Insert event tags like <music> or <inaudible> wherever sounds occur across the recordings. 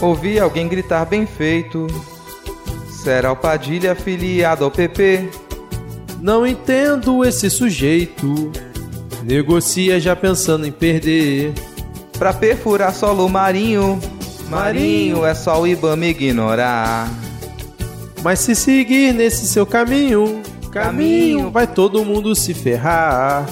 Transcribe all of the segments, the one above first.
Ouvi alguém gritar bem feito. Será o Padilha afiliado ao PP? Não entendo esse sujeito. Negocia já pensando em perder. Pra perfurar solo marinho. Marinho é só o Ibama ignorar. Mas se seguir nesse seu caminho, caminho, vai todo mundo se ferrar.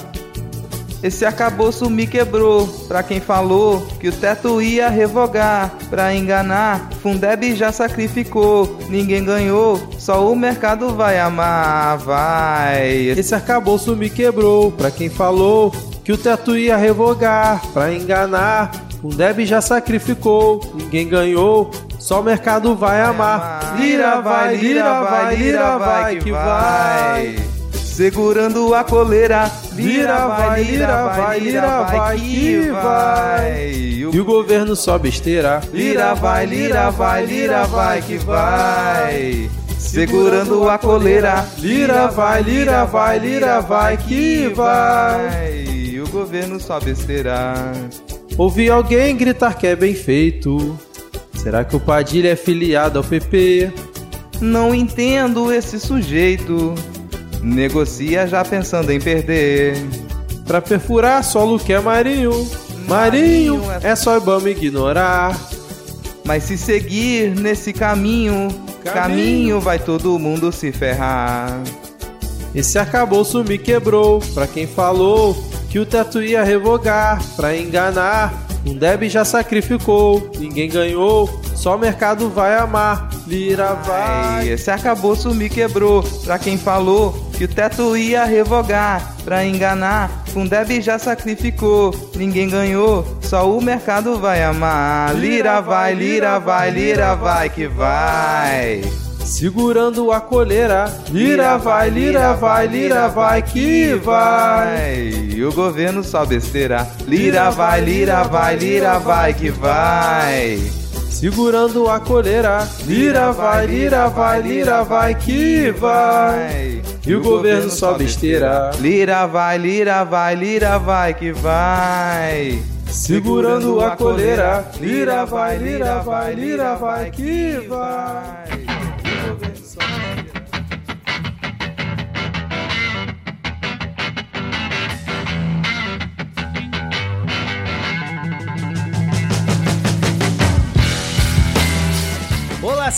Esse arcabouço me quebrou. Pra quem falou que o teto ia revogar, pra enganar, Fundeb já sacrificou. Ninguém ganhou, só o mercado vai amar, vai. Esse arcabouço me quebrou. Pra quem falou que o teto ia revogar, pra enganar, Fundeb já sacrificou. Ninguém ganhou, só o mercado vai amar. Lira vai, lira vai, lira vai que vai. Segurando a coleira, Lira vai, lira vai, lira vai que vai. E o governo só besteira. Lira vai, lira vai, lira vai que vai. Segurando a coleira, Lira vai, lira vai, lira vai que vai. E o governo só besteira. Ouvi alguém gritar que é bem feito. Será que o Padilha é filiado ao PP? Não entendo esse sujeito. Negocia já pensando em perder. Pra perfurar solo que é Marinho. Marinho é só Ibama ignorar. Mas se seguir nesse caminho, caminho vai todo mundo se ferrar. Esse arcabouço me quebrou. Pra quem falou que o teto ia revogar, pra enganar, um Deb já sacrificou. Ninguém ganhou, só o mercado vai amar. Lira vai. Ai, esse arcabouço me quebrou. Pra quem falou que o teto ia revogar, pra enganar, Fundeb já sacrificou. Ninguém ganhou, só o mercado vai amar. Lira vai, lira vai, lira vai que vai. Segurando a coleira. Lira vai, lira vai, lira vai que vai. E o governo só besteira. Lira vai, lira vai, lira vai que vai. Segurando a coleira. Lira vai, lira vai, lira vai que vai. E o governo só besteira. Lira vai, lira vai, lira vai que vai. Segurando a coleira. Lira vai, lira vai, lira vai que vai.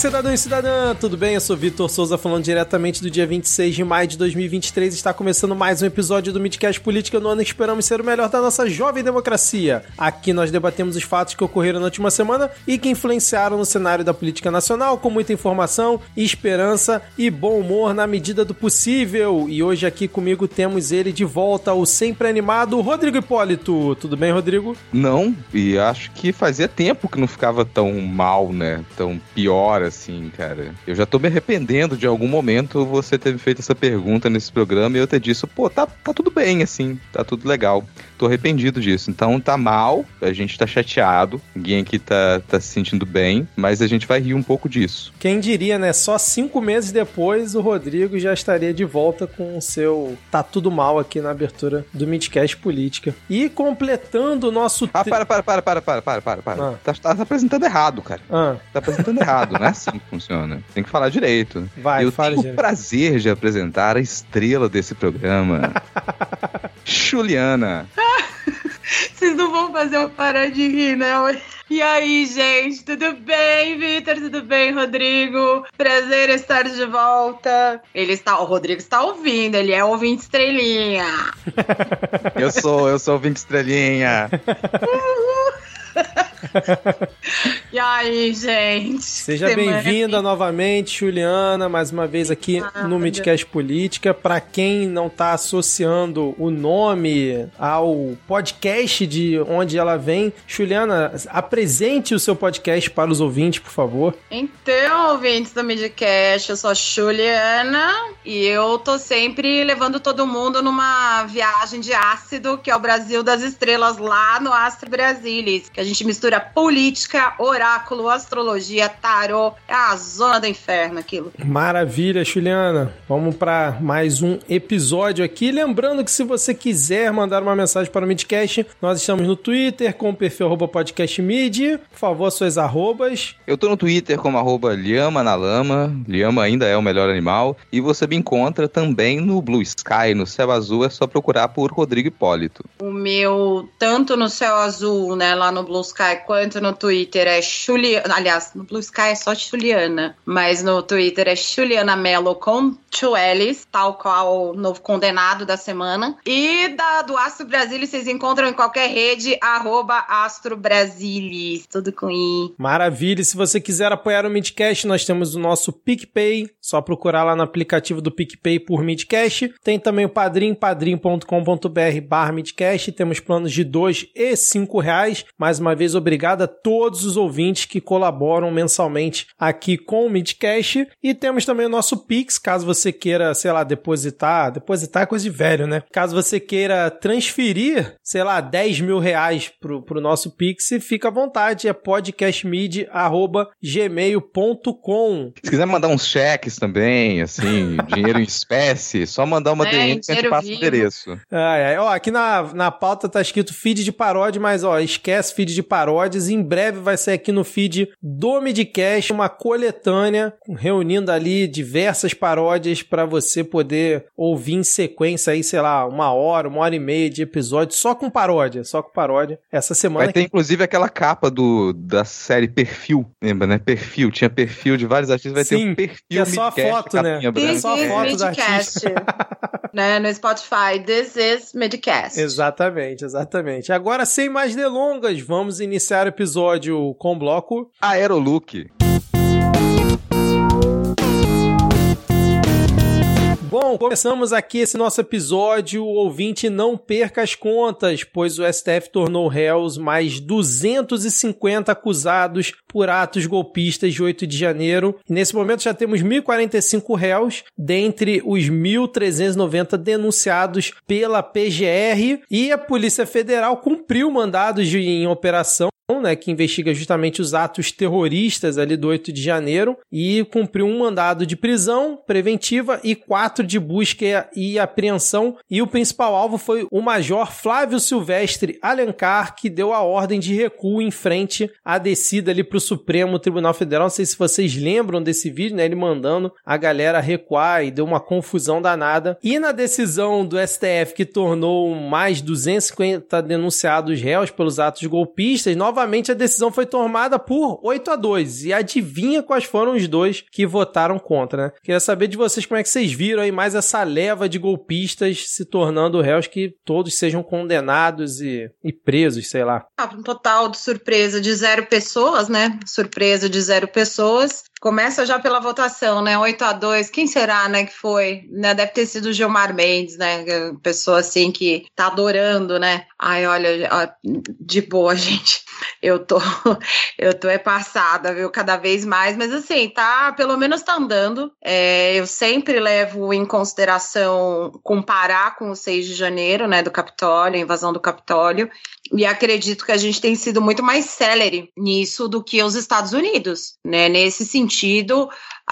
Cidadão e cidadã, tudo bem? Eu sou Vitor Souza, falando diretamente do dia 26 de maio de 2023. Está começando mais um episódio do Midcast Política no ano que esperamos ser o melhor da nossa jovem democracia. Aqui nós debatemos os fatos que ocorreram na última semana e que influenciaram no cenário da política nacional, com muita informação, esperança e bom humor na medida do possível. E hoje aqui comigo temos ele de volta, o sempre animado Rodrigo Hipólito. Tudo bem, Rodrigo? Não, e acho que fazia tempo que não ficava tão mal, né? Tão pior assim, cara. Eu já tô me arrependendo de algum momento você ter feito essa pergunta nesse programa e eu ter dito, pô, tá, tá tudo bem, assim, tá tudo legal. Tô arrependido disso. Então tá mal, a gente tá chateado, ninguém aqui tá, tá se sentindo bem, mas a gente vai rir um pouco disso. Quem diria, né? Só cinco meses depois o Rodrigo já estaria de volta com o seu Tá Tudo Mal aqui na abertura do Midcast Política. E completando o nosso. Ah, para, para, para, para, para, para, para, para. Ah. Tá, tá apresentando errado, cara. Ah, Tá apresentando errado, não é assim que funciona. Tem que falar direito. vai, eu fala, tenho o prazer de apresentar a estrela desse programa. <laughs> Juliana. <laughs> Vocês não vão fazer eu parar de rir, né? E aí, gente, tudo bem, Vitor? Tudo bem, Rodrigo? Prazer estar de volta. Ele está, o Rodrigo está ouvindo, ele é ouvinte estrelinha. <laughs> Eu sou, eu sou o Vink Estrelinha. <laughs> <laughs> E aí, gente? Seja bem-vinda novamente, Juliana, mais uma vez aqui Ah, no Midcast Política. Para quem não tá associando o nome ao podcast de onde ela vem, Juliana, apresente o seu podcast para os ouvintes, por favor. Então, ouvintes do Midcast, eu sou a Juliana e eu tô sempre levando todo mundo numa viagem de ácido, que é o Brasil das Estrelas, lá no Astro Brasilis, que a gente mistura política, oráculo, astrologia, tarô. É a zona do inferno aquilo. Maravilha, Juliana. Vamos para mais um episódio aqui. Lembrando que se você quiser mandar uma mensagem para o Midcast, nós estamos no Twitter com o perfil arroba podcastmid. Por favor, suas arrobas. Eu tô no Twitter como arroba Lhama na Lama. Lhama ainda é o melhor animal. E você me encontra também no Blue Sky, no céu azul. É só procurar por Rodrigo Hipólito. O meu, tanto no céu azul, né, lá no Blue Sky, quanto no Twitter é Juliana. Aliás, no Blue Sky é só Juliana, mas no Twitter é Juliana Mello com Chuelis, tal qual o novo condenado da semana. E da, do Astro Brasilis vocês encontram em qualquer rede, arroba Astro Brasilis, tudo com I. Maravilha. E se você quiser apoiar o Midcast, nós temos o nosso PicPay, só procurar lá no aplicativo do PicPay por Midcast. Tem também o Padrim, padrim.com.br barra Midcast. Temos planos de dois e cinco reais. Mais uma vez, obrigado a todos os ouvintes que colaboram mensalmente aqui com o Midcast. E temos também o nosso Pix, caso você queira, sei lá, depositar. Depositar é coisa de velho, né? Caso você queira transferir, sei lá, 10 mil reais pro, pro nosso Pix, fica à vontade. É podcastmid.gmail.com. Se quiser mandar uns cheques também, assim, <laughs> dinheiro em espécie, só mandar uma É, DM que a gente passa o endereço. Ai, ai. Ó, aqui na, na pauta tá escrito feed de paródia, mas ó, esquece feed de Em breve vai ser aqui no feed do Midcast uma coletânea reunindo ali diversas paródias para você poder ouvir em sequência aí, sei lá, uma hora, uma hora e meia de episódio só com paródia, só com paródia. Essa semana Vai ter inclusive aquela capa do, da série Perfil, lembra, né? Perfil, tinha perfil de vários artistas, vai ter Sim, um perfil que é só a foto, né? This só is foto do Midcast. <laughs> né, no Spotify, This is Midcast. Exatamente, exatamente. Agora, sem mais delongas, vamos iniciar o episódio com o bloco Aerolook. Bom, começamos aqui esse nosso episódio. O ouvinte não perca as contas, pois o STF tornou réus mais 250 acusados por atos golpistas de 8 de janeiro. Nesse momento já temos 1.045 réus, dentre os 1.390 denunciados pela PGR. E a Polícia Federal cumpriu mandados de, em operação né, que investiga justamente os atos terroristas ali do 8 de janeiro e cumpriu um mandado de prisão preventiva e quatro de busca e apreensão. E o principal alvo foi o Major Flávio Silvestre Alencar, que deu a ordem de recuo em frente à descida ali para o Supremo Tribunal Federal. Não sei se vocês lembram desse vídeo, né? Ele mandando a galera recuar e deu uma confusão danada. E na decisão do STF que tornou mais 250 denunciados réus pelos atos golpistas, novamente a decisão foi tomada por 8 a 2. E adivinha quais foram os dois que votaram contra, né? Queria saber de vocês como é que vocês viram aí mais essa leva de golpistas se tornando réus que todos sejam condenados e, e presos, sei lá. Ah, um total de surpresa de zero pessoas, né? Surpresa de zero pessoas. Começa já pela votação, né? 8 a 2 Quem será, né, que foi? Né? Deve ter sido o Gilmar Mendes, né? Pessoa assim que tá adorando, né? Ai, olha, de boa, <laughs> gente. Eu tô, eu tô é passada, viu? Cada vez mais, mas assim, tá, pelo menos tá andando. É, eu sempre levo em consideração comparar com o 6 de janeiro, né, do Capitólio, a invasão do Capitólio. E acredito que a gente tem sido muito mais célere nisso do que os Estados Unidos, né? Nesse sentido,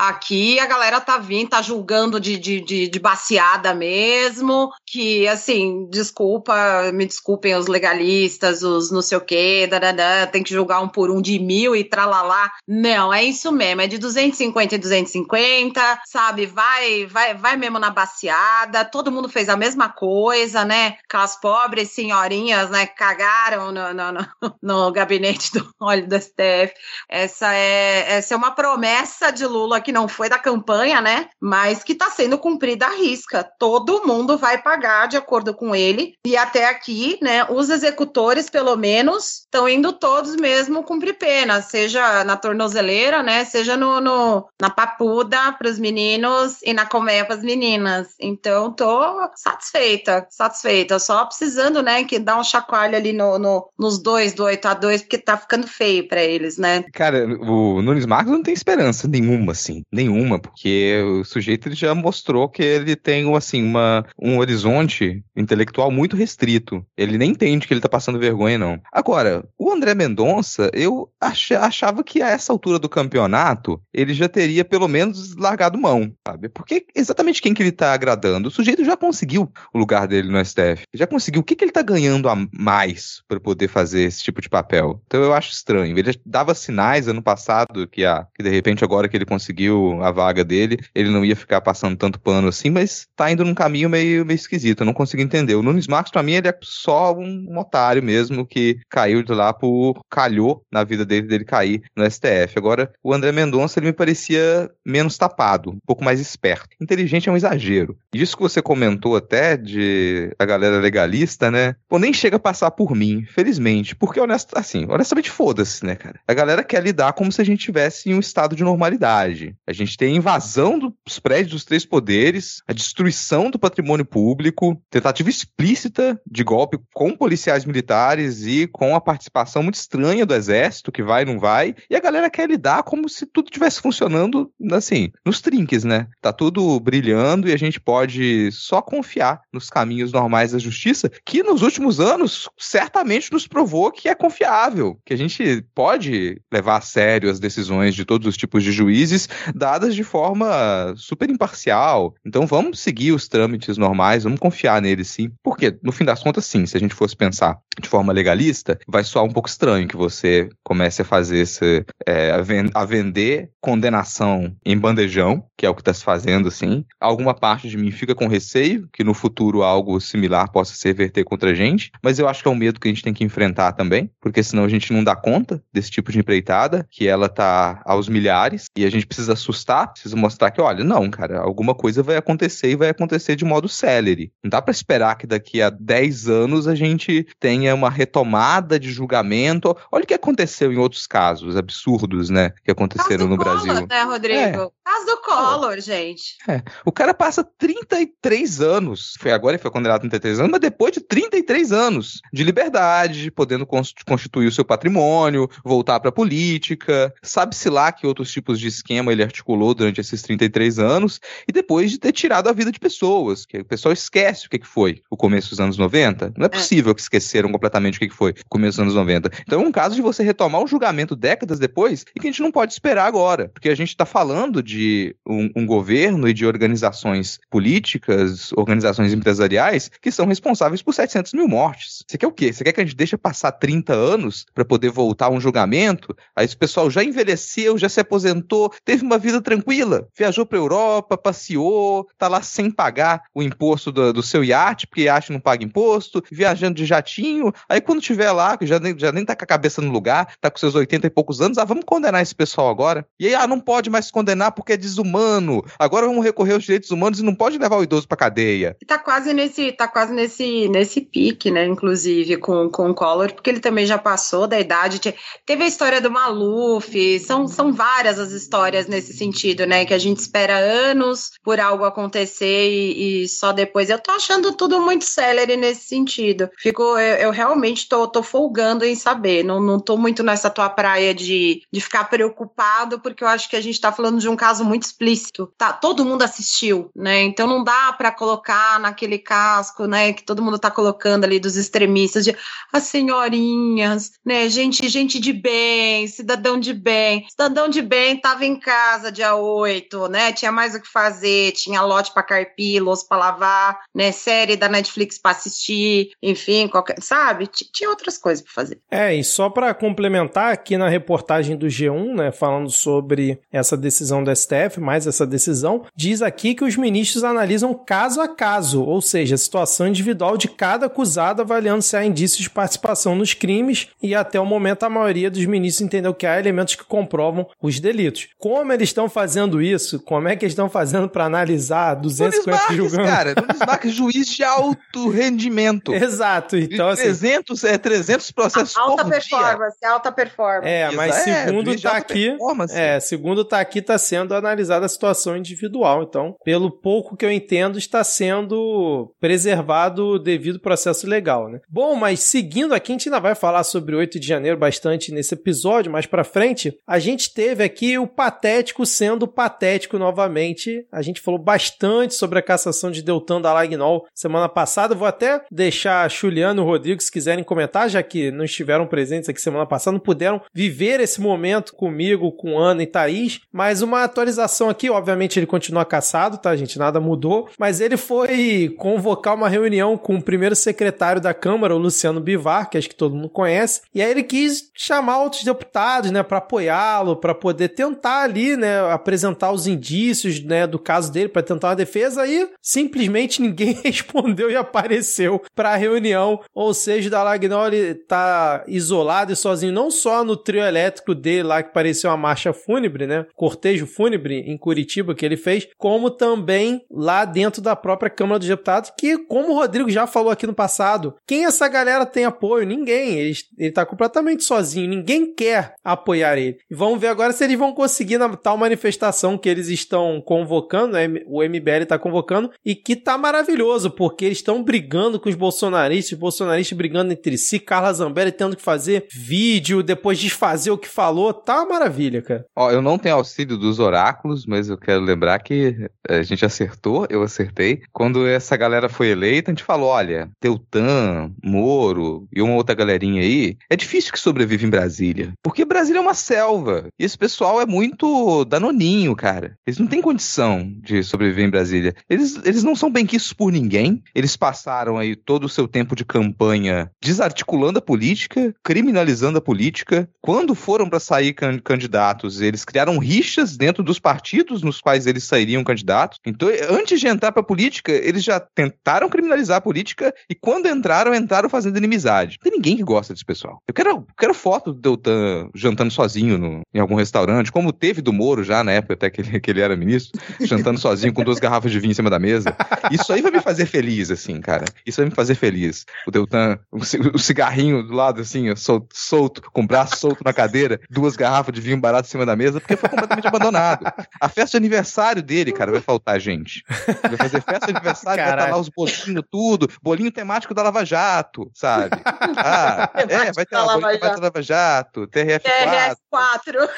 aqui a galera tá vindo, tá julgando de, de, de, de baseada mesmo, que assim, desculpa, me desculpem os legalistas, os não sei o quê, dadadá, tem que julgar um por um de mil e tralalá. Não, é isso mesmo, é de 250 e 250, sabe? Vai, vai, vai mesmo na baseada, todo mundo fez a mesma coisa, né? Aquelas pobres senhorinhas, né, cagaram no, no, no, no gabinete do <laughs> óleo do STF. Essa é, essa é uma promessa de Lula que não foi da campanha, né? Mas que está sendo cumprida à risca. Todo mundo vai pagar de acordo com ele. E até aqui, né, os executores, pelo menos, estão indo todos mesmo cumprir pena, seja na tornozeleira, né? Seja no, no na papuda para os meninos e na colmeia para as meninas. Então, tô satisfeita, satisfeita. Só precisando, né, que dar um chacoalho ali no, no, nos dois do 8 a 2 porque tá ficando feio para eles, né? Cara, o Nunes Marcos não tem esperança nenhuma, assim. Nenhuma, porque o sujeito já mostrou que ele tem assim uma, um horizonte intelectual muito restrito. Ele nem entende que ele tá passando vergonha, não. Agora, o André Mendonça, eu achava que a essa altura do campeonato ele já teria pelo menos largado mão, sabe? Porque exatamente quem que ele tá agradando? O sujeito já conseguiu o lugar dele no STF. Já conseguiu. O que, que ele tá ganhando a mais para poder fazer esse tipo de papel? Então eu acho estranho. Ele dava sinais ano passado que, a, que de repente agora que ele conseguiu a vaga dele, ele não ia ficar passando tanto pano assim, mas tá indo num caminho meio, meio esquisito. Eu não consigo entender. O Nunes Marcos, pra mim, ele é só um, otário mesmo que caiu de lá por. calhou na vida dele dele cair no STF. Agora, o André Mendonça, ele me parecia menos tapado, um pouco mais esperto. Inteligente é um exagero. Isso que você comentou até de a galera legalista, né? Pô, nem chega a passar por mim, felizmente. Porque, honest, assim, honestamente, foda-se, né, cara? A galera quer lidar como se a gente tivesse em um estado de normalidade. A gente tem invasão dos prédios dos três poderes, a destruição do patrimônio público, tentativa explícita de golpe com policiais militares e com a participação muito estranha do exército, que vai e não vai. E a galera quer lidar como se tudo tivesse funcionando, assim, nos trinques, né? Tá tudo brilhando e a gente pode só confiar nos caminhos normais da justiça, que nos últimos anos certamente nos provou que é confiável, que a gente pode levar a sério as decisões de todos os tipos de juízes, dadas de forma super imparcial. Então vamos seguir os trâmites normais, vamos confiar neles sim. Porque, no fim das contas, sim, se a gente fosse pensar de forma legalista, vai soar um pouco estranho que você comece a fazer esse, é, a, vender condenação em bandejão, que é o que está se fazendo, assim. Alguma parte de mim fica com receio que no futuro algo similar possa se reverter contra a gente, mas eu acho que é um medo que a gente tem que enfrentar também, porque senão a gente não dá conta desse tipo de empreitada, que ela tá aos milhares, e a gente precisa assustar, precisa mostrar que, olha, não, cara, alguma coisa vai acontecer e vai acontecer de modo célere. Não dá para esperar que daqui a 10 anos a gente tenha uma retomada de julgamento. Olha o que aconteceu em outros casos absurdos, né, que aconteceram no Collor, Brasil. né, Rodrigo? É. Caso do Collor, gente. É. O cara passa 33 anos, foi agora ele foi condenado a 33 anos, mas depois de 33 anos de liberdade, podendo constituir o seu patrimônio, voltar para a política, sabe-se lá que outros tipos de esquema ele articulou durante esses 33 anos, e depois de ter tirado a vida de pessoas, que o pessoal esquece o que foi o começo dos anos 90. Não é, é. possível que esqueceram completamente o que foi o começo dos anos 90. Então é um caso de você retomar um julgamento décadas depois e que a gente não pode esperar agora, porque a gente está falando de um, um governo e de organizações políticas, organizações empresariais que são responsáveis por 700 mil mortes. Você quer o quê? Você quer que a gente deixe passar 30 anos para poder voltar a um julgamento? Aí esse pessoal já envelheceu, já se aposentou, teve uma vida tranquila, viajou para Europa, passeou, tá lá sem pagar o imposto do, do seu iate, porque iate não paga imposto, viajando de jatinho. Aí quando tiver lá, que já nem, já nem tá com a cabeça no lugar, tá com seus 80 e poucos anos, ah, vamos condenar esse pessoal agora. E aí, ah, não pode mais condenar porque é desumano. Agora vamos recorrer aos direitos humanos e não pode levar o idoso pra cadeia. Tá quase nesse, tá quase nesse, nesse pique, né, inclusive, com, com o Collor, porque ele também já passou da idade. Teve a história do Maluf, são, são várias as histórias nesse sentido, né, que a gente espera anos por algo acontecer e, e só depois. Eu tô achando tudo muito célere nesse sentido. Fico, eu, eu realmente tô, tô folgando em saber. Não, não tô muito nessa tua praia de, de ficar preocupado, porque eu acho que a gente tá falando de um caso muito explícito. Tá, todo mundo assistiu, né? Então não dá para colocar naquele casco, né, que todo mundo tá colocando ali dos extremistas de as senhorinhas, né, gente, gente de bem, cidadão de bem. Cidadão de bem tava em casa dia 8, né? Tinha mais o que fazer, tinha lote para carpir, louça para lavar, né, série da Netflix para assistir, enfim, qualquer, sabe? Tinha outras coisas para fazer. É, e só para complementar aqui na reportagem do G1, né, falando sobre essa decisão do STF, mais essa decisão, diz aqui que os ministros analisam caso a caso, ou seja, a situação individual de cada acusado, avaliando se há indícios de participação nos crimes e até o momento a maioria dos ministros entendeu que há elementos que comprovam os delitos. Como eles estão fazendo isso? Como é que eles estão fazendo para analisar 250 julgamentos? Cara, Nunes Marques, juiz de alto rendimento. <laughs> Exato. Então, assim, 300, é 300 processos alta por performance, dia. alta performance. É, mas é, segundo tá aqui, é, segundo tá aqui tá sendo analisada a situação individual. Então, pelo pouco que eu entendo, está sendo preservado o devido processo legal, né? Bom, mas seguindo aqui, a gente ainda vai falar sobre 8 de janeiro bastante nesse episódio, mais para frente. A gente teve aqui o patético sendo patético novamente. A gente falou bastante sobre a cassação de Deltan da Lagnol semana passada. Vou até deixar Juliano e Rodrigo, se quiserem comentar, já que não estiveram presentes aqui semana passada, não puderam viver esse momento comigo, com Ana e Thaís. Mas uma atualização aqui, obviamente ele continua caçado, tá, gente? Nada mudou. Mas ele foi convocar uma reunião com o primeiro secretário da Câmara, o Luciano Bivar, que acho que todo mundo conhece. E aí ele quis chamar outros deputados, né, para apoiá-lo, para poder tentar ali, né, apresentar os indícios, né, do caso dele para tentar uma defesa. Aí simplesmente <laughs> ninguém <laughs> respondeu e apareceu para a reunião. Ou seja, Dalagnoli tá isolado e sozinho, não só no trio elétrico dele lá que parecia uma marcha fúnebre, né, cortejo fúnebre em Curitiba que ele fez, como também lá dentro da própria Câmara dos Deputados, que como o Rodrigo já falou aqui no passado, quem essa galera tem apoio? Ninguém. Ele, ele tá completamente sozinho, ninguém quer apoiar ele. E vamos ver agora se eles vão conseguir na tal manifestação que eles estão convocando, né? o MBL está convocando, e que tá maravilhoso, porque eles estão brigando com os bolsonaristas, os bolsonaristas brigando entre si, Carla Zambelli tendo que fazer vídeo, depois desfazer o que falou, tá uma maravilha, cara. Ó, eu não tenho auxílio dos oráculos, mas eu quero lembrar que a gente acertou, eu acertei. Quando essa galera foi eleita, a gente falou, olha, Teutan, Moro e uma outra galerinha aí, é difícil que sobrevive em Brasília, porque Brasília é uma selva, e esse pessoal é muito danoninho, cara. Eles não têm condição de sobreviver em Brasília. Eles, eles não são benquistos por ninguém. Eles passaram aí todo o seu tempo de campanha desarticulando a política, criminalizando a política. Quando foram para sair can candidatos, eles criaram rixas dentro dos partidos nos quais eles sairiam candidatos. Então, antes de entrar para política, eles já tentaram criminalizar a política e quando entraram, entraram fazendo inimizade. Não tem ninguém que gosta desse pessoal. Eu quero, quero foto do Deltan jantando sozinho no, em algum restaurante, como teve do Moro já na época até que ele, que ele era ministro, jantando sozinho com duas garrafas de vinho em cima da mesa. Isso aí vai me fazer feliz, assim, cara. Isso vai me fazer feliz. O Deltan, o, o cigarrinho do lado, assim, solto, solto, com o braço solto na cadeira, duas garrafas de vinho barato em cima da mesa, porque foi completamente abandonado. A festa de aniversário dele, cara, vai faltar gente. Vai fazer festa de aniversário, Caraca. vai estar lá os bolinhos, tudo, bolinho temático da Lava Jato, sabe? Ah, é, vai ter uma bolinha temática da Lava Jato, TRF4. TRF4.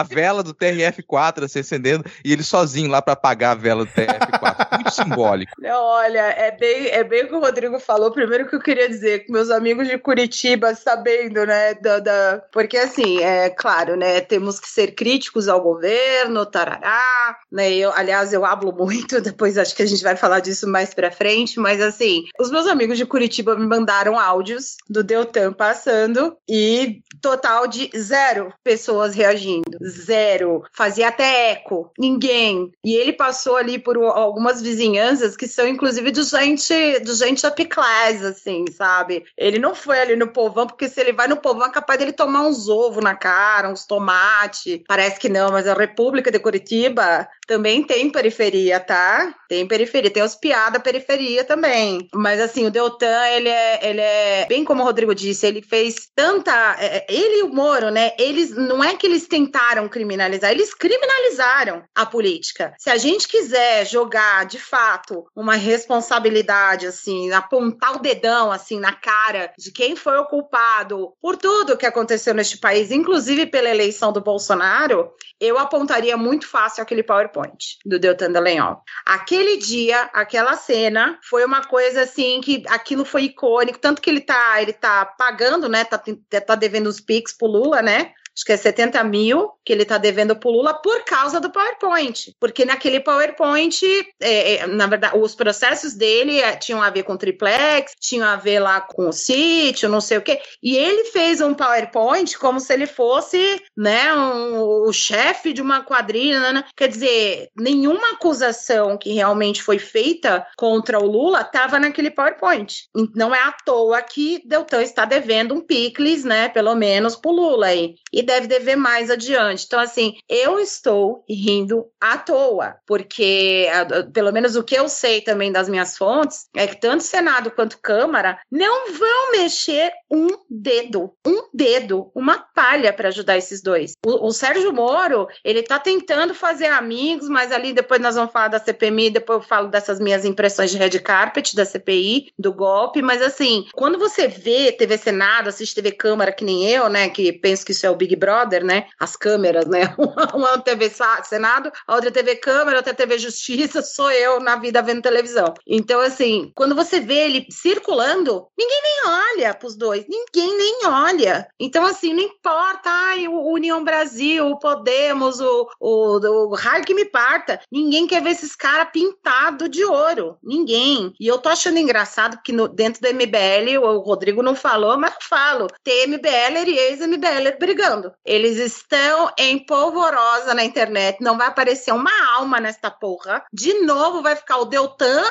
A, vela do TRF4 se acendendo e ele sozinho lá para apagar a vela do TRF4. Muito simbólico. <laughs> Olha, é bem, é bem o que o Rodrigo falou. Primeiro que eu queria dizer, com meus amigos de Curitiba, sabendo, né, da, da... porque assim, é claro, né, temos que ser críticos ao governo, tarará, né, eu, aliás, eu hablo muito, <laughs> depois acho que a gente vai falar disso mais pra frente, mas assim, os meus amigos de Curitiba me mandaram áudios do Deltan passando e total de zero pessoas reagindo, zero, fazia até eco, ninguém, e ele passou ali por algumas vizinhanças que são inclusive do gente, do gente up class, assim, sabe? Ele não foi ali no povão, porque se ele vai no povão é capaz dele tomar uns ovos na cara, uns tomates. Parece que não, mas a República de Curitiba também tem periferia, tá? Tem periferia, tem os piada periferia também. Mas assim, o Deltan, ele é, ele é, bem como o Rodrigo disse, ele fez tanta. É, é, ele e o Moro, né? Eles não é que eles tentaram criminalizar, eles criminalizaram a política. Se a gente quiser jogar de fato uma responsabilidade, assim, apontar o dedão assim na cara de quem foi o culpado por tudo que aconteceu neste país, inclusive pela eleição do Bolsonaro, eu apontaria muito fácil aquele PowerPoint do Deltan Dallagnol. Aquele dia, aquela cena, foi uma coisa assim que aquilo foi icônico, tanto que ele tá, ele tá pagando, né? Tá, tá devendo os Pix pro Lula, né? Acho que é 70 mil que ele está devendo para o Lula por causa do PowerPoint. Porque naquele PowerPoint, é, é, na verdade, os processos dele é, tinham a ver com triplex, tinham a ver lá com o sítio, não sei o quê. E ele fez um PowerPoint como se ele fosse né, um, o chefe de uma quadrilha. Né, né? Quer dizer, nenhuma acusação que realmente foi feita contra o Lula estava naquele PowerPoint. Não é à toa que Deltan está devendo um picles, né, pelo menos, para o Lula aí. E deve dever mais adiante. Então, assim, eu estou rindo à toa, porque, pelo menos o que eu sei também das minhas fontes, é que tanto Senado quanto Câmara não vão mexer um dedo, um dedo, uma palha para ajudar esses dois. O, o, Sérgio Moro, ele tá tentando fazer amigos, mas ali depois nós vamos falar da CPMI, depois eu falo dessas minhas impressões de red carpet da CPI, do golpe, mas assim, quando você vê TV Senado, assiste TV Câmara, que nem eu, né, que penso que isso é o Big Brother, né, as câmeras, né, <laughs> uma TV Senado, a outra TV Câmara, outra TV Justiça, <laughs> sou eu na vida vendo televisão. Então, assim, quando você vê ele circulando, ninguém nem olha pros dois, ninguém nem olha. Então, assim, não importa, ai, o União Brasil, o Podemos, o, o, o raio que me parta, ninguém quer ver esses caras pintados de ouro, ninguém. E eu tô achando engraçado que no, dentro do MBL, o Rodrigo não falou, mas eu falo, tem MBL e ex-MBL brigando. Eles estão em polvorosa na internet, não vai aparecer uma alma nesta porra. De novo vai ficar o Deltan.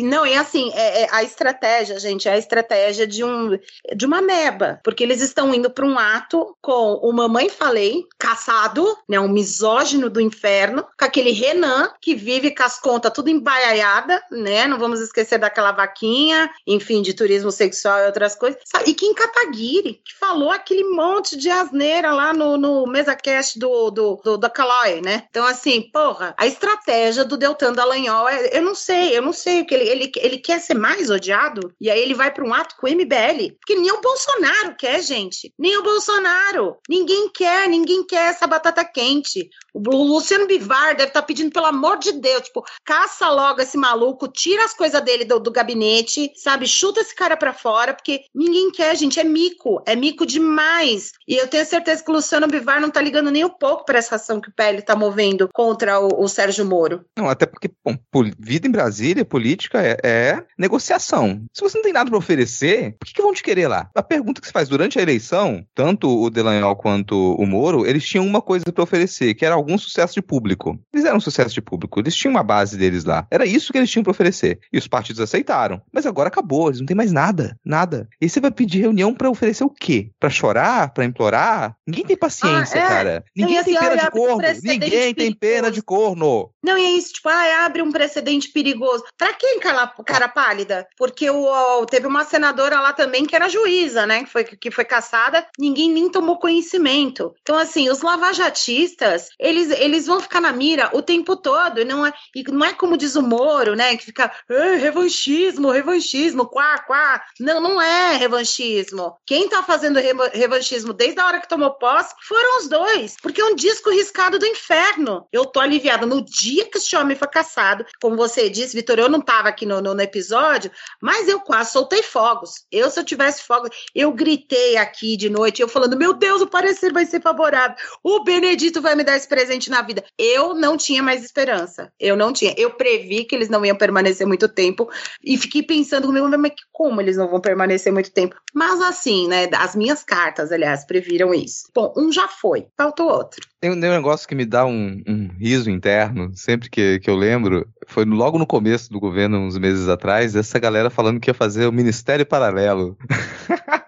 Não, e assim, é, é a estratégia, gente, é a estratégia de, um, de uma meba. Porque eles estão indo para um ato com o Mamãe Falei, caçado, né? Um misógino do inferno, com aquele Renan, que vive com as contas tudo embaiaiada, né? Não vamos esquecer daquela vaquinha, enfim, de turismo sexual e outras coisas. E Kim Kataguiri, que falou aquele monte de asneira lá no, no MesaCast do, do, do, da Calói, né? Então, assim, porra, a estratégia do Deltan Dallagnol, é, eu não sei, eu não sei, que ele, ele, ele quer ser mais odiado, e aí ele vai para um ato com o MBL, porque nem o Bolsonaro quer, gente, nem o Bolsonaro, ninguém quer, ninguém quer essa batata quente. O Luciano Bivar deve estar tá pedindo, pelo amor de Deus, tipo, caça logo esse maluco, tira as coisas dele do, do gabinete, sabe? Chuta esse cara pra fora, porque ninguém quer, gente. É mico, é mico demais. E eu tenho certeza que o Luciano Bivar não tá ligando nem um pouco pra essa ação que o PL tá movendo contra o, o Sérgio Moro. Não, até porque, bom, vida em Brasília, política é, é, negociação. Se você não tem nada pra oferecer, por que, que vão te querer lá? A pergunta que se faz durante a eleição, tanto o Delanhol quanto o Moro, eles tinham uma coisa para oferecer, que era algum sucesso de público. Eles eram um sucesso de público, eles tinham uma base deles lá. Era isso que eles tinham para oferecer. E os partidos aceitaram. Mas agora acabou, eles não têm mais nada, nada. E você vai pedir reunião para oferecer o quê? Para chorar, para implorar? Ninguém tem paciência, ah, é. cara. Ninguém assim, tem pena de corno. Ninguém tem pena de corno. Não, e é isso, tipo, ah, abre um precedente perigoso. Pra quem, cara, cara pálida? Porque o, teve uma senadora lá também que era juíza, né? Que foi, que foi caçada, ninguém nem tomou conhecimento. Então, assim, os lavajatistas, eles, eles vão ficar na mira o tempo todo. Não é, e não é como diz o Moro, né? Que fica revanchismo, revanchismo, quá, quá. Não, não é revanchismo. Quem tá fazendo revanchismo desde a hora que tomou posse foram os dois. Porque é um disco riscado do inferno. Eu tô aliviada. No dia que esse homem foi caçado, como você disse, Vitor, eu não tava aqui no, no, no episódio, mas eu quase soltei fogos. Eu, se eu tivesse fogos, eu gritei aqui de noite, eu falando, meu Deus, o parecer vai ser favorável. O Benedito vai me dar esse presente na vida. Eu não tinha mais esperança. Eu não tinha. Eu previ que eles não iam permanecer muito tempo e fiquei pensando comigo, mas como eles não vão permanecer muito tempo? Mas assim, né? As minhas cartas, aliás, previram isso. Bom, um já foi, faltou outro. Tem um negócio que me dá um, um riso interno, sempre que, que eu lembro, foi logo no começo do governo, uns meses atrás, essa galera falando que ia fazer o Ministério Paralelo. <laughs>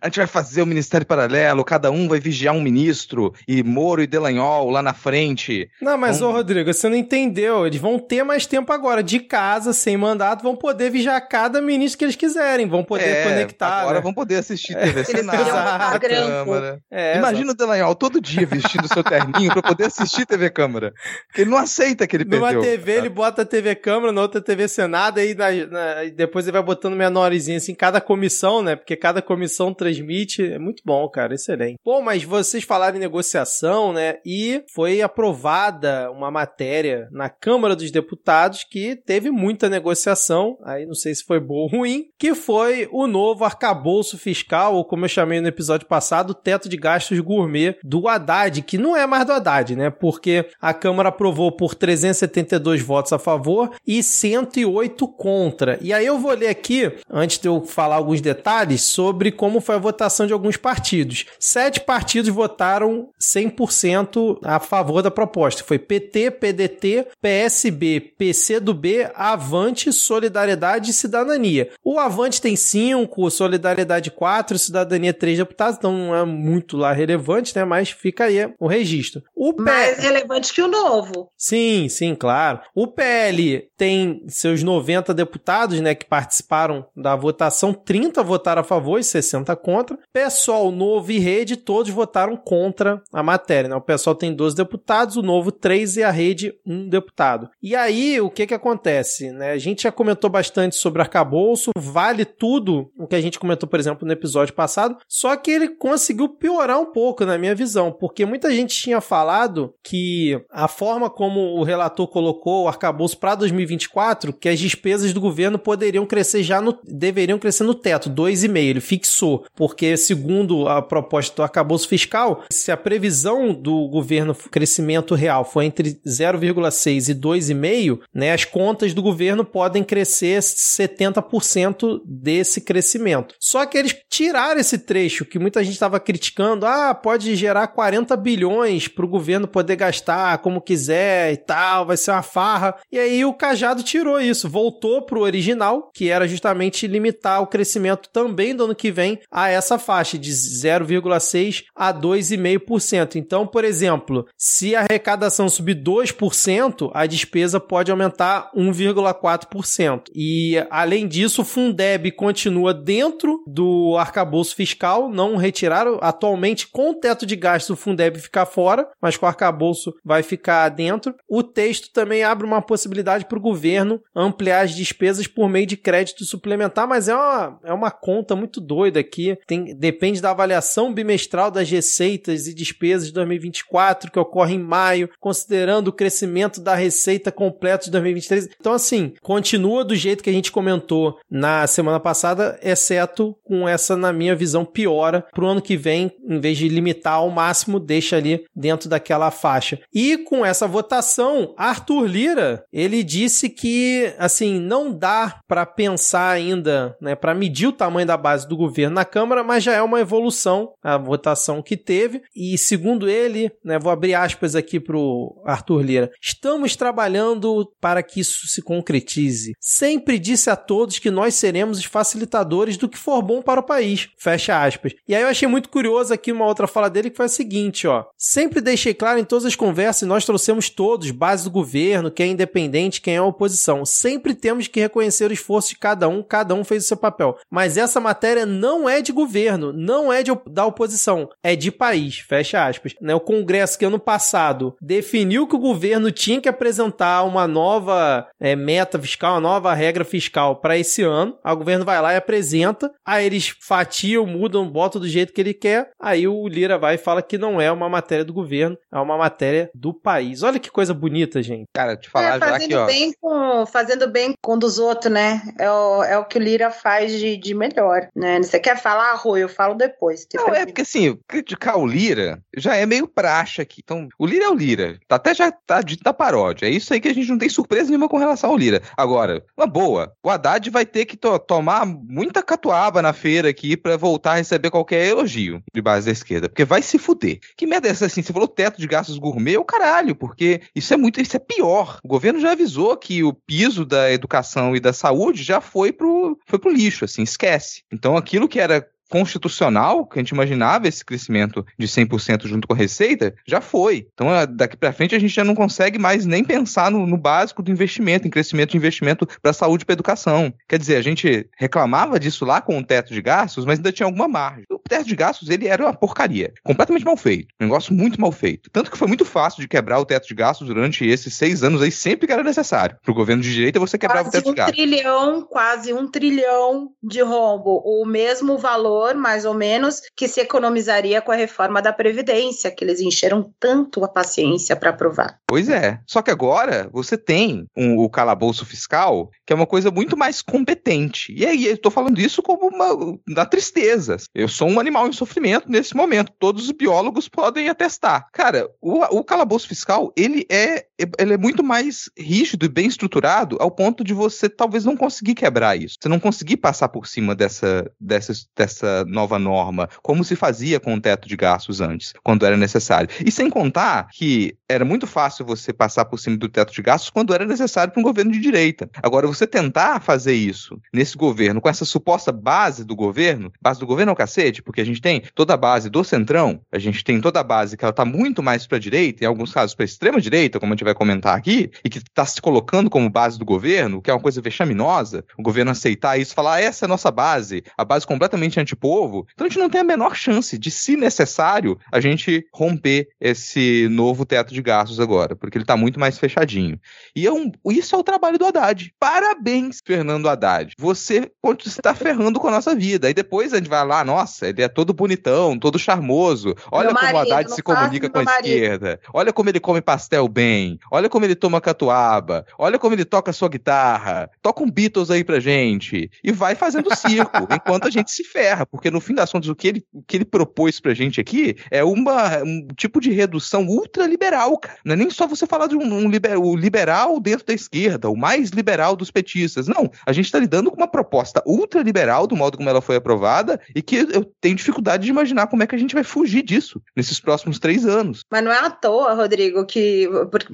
a gente vai fazer o Ministério Paralelo, cada um vai vigiar um ministro, e Moro e Delanhol lá na frente. Não, mas, ô Rodrigo, você não entendeu. Eles vão ter mais tempo agora, de casa, sem mandato, vão poder vigiar cada ministro que eles quiserem, vão poder é, conectar. Agora né? vão poder assistir TV é. Senado, Câmara. É, Imagina exato. o Delanhol todo dia vestindo seu terninho pra poder assistir TV Câmara. Ele não aceita que ele Numa perdeu. Numa TV ele bota TV Câmara, na outra TV Senado, aí na, na, depois ele vai botando menorzinho assim, cada comissão, né? Porque cada comissão transmite. É muito bom, cara, excelente. Bom, mas vocês falaram em negociação, né? E foi aprovada uma matéria na Câmara dos Deputados que teve muita negociação, aí não sei se foi bom ou ruim, que foi o novo arcabouço fiscal, ou como eu chamei no episódio passado, o teto de gastos gourmet do Haddad, que não é mais do Haddad, né? Porque a Câmara aprovou por 372 votos a favor e 108 contra. E aí eu vou ler aqui, antes de eu falar alguns detalhes, sobre como foi a votação de alguns partidos. Sete partidos votaram 100% a favor da proposta. Foi PT, PDT, PSB, PCdoB, Avante, Solidariedade e Cidadania. O Avante tem cinco, Solidariedade quatro, Cidadania três deputados, então não é muito lá relevante, né? Mas fica aí o registro. O Mais relevante que o novo. Sim, sim, claro. O PL tem seus 90 deputados, né, que participaram da votação, 30 votaram a favor e 60 contra. PSOL, Novo e Rede, todos votaram contra a matéria, né? O PSOL tem 12 deputados, o Novo 3 e a Rede 1 deputado. E aí, o que que acontece, né? A gente já comentou bastante sobre arcabouço, vale tudo o que a gente comentou, por exemplo, no episódio passado, só que ele conseguiu piorar um pouco, na minha visão, porque muita gente tinha falado que a forma como o relator colocou o arcabouço para 2024, que as despesas do governo poderiam crescer já no deveriam crescer no teto, 2,5, ele fixou, porque segundo a proposta do arcabouço fiscal, se a previsão do governo crescimento real for entre 0,6 e 2,5, né, as contas do governo podem crescer 70% desse crescimento. Só que eles tiraram esse trecho que muita gente estava criticando, ah, pode gerar 40 bilhões para o governo poder gastar como quiser e tal, vai ser uma farra. E aí o Cajado tirou isso, voltou para o original, que era justamente limitar o crescimento também do ano que vem a essa faixa de 0,6 a 2,5%. Então, por exemplo, se a arrecadação subir 2%, a despesa pode aumentar 1,4%. E além disso, o Fundeb continua dentro do arcabouço fiscal, não retiraram atualmente com o teto de gastos o Fundeb ficar fora, mas com o arcabouço vai ficar dentro. O texto também abre uma possibilidade para o governo ampliar as despesas por meio de crédito suplementar, mas é uma, é uma conta muito doida aqui. Tem, depende da avaliação bimestral das receitas e despesas de 2024, que ocorre em maio, considerando o crescimento da receita completa de 2023. Então, assim, continua do jeito que a gente comentou na semana passada, exceto com essa, na minha visão, piora para o ano que vem, em vez de limitar ao máximo, deixa ali dentro daquela faixa. E com essa votação, Arthur Lira, ele disse que, assim, não dá para pensar ainda, né, para medir o tamanho da base do governo na Câmara, mas já é uma evolução a votação que teve. E segundo ele, né, vou abrir aspas aqui para o Arthur Lira, estamos trabalhando para que isso se concretize. Sempre disse a todos que nós seremos os facilitadores do que for bom para o país. Fecha aspas. E aí eu achei muito curioso aqui uma outra fala dele que foi a seguinte, ó. Sempre deixei claro em todas as conversas, e nós trouxemos todos, base do governo, quem é independente, quem é oposição. Sempre temos que reconhecer o esforço de cada um, cada um fez o seu papel. Mas essa matéria não é de governo, não é de, da oposição, é de país, fecha aspas. Né? O Congresso que ano passado definiu que o governo tinha que apresentar uma nova é, meta fiscal, uma nova regra fiscal para esse ano. O governo vai lá e apresenta, aí eles fatiam, mudam, botam do jeito que ele quer, aí o Lira vai e fala que não é uma matéria do governo, é uma matéria do país. Olha que coisa bonita, gente. Cara, te falar é, já fazendo aqui, ó. Bem com, fazendo bem com dos outros, né? É o, é o que o Lira faz de, de melhor, né? Você quer falar, Rui? Eu falo depois. Não, é porque assim, criticar o Lira já é meio praxe aqui. Então, o Lira é o Lira. Tá, até já tá dito da paródia. É isso aí que a gente não tem surpresa nenhuma com relação ao Lira. Agora, uma boa. O Haddad vai ter que to tomar muita catuaba na feira aqui pra voltar a receber qualquer elogio de base da esquerda. Porque vai se fuder. Que merda é essa assim? Você falou teto de gastos gourmet? O caralho, porque isso é muito, isso é pior. O governo já avisou que o piso da educação e da saúde já foi pro, foi pro lixo, assim, esquece. Então aquilo que era constitucional, que a gente imaginava esse crescimento de 100% junto com a receita, já foi. Então, daqui para frente, a gente já não consegue mais nem pensar no, no básico do investimento, em crescimento de investimento para saúde e para educação. Quer dizer, a gente reclamava disso lá com o teto de gastos, mas ainda tinha alguma margem. O teto de gastos, ele era uma porcaria. Completamente mal feito. Um negócio muito mal feito. Tanto que foi muito fácil de quebrar o teto de gastos durante esses seis anos aí, sempre que era necessário. Para o governo de direita, você quebrava quase o teto um de gastos. trilhão, quase um trilhão de rombo. O mesmo valor valor, mais ou menos, que se economizaria com a reforma da Previdência, que eles encheram tanto a paciência para aprovar. Pois é. Só que agora você tem um, o calabouço fiscal, que é uma coisa muito <laughs> mais competente. E aí, eu estou falando isso como uma da tristeza. Eu sou um animal em sofrimento nesse momento. Todos os biólogos podem atestar. Cara, o, o calabouço fiscal, ele é, ele é muito mais rígido e bem estruturado ao ponto de você talvez não conseguir quebrar isso. Você não conseguir passar por cima dessa, dessa, dessa nova norma, como se fazia com o teto de gastos antes, quando era necessário. E sem contar que era muito fácil você passar por cima do teto de gastos quando era necessário para um governo de direita. Agora, você tentar fazer isso nesse governo, com essa suposta base do governo, base do governo é o cacete, porque a gente tem toda a base do centrão, a gente tem toda a base que ela está muito mais para a direita, em alguns casos para a extrema direita, como a gente vai comentar aqui, e que está se colocando como base do governo, que é uma coisa vexaminosa, o governo aceitar isso, falar ah, essa é a nossa base, a base completamente antipovo. Então a gente não tem a menor chance de, se necessário, a gente romper esse novo teto de gastos agora, porque ele está muito mais fechadinho. E é um, isso é o trabalho do Haddad. Parabéns, Fernando Haddad. Você está ferrando com a nossa vida. Aí depois a gente vai lá, nossa, ele é todo bonitão, todo charmoso. Olha como o Haddad se comunica com a marido. esquerda. Olha como ele come pastel bem. Olha como ele toma catuaba. Olha como ele toca sua guitarra. Toca um Beatles aí pra gente. E vai fazendo circo, <laughs> enquanto a gente se ferra. Porque no fim das contas, o que ele, o que ele propôs pra gente aqui é uma, um tipo de redução ultraliberal, cara. Não é nem só você falar de um, um liber, o liberal dentro da esquerda, o mais liberal dos petistas. Não, a gente está lidando com uma proposta ultraliberal do modo como ela foi aprovada e que eu tenho dificuldade de imaginar como é que a gente vai fugir disso nesses próximos três anos. Mas não é à toa, Rodrigo, que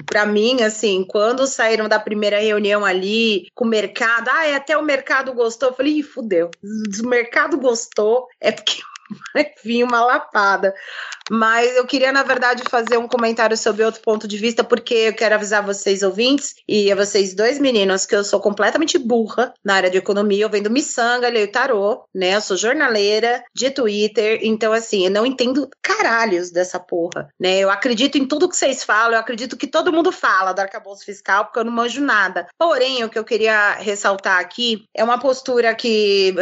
para mim, assim, quando saíram da primeira reunião ali com o mercado, ah, é, até o mercado gostou, eu falei, fudeu, o mercado gostou, é porque <laughs> vir uma lapada. Mas eu queria, na verdade, fazer um comentário sobre outro ponto de vista, porque eu quero avisar vocês, ouvintes, e a vocês dois meninos, que eu sou completamente burra na área de economia. Eu vendo miçanga, leio tarô, né? Eu sou jornaleira de Twitter. Então, assim, eu não entendo caralhos dessa porra, né? Eu acredito em tudo que vocês falam, eu acredito que todo mundo fala do arcabouço fiscal, porque eu não manjo nada. Porém, o que eu queria ressaltar aqui é uma postura que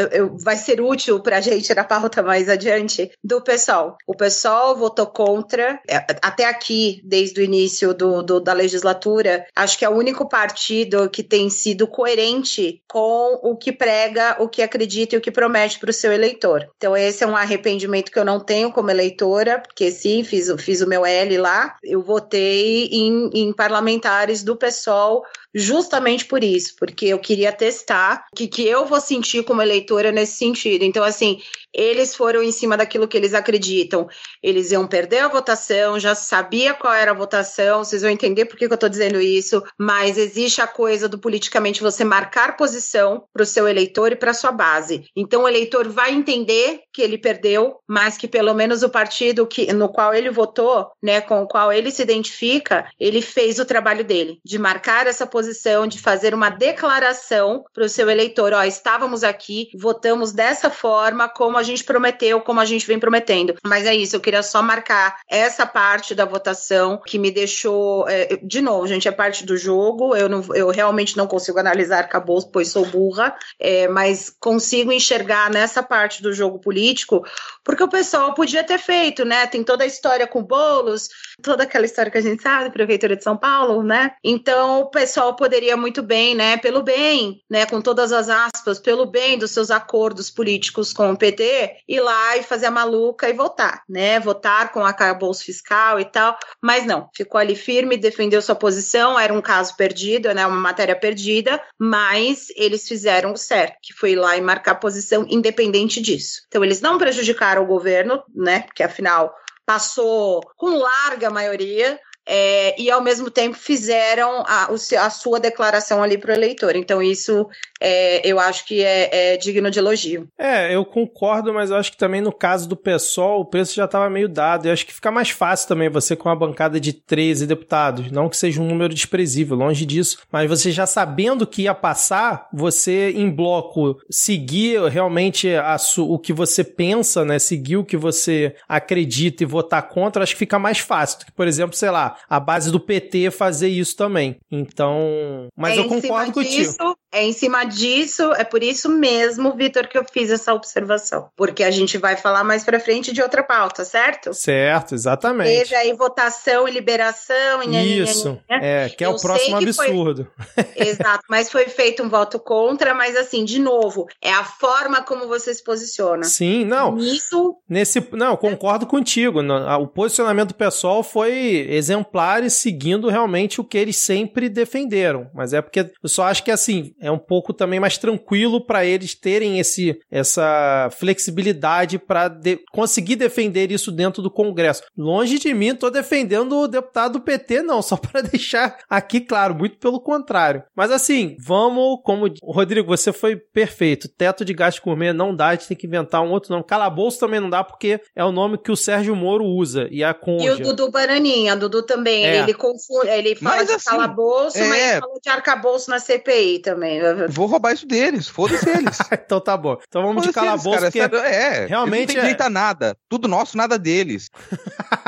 vai ser útil pra gente na pauta mais adiante do pessoal. O pessoal votou contra. É, até aqui, desde o início do, do, da legislatura, acho que é o único partido que tem sido coerente com o que prega, o que acredita e o que promete para o seu eleitor. Então, esse é um arrependimento que eu não tenho como eleitora, porque sim, fiz, fiz o meu L lá. Eu votei em, em parlamentares do PSOL justamente por isso, porque eu queria testar o que, que eu vou sentir como eleitora nesse sentido. Então, assim, eles foram em cima daquilo que eles acreditam. Eles iam perder a votação, já sabia qual era a votação, vocês vão entender por que, que eu estou dizendo isso, mas existe a coisa do politicamente você marcar posição para o seu eleitor e para sua base. Então, o eleitor vai entender que ele perdeu, mas que pelo menos o partido que, no qual ele votou, né, com o qual ele se identifica, ele fez o trabalho dele, de marcar essa posição de fazer uma declaração para o seu eleitor: ó, estávamos aqui, votamos dessa forma, como a gente prometeu, como a gente vem prometendo. Mas é isso, eu queria só marcar essa parte da votação que me deixou. É, de novo, gente, é parte do jogo. Eu, não, eu realmente não consigo analisar acabou, pois sou burra, é, mas consigo enxergar nessa parte do jogo político, porque o pessoal podia ter feito, né? Tem toda a história com bolos, toda aquela história que a gente sabe, Prefeitura de São Paulo, né? Então o pessoal poderia muito bem, né, pelo bem, né, com todas as aspas, pelo bem dos seus acordos políticos com o PT, ir lá e fazer a maluca e votar, né, votar com a bolsa fiscal e tal, mas não, ficou ali firme, defendeu sua posição, era um caso perdido, né, uma matéria perdida, mas eles fizeram o certo, que foi lá e marcar posição independente disso. Então eles não prejudicaram o governo, né, porque afinal passou com larga maioria, é, e ao mesmo tempo fizeram a, a sua declaração ali para o eleitor. Então, isso é, eu acho que é, é, digno de elogio. É, eu concordo, mas eu acho que também no caso do PSOL, o preço já estava meio dado. Eu acho que fica mais fácil também você com uma bancada de 13 deputados. Não que seja um número desprezível, longe disso, mas você já sabendo que ia passar, você em bloco seguir realmente a, o que você pensa, né? Seguir o que você acredita e votar contra, acho que fica mais fácil do que, por exemplo, sei lá, a base do PT fazer isso também. Então. Mas é, eu concordo contigo. Disso, É em cima disso, é por isso mesmo, Vitor, que eu fiz essa observação. Porque a gente vai falar mais pra frente de outra pauta, certo? Certo, exatamente. Teve aí votação e liberação. E isso, é, que é eu o próximo absurdo. Foi... <laughs> Exato, mas foi feito um voto contra, mas assim, de novo, é a forma como você se posiciona. Sim, não. Isso. Nesse, não, concordo contigo. O posicionamento pessoal foi exemplar e seguindo realmente o que eles sempre defenderam. Mas é porque eu só acho que assim, é um pouco também mais tranquilo para eles terem esse, essa flexibilidade para de, conseguir defender isso dentro do Congresso. Longe de mim, tô defendendo o deputado do PT, não, só <laughs> para deixar aqui claro, muito pelo contrário. Mas assim, vamos, como Rodrigo, você foi perfeito. Teto de gasto gourmet não dá, a gente tem que inventar um outro nome. Calabouço também não dá, porque é o nome que o Sérgio Moro usa. E a Conja. E o Dudu Bananinha, Dudu também. É. Ele confunde, ele fala mas, de assim, calabouço, é... mas fala de arcabouço na CPI também. <laughs> Vou roubar isso deles, foda-se eles. <laughs> então tá bom. Então vamos de calabouço, eles, cara, porque é, realmente não tem direito a nada. Tudo nosso, nada deles. <laughs>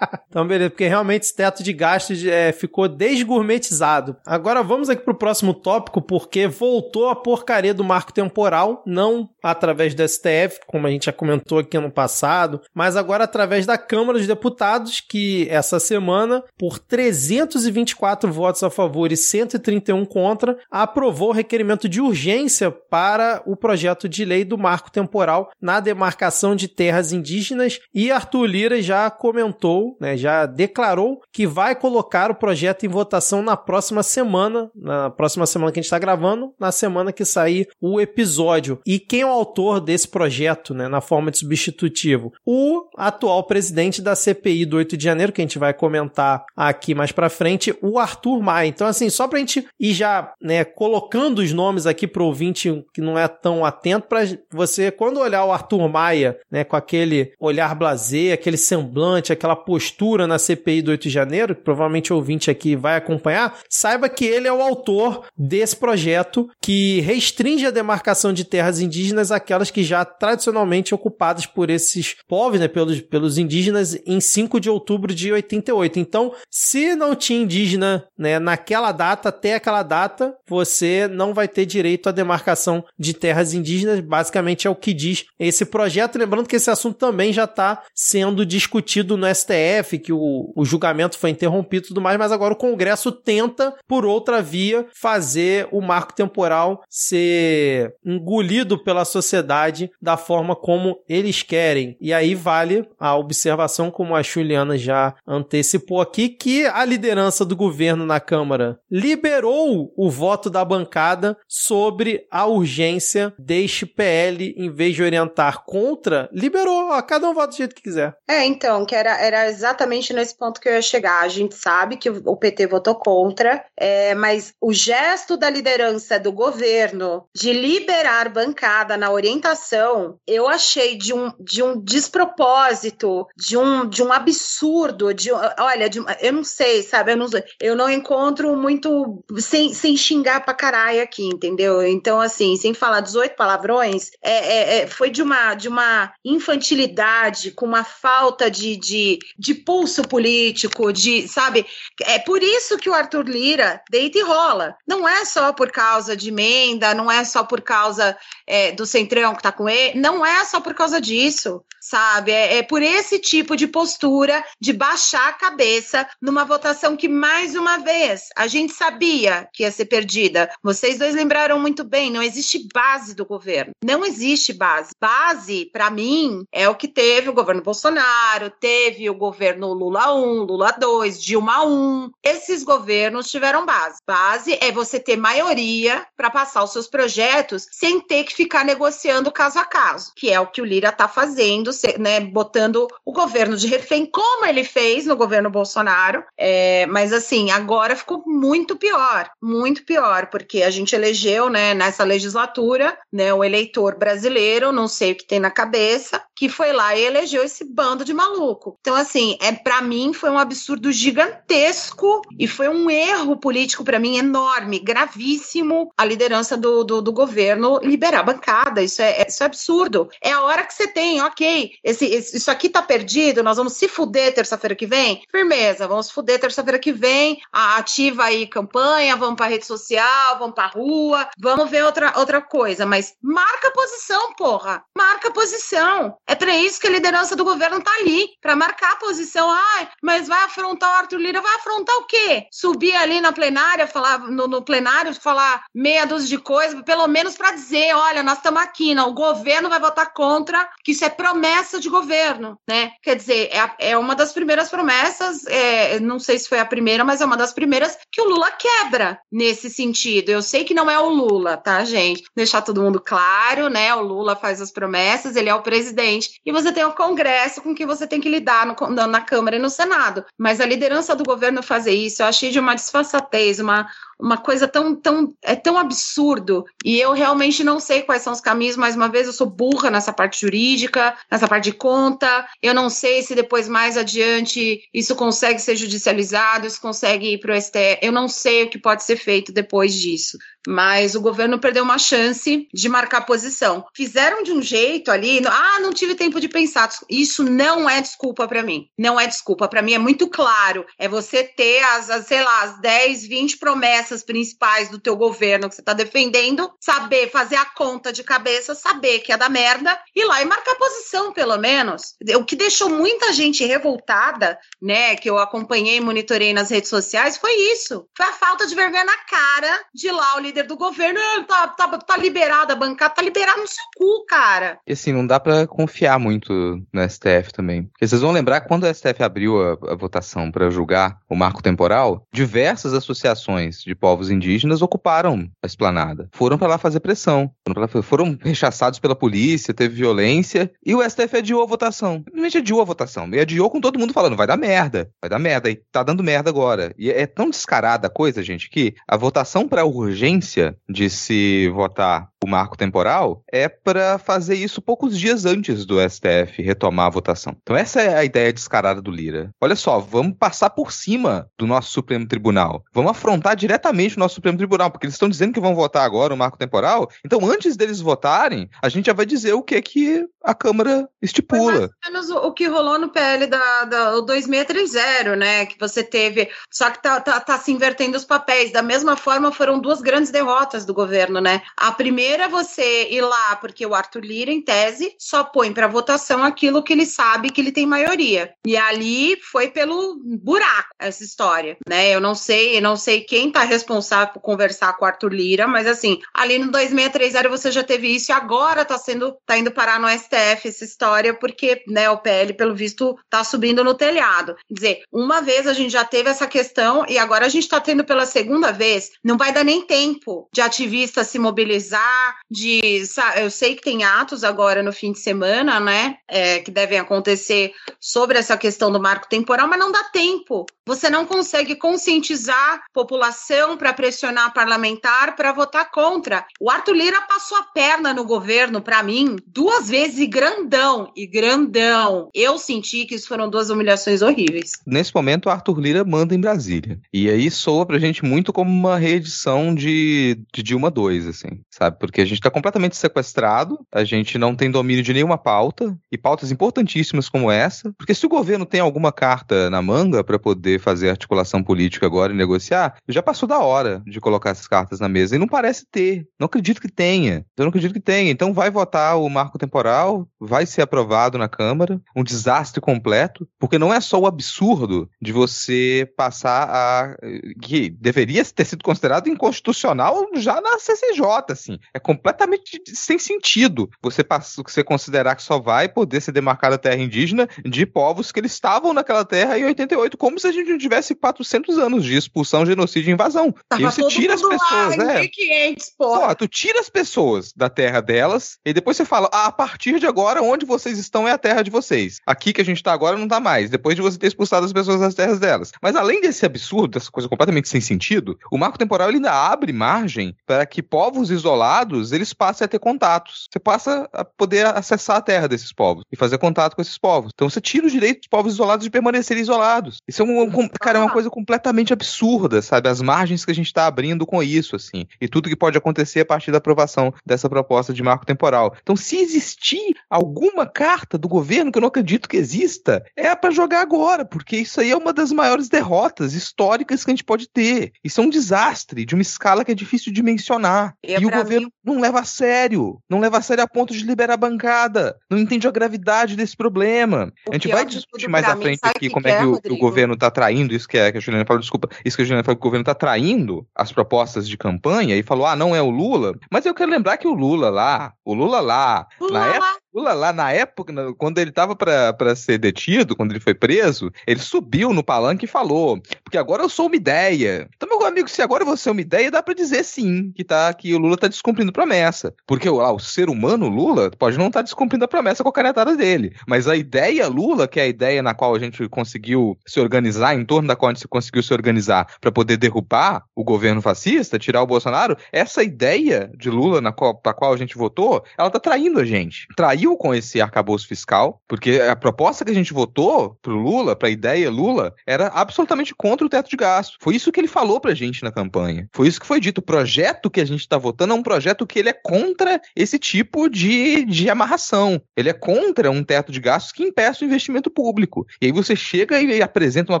então beleza, porque realmente esse teto de gastos é, ficou desgourmetizado. Agora vamos aqui pro próximo tópico, porque voltou a porcaria do marco temporal, não através do STF, como a gente já comentou aqui ano passado, mas agora através da Câmara dos Deputados, que essa semana, por 324 votos a favor e 131 contra, aprovou o requerimento de urgência para o projeto de lei do marco temporal na demarcação de terras indígenas e Arthur Lira já comentou, né, já declarou que vai colocar o projeto em votação na próxima semana, na próxima semana que a gente está gravando, na semana que sair o episódio. E quem é o autor desse projeto, né, na forma de substitutivo? O atual presidente da CPI do 8 de janeiro, que a gente vai comentar aqui mais para frente, o Arthur Maia. Então, assim, só para a gente ir já né, colocando os nomes aqui para o ouvinte que não é tão atento, para você, quando olhar o Arthur Maia, né, com aquele olhar blazer, aquele semblante, aquela postura na CPI do 8 de janeiro, que provavelmente o ouvinte aqui vai acompanhar, saiba que ele é o autor desse projeto que restringe a demarcação de terras indígenas aquelas que já tradicionalmente ocupadas por esses povos, né, pelos, pelos indígenas, em 5 de outubro de 88. Então, se não tinha indígena né, naquela data, até aquela data, você não vai ter direito à demarcação de terras indígenas. Basicamente é o que diz esse projeto. Lembrando que esse assunto também já está sendo discutido no STF, que o, o julgamento foi interrompido e tudo mais, mas agora o Congresso tenta, por outra via, fazer o marco temporal ser engolido pela sociedade da forma como eles querem. E aí vale a observação, como a Juliana já antecipou aqui, que a liderança do governo na Câmara liberou o voto da bancada sobre a urgência deste PL, em vez de orientar contra, liberou. Ó, cada um vota do jeito que quiser. É, então, que era, era exatamente nesse ponto que eu ia chegar. A gente sabe que o PT votou contra, é, mas o gesto da liderança do governo de liberar bancada na orientação, eu achei de um, de um despropósito, de um, de um absurdo, de olha, de, eu não sei, sabe? Eu não, eu não encontro muito sem, sem xingar pra caralho aqui, entendeu? Então, assim, sem falar 18 palavrões, é, é, é, foi de uma, de uma infantilidade, com uma falta de, de, de pulso político, de, sabe? É por isso que o Arthur Lira deita e rola. Não é só por causa de emenda, não é só por causa é, do Centrão que tá com ele, não é só por causa disso sabe? É, é, por esse tipo de postura de baixar a cabeça numa votação que, mais uma vez, a gente sabia que ia ser perdida. Vocês dois lembraram muito bem, não existe base do governo. Não existe base. Base, para mim, é o que teve o governo Bolsonaro, teve o governo Lula 1, Lula 2, Dilma 1. Esses governos tiveram base. Base é você ter maioria para passar os seus projetos sem ter que ficar negociando caso a caso, que é o que o Lira está fazendo né, botando o governo de refém, como ele fez no governo Bolsonaro. É, mas assim, agora ficou muito pior, muito pior, porque a gente elegeu, né, nessa legislatura, né, o eleitor brasileiro, não sei o que tem na cabeça, que foi lá e elegeu esse bando de maluco. Então, assim, é para mim foi um absurdo gigantesco e foi um erro político para mim enorme, gravíssimo a liderança do, do, do, governo liberar a bancada. Isso é, isso é absurdo. É a hora que você tem, ok, esse, esse, isso aqui tá perdido, nós vamos se fuder terça-feira que vem? Firmeza, vamos fuder terça-feira que vem, ativa aí campanha, vamos pra rede social, vamos pra rua, vamos ver outra, outra coisa, mas marca posição, porra. Marca posição. É para isso que a liderança do governo tá ali, para marcar a posição. Ai, mas vai afrontar o Arthur Lira, vai afrontar o quê? Subir ali na plenária, falar no, no plenário, falar meia dúzia de coisas, pelo menos para dizer, olha, nós estamos aqui, não, o governo vai votar contra, que isso é promessa de governo, né? Quer dizer, é, é uma das primeiras promessas, é, não sei se foi a primeira, mas é uma das primeiras que o Lula quebra nesse sentido. Eu sei que não é o Lula, tá, gente? Deixar todo mundo claro, né? O Lula faz as promessas, ele é o presidente, e você tem o Congresso com que você tem que lidar no, na Câmara e no Senado. Mas a liderança do governo fazer isso, eu achei de uma disfarçatez, uma, uma coisa tão, tão, é tão absurdo. E eu realmente não sei quais são os caminhos. Mais uma vez, eu sou burra nessa parte jurídica, nessa parte de conta. Eu não sei se depois, mais adiante, isso consegue ser judicializado, isso consegue ir para o STF. Eu não sei o que pode ser feito depois disso mas o governo perdeu uma chance de marcar posição. Fizeram de um jeito ali, ah, não tive tempo de pensar. Isso não é desculpa para mim. Não é desculpa. Para mim é muito claro. É você ter as, as, sei lá, as 10, 20 promessas principais do teu governo que você está defendendo, saber fazer a conta de cabeça, saber que é da merda, ir lá e marcar posição, pelo menos. O que deixou muita gente revoltada, né, que eu acompanhei e monitorei nas redes sociais, foi isso. Foi a falta de vergonha na cara de lá o líder do governo, ah, tá, tá, tá liberado a bancada, tá liberado no seu cu, cara. E assim, não dá para confiar muito no STF também. Porque vocês vão lembrar quando o STF abriu a, a votação para julgar o marco temporal, diversas associações de povos indígenas ocuparam a esplanada. Foram para lá fazer pressão. Foram, lá, foram rechaçados pela polícia, teve violência, e o STF adiou a votação. Simplesmente adiou a votação. E adiou com todo mundo falando, vai dar merda, vai dar merda, e tá dando merda agora. E é tão descarada a coisa, gente, que a votação para urgência de se votar o marco temporal é para fazer isso poucos dias antes do STF retomar a votação. Então essa é a ideia descarada do Lira. Olha só, vamos passar por cima do nosso Supremo Tribunal. Vamos afrontar diretamente o nosso Supremo Tribunal, porque eles estão dizendo que vão votar agora o marco temporal. Então antes deles votarem, a gente já vai dizer o que é que a Câmara estipula. Foi mais ou menos o que rolou no PL da, da 2630, né? Que você teve. Só que tá, tá, tá se invertendo os papéis. Da mesma forma, foram duas grandes derrotas do governo, né? A primeira é você ir lá, porque o Arthur Lira, em tese, só põe para votação aquilo que ele sabe que ele tem maioria. E ali foi pelo buraco essa história, né? Eu não sei, eu não sei quem tá responsável por conversar com o Arthur Lira, mas assim, ali no 2630 você já teve isso e agora tá sendo, tá indo parar no STF essa história, porque, né, o PL, pelo visto, tá subindo no telhado. Quer dizer, uma vez a gente já teve essa questão e agora a gente tá tendo pela segunda vez, não vai dar nem tempo tempo de ativista se mobilizar, de. Eu sei que tem atos agora no fim de semana, né? É, que devem acontecer sobre essa questão do marco temporal, mas não dá tempo. Você não consegue conscientizar população para pressionar parlamentar para votar contra. O Arthur Lira passou a perna no governo, para mim, duas vezes e grandão, e grandão. Eu senti que isso foram duas humilhações horríveis. Nesse momento, o Arthur Lira manda em Brasília. E aí soa pra gente muito como uma reedição de de, Dilma 2, assim, sabe? Porque a gente tá completamente sequestrado, a gente não tem domínio de nenhuma pauta, e pautas importantíssimas como essa, porque se o governo tem alguma carta na manga para poder fazer articulação política agora e negociar, já passou da hora de colocar essas cartas na mesa, e não parece ter. Não acredito que tenha. Eu não acredito que tenha. Então vai votar o marco temporal, vai ser aprovado na Câmara, um desastre completo, porque não é só o absurdo de você passar a. que deveria ter sido considerado inconstitucional já na CCJ, assim. É completamente sem sentido você, você considerar que só vai poder ser demarcada terra indígena de povos que eles estavam naquela terra em 88, como se a gente não tivesse 400 anos de expulsão, genocídio e invasão. Tava e você tira as pessoas, lá, né? 1500, porra. Pô, tu tira as pessoas da terra delas e depois você fala, ah, a partir de agora, onde vocês estão é a terra de vocês. Aqui que a gente tá agora não tá mais, depois de você ter expulsado as pessoas das terras delas. Mas além desse absurdo, dessa coisa completamente sem sentido, o marco temporal ele ainda abre mais margem para que povos isolados eles passem a ter contatos. Você passa a poder acessar a terra desses povos e fazer contato com esses povos. Então você tira o direito dos povos isolados de permanecerem isolados. Isso é um, um cara, é uma coisa completamente absurda, sabe? As margens que a gente está abrindo com isso, assim, e tudo que pode acontecer a partir da aprovação dessa proposta de marco temporal. Então, se existir alguma carta do governo que eu não acredito que exista, é para jogar agora, porque isso aí é uma das maiores derrotas históricas que a gente pode ter. Isso é um desastre de uma escala que é difícil de mencionar. E, é e o governo mim... não leva a sério. Não leva a sério a ponto de liberar a bancada. Não entende a gravidade desse problema. O a gente vai discutir mais à frente aqui como é que, é, o, o, governo está traindo isso que, é, que a Juliana falou, desculpa, isso que a Juliana falou que o governo está traindo as propostas de campanha e falou, ah, não é o Lula. Mas eu quero lembrar que o Lula lá, o Lula lá, Lula na época Lula lá na época, quando ele tava para ser detido, quando ele foi preso, ele subiu no palanque e falou: porque agora eu sou uma ideia. Então, meu amigo, se agora você é uma ideia, dá para dizer sim que, tá, que o Lula tá descumprindo promessa. Porque o ser humano Lula pode não estar tá descumprindo a promessa com a canetada dele. Mas a ideia Lula, que é a ideia na qual a gente conseguiu se organizar, em torno da qual a gente conseguiu se organizar para poder derrubar o governo fascista, tirar o Bolsonaro, essa ideia de Lula na qual, pra qual a gente votou, ela tá traindo a gente. Traiu saiu com esse arcabouço fiscal, porque a proposta que a gente votou pro Lula, pra ideia Lula, era absolutamente contra o teto de gasto. Foi isso que ele falou pra gente na campanha. Foi isso que foi dito. O projeto que a gente tá votando é um projeto que ele é contra esse tipo de, de amarração. Ele é contra um teto de gastos que impeça o investimento público. E aí você chega e apresenta uma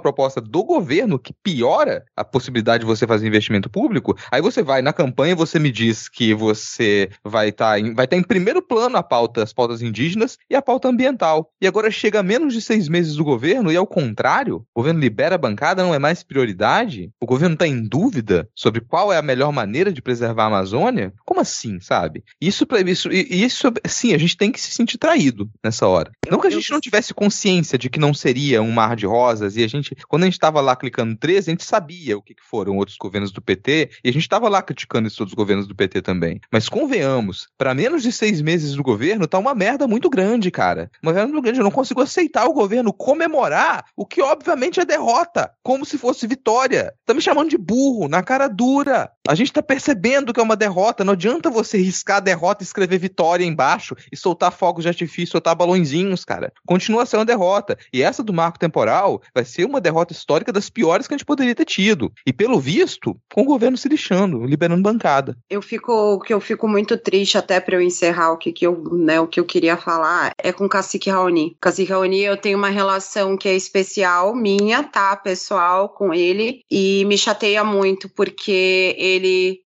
proposta do governo que piora a possibilidade de você fazer investimento público. Aí você vai na campanha você me diz que você vai estar tá vai tá em primeiro plano a pauta, as pautas pautas indígenas e a pauta ambiental. E agora chega a menos de seis meses do governo e, ao contrário, o governo libera a bancada, não é mais prioridade? O governo está em dúvida sobre qual é a melhor maneira de preservar a Amazônia? Como assim, sabe? Isso, isso, isso sim, a gente tem que se sentir traído nessa hora. Não que a gente não tivesse consciência de que não seria um mar de rosas, e a gente, quando a gente estava lá clicando 13, a gente sabia o que foram outros governos do PT, e a gente estava lá criticando esses outros governos do PT também. Mas convenhamos, para menos de seis meses do governo, tá uma merda muito grande, cara. Uma merda muito grande. Eu não consigo aceitar o governo comemorar o que, obviamente, é derrota, como se fosse vitória. Tá me chamando de burro, na cara dura. A gente tá percebendo que é uma derrota. Não adianta você riscar a derrota e escrever vitória embaixo e soltar fogos de artifício, soltar balãozinhos, cara. Continua sendo uma derrota. E essa do marco temporal vai ser uma derrota histórica das piores que a gente poderia ter tido. E pelo visto, com o governo se lixando, liberando bancada. Eu fico, que eu fico muito triste até para eu encerrar o que, que eu, né, o que eu queria falar é com o Cacique Raoni. Cacique Raoni, eu tenho uma relação que é especial minha, tá, pessoal, com ele e me chateia muito porque ele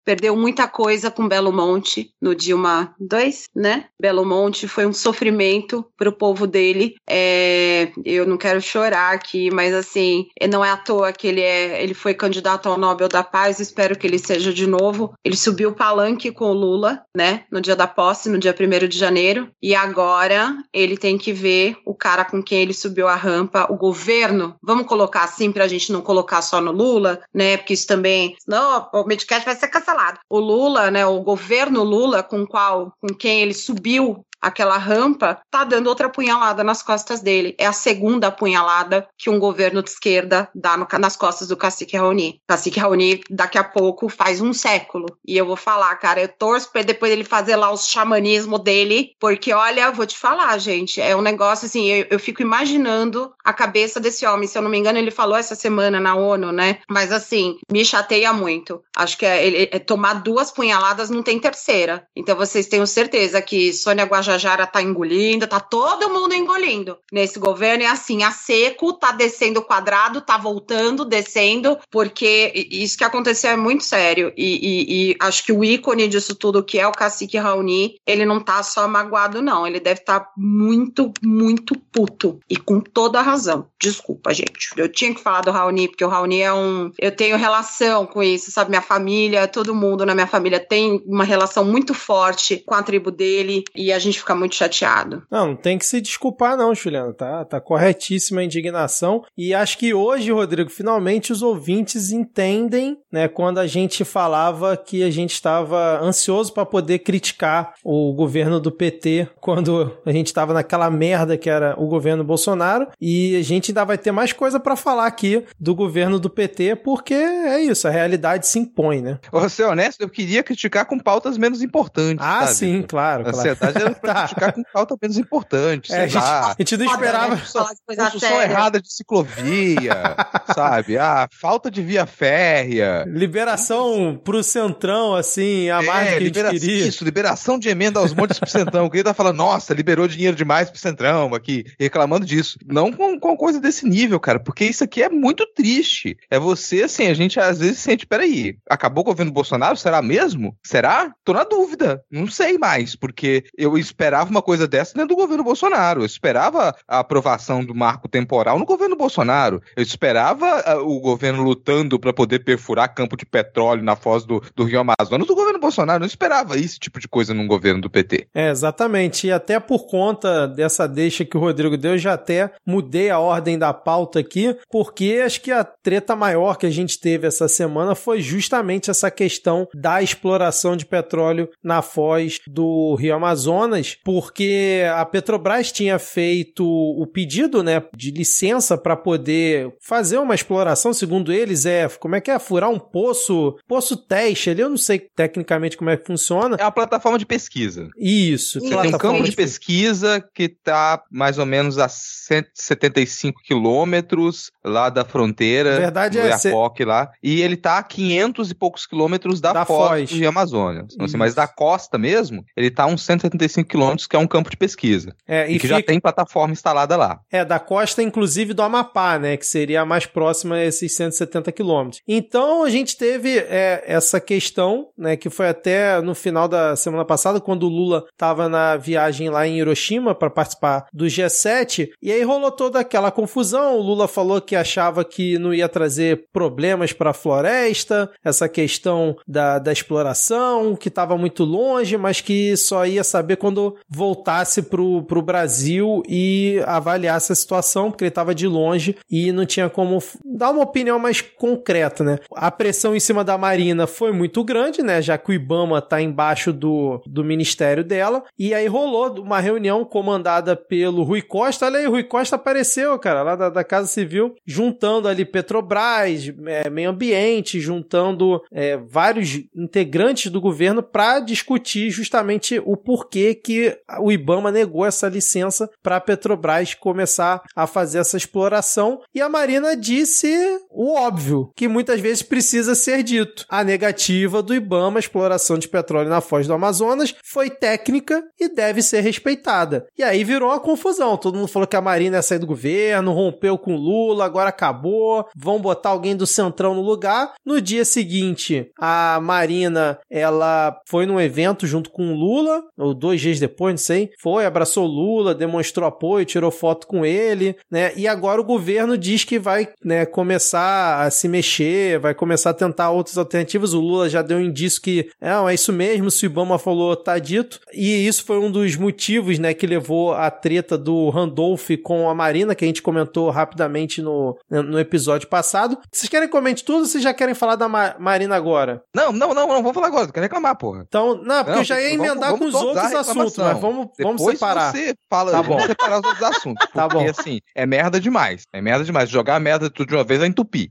perdeu muita coisa com Belo Monte no Dilma 2, né? Belo Monte foi um sofrimento pro povo dele. É, eu não quero chorar aqui, mas assim, não é à toa que ele é, ele foi candidato ao Nobel da Paz, espero que ele seja de novo. Ele subiu o palanque com o Lula, né? No dia da posse, no dia 1 de janeiro. E agora ele tem que ver o cara com quem ele subiu a rampa, o governo. Vamos colocar assim pra gente não colocar só no Lula, né? Porque isso também, não, o Medcast vai ser cancelado. O Lula, né, o governo Lula com qual com quem ele subiu aquela rampa, tá dando outra punhalada nas costas dele. É a segunda punhalada que um governo de esquerda dá no, nas costas do Cacique Raoni. Cacique Raoni, daqui a pouco, faz um século. E eu vou falar, cara, eu torço pra depois ele fazer lá os xamanismo dele, porque olha, vou te falar, gente, é um negócio assim, eu, eu fico imaginando a cabeça desse homem. Se eu não me engano, ele falou essa semana na ONU, né? Mas assim, me chateia muito. Acho que é, ele, é, tomar duas punhaladas não tem terceira. Então vocês tenham certeza que Sônia Guajajara Guajajara tá engolindo, tá todo mundo engolindo nesse governo. É assim, a seco tá descendo o quadrado, tá voltando, descendo, porque isso que aconteceu é muito sério. E, e, e acho que o ícone disso tudo, que é o cacique Raoni, ele não tá só magoado, não. Ele deve estar tá muito, muito puto. E com toda a razão. Desculpa, gente. Eu tinha que falar do Raoni, porque o Raoni é um. Eu tenho relação com isso, sabe? Minha família, todo mundo na minha família tem uma relação muito forte com a tribo dele. E a gente gente fica muito chateado. Não, não tem que se desculpar não, Juliana, tá, tá corretíssima a indignação e acho que hoje, Rodrigo, finalmente os ouvintes entendem, né, quando a gente falava que a gente estava ansioso para poder criticar o governo do PT quando a gente estava naquela merda que era o governo Bolsonaro e a gente ainda vai ter mais coisa para falar aqui do governo do PT porque é isso, a realidade se impõe, né? Vou ser honesto, eu queria criticar com pautas menos importantes. Ah, sabe? sim, claro. A claro. ansiedade era pra <laughs> Tá. criticar com pauta menos importante. É, sei a, gente, lá. <laughs> a gente não esperava. De coisa Construção errada de ciclovia, <laughs> sabe? Ah, falta de via férrea. Liberação pro centrão, assim, a mais do que a gente libera- queria. Isso, liberação de emenda aos montes pro Centrão. Queria estar falando, nossa, liberou dinheiro demais pro Centrão aqui, reclamando disso. Não com, com coisa desse nível, cara, porque isso aqui é muito triste. É você, assim, a gente às vezes sente, peraí, acabou o governo Bolsonaro? Será mesmo? Será? Tô na dúvida. Não sei mais, porque eu esperava uma coisa dessa dentro do governo Bolsonaro. Eu esperava a aprovação do marco temporal no governo Bolsonaro. Eu esperava ah, o governo lutando para poder perfurar campo de petróleo na foz do, do Rio Amazonas do governo Bolsonaro. Eu não esperava esse tipo de coisa num governo do PT. É, exatamente. E até por conta dessa deixa que o Rodrigo deu, eu já até mudei a ordem da pauta aqui, porque acho que a treta maior que a gente teve essa semana foi justamente essa questão da exploração de petróleo na foz do Rio Amazonas, porque a Petrobras tinha feito o pedido, né, de licença para poder fazer uma exploração, segundo eles, é, como é que é, furar um poço, poço teste ali, eu não sei tecnicamente como é que funciona. É uma plataforma de pesquisa. Isso, Você tem um campo de pesquisa que está mais ou menos a 175 quilômetros lá da fronteira, A verdade do é, cê- Iapoque lá, e ele tá a 500 e poucos quilômetros da, Da foz, foz. do Rio Amazonas. Então, assim, mas da costa mesmo, ele tá a uns 175 quilômetros, que é um campo de pesquisa. É, E, e que já fica, tem plataforma instalada lá. é da costa, inclusive, do Amapá, né? Que seria a mais próxima a esses 170 quilômetros. Então, a gente teve é, essa questão, né? Que foi até no final da semana passada, quando o Lula estava na viagem lá em Hiroshima para participar do G7. E aí rolou toda aquela confusão. O Lula falou que achava que não ia trazer problemas para a floresta, essa questão da, da exploração, que estava muito longe, mas que só ia saber quando voltasse pro, pro Brasil e avaliasse a situação, porque ele estava de longe e não tinha como dar uma opinião mais concreta, né? A pressão em cima da Marina foi muito grande, né? Já que o Ibama está embaixo do, do ministério dela. E aí rolou uma reunião comandada pelo Rui Costa. Olha aí, Rui Costa apareceu, cara, lá da, da Casa Civil, juntando ali Petrobras, é, meio ambiente, juntando é, vários integrantes do governo para discutir justamente o porquê que o Ibama negou essa licença para a Petrobras começar a fazer essa exploração. E a Marina disse o óbvio, que muitas vezes precisa ser dito. A negativa do Ibama exploração de petróleo na foz do Amazonas foi técnica e deve ser respeitada. E aí virou uma confusão. Todo mundo falou que a Marina ia sair do governo, rompeu com Lula, agora acabou, vão botar alguém do Centrão no lugar. No dia seguinte, a Marina, ela foi num evento junto com o Lula, ou dois dias depois, não sei, foi, abraçou o Lula, demonstrou apoio, tirou foto com ele, né? E agora o governo diz que vai, né, começar a se mexer, vai começar a tentar outras alternativas. O Lula já deu um indício que, não, é isso mesmo, se o Ibama falou, tá dito. E isso foi um dos motivos, né, que levou a treta do Randolph com a Marina, que a gente comentou rapidamente no, no episódio passado. Vocês querem que comente tudo ou vocês já querem falar da Ma- Marina agora? Não, não, não, não, vou falar agora, quero reclamar, porra. Então, não, porque Não, eu já ia vamos- emendar vamos com os outros assuntos, reclamação. mas vamos, vamos Depois separar. você fala, Tá vamos bom. separar os outros assuntos. Porque, Tá bom. assim, é merda demais. É merda demais. Jogar a merda tudo de uma vez vai entupir.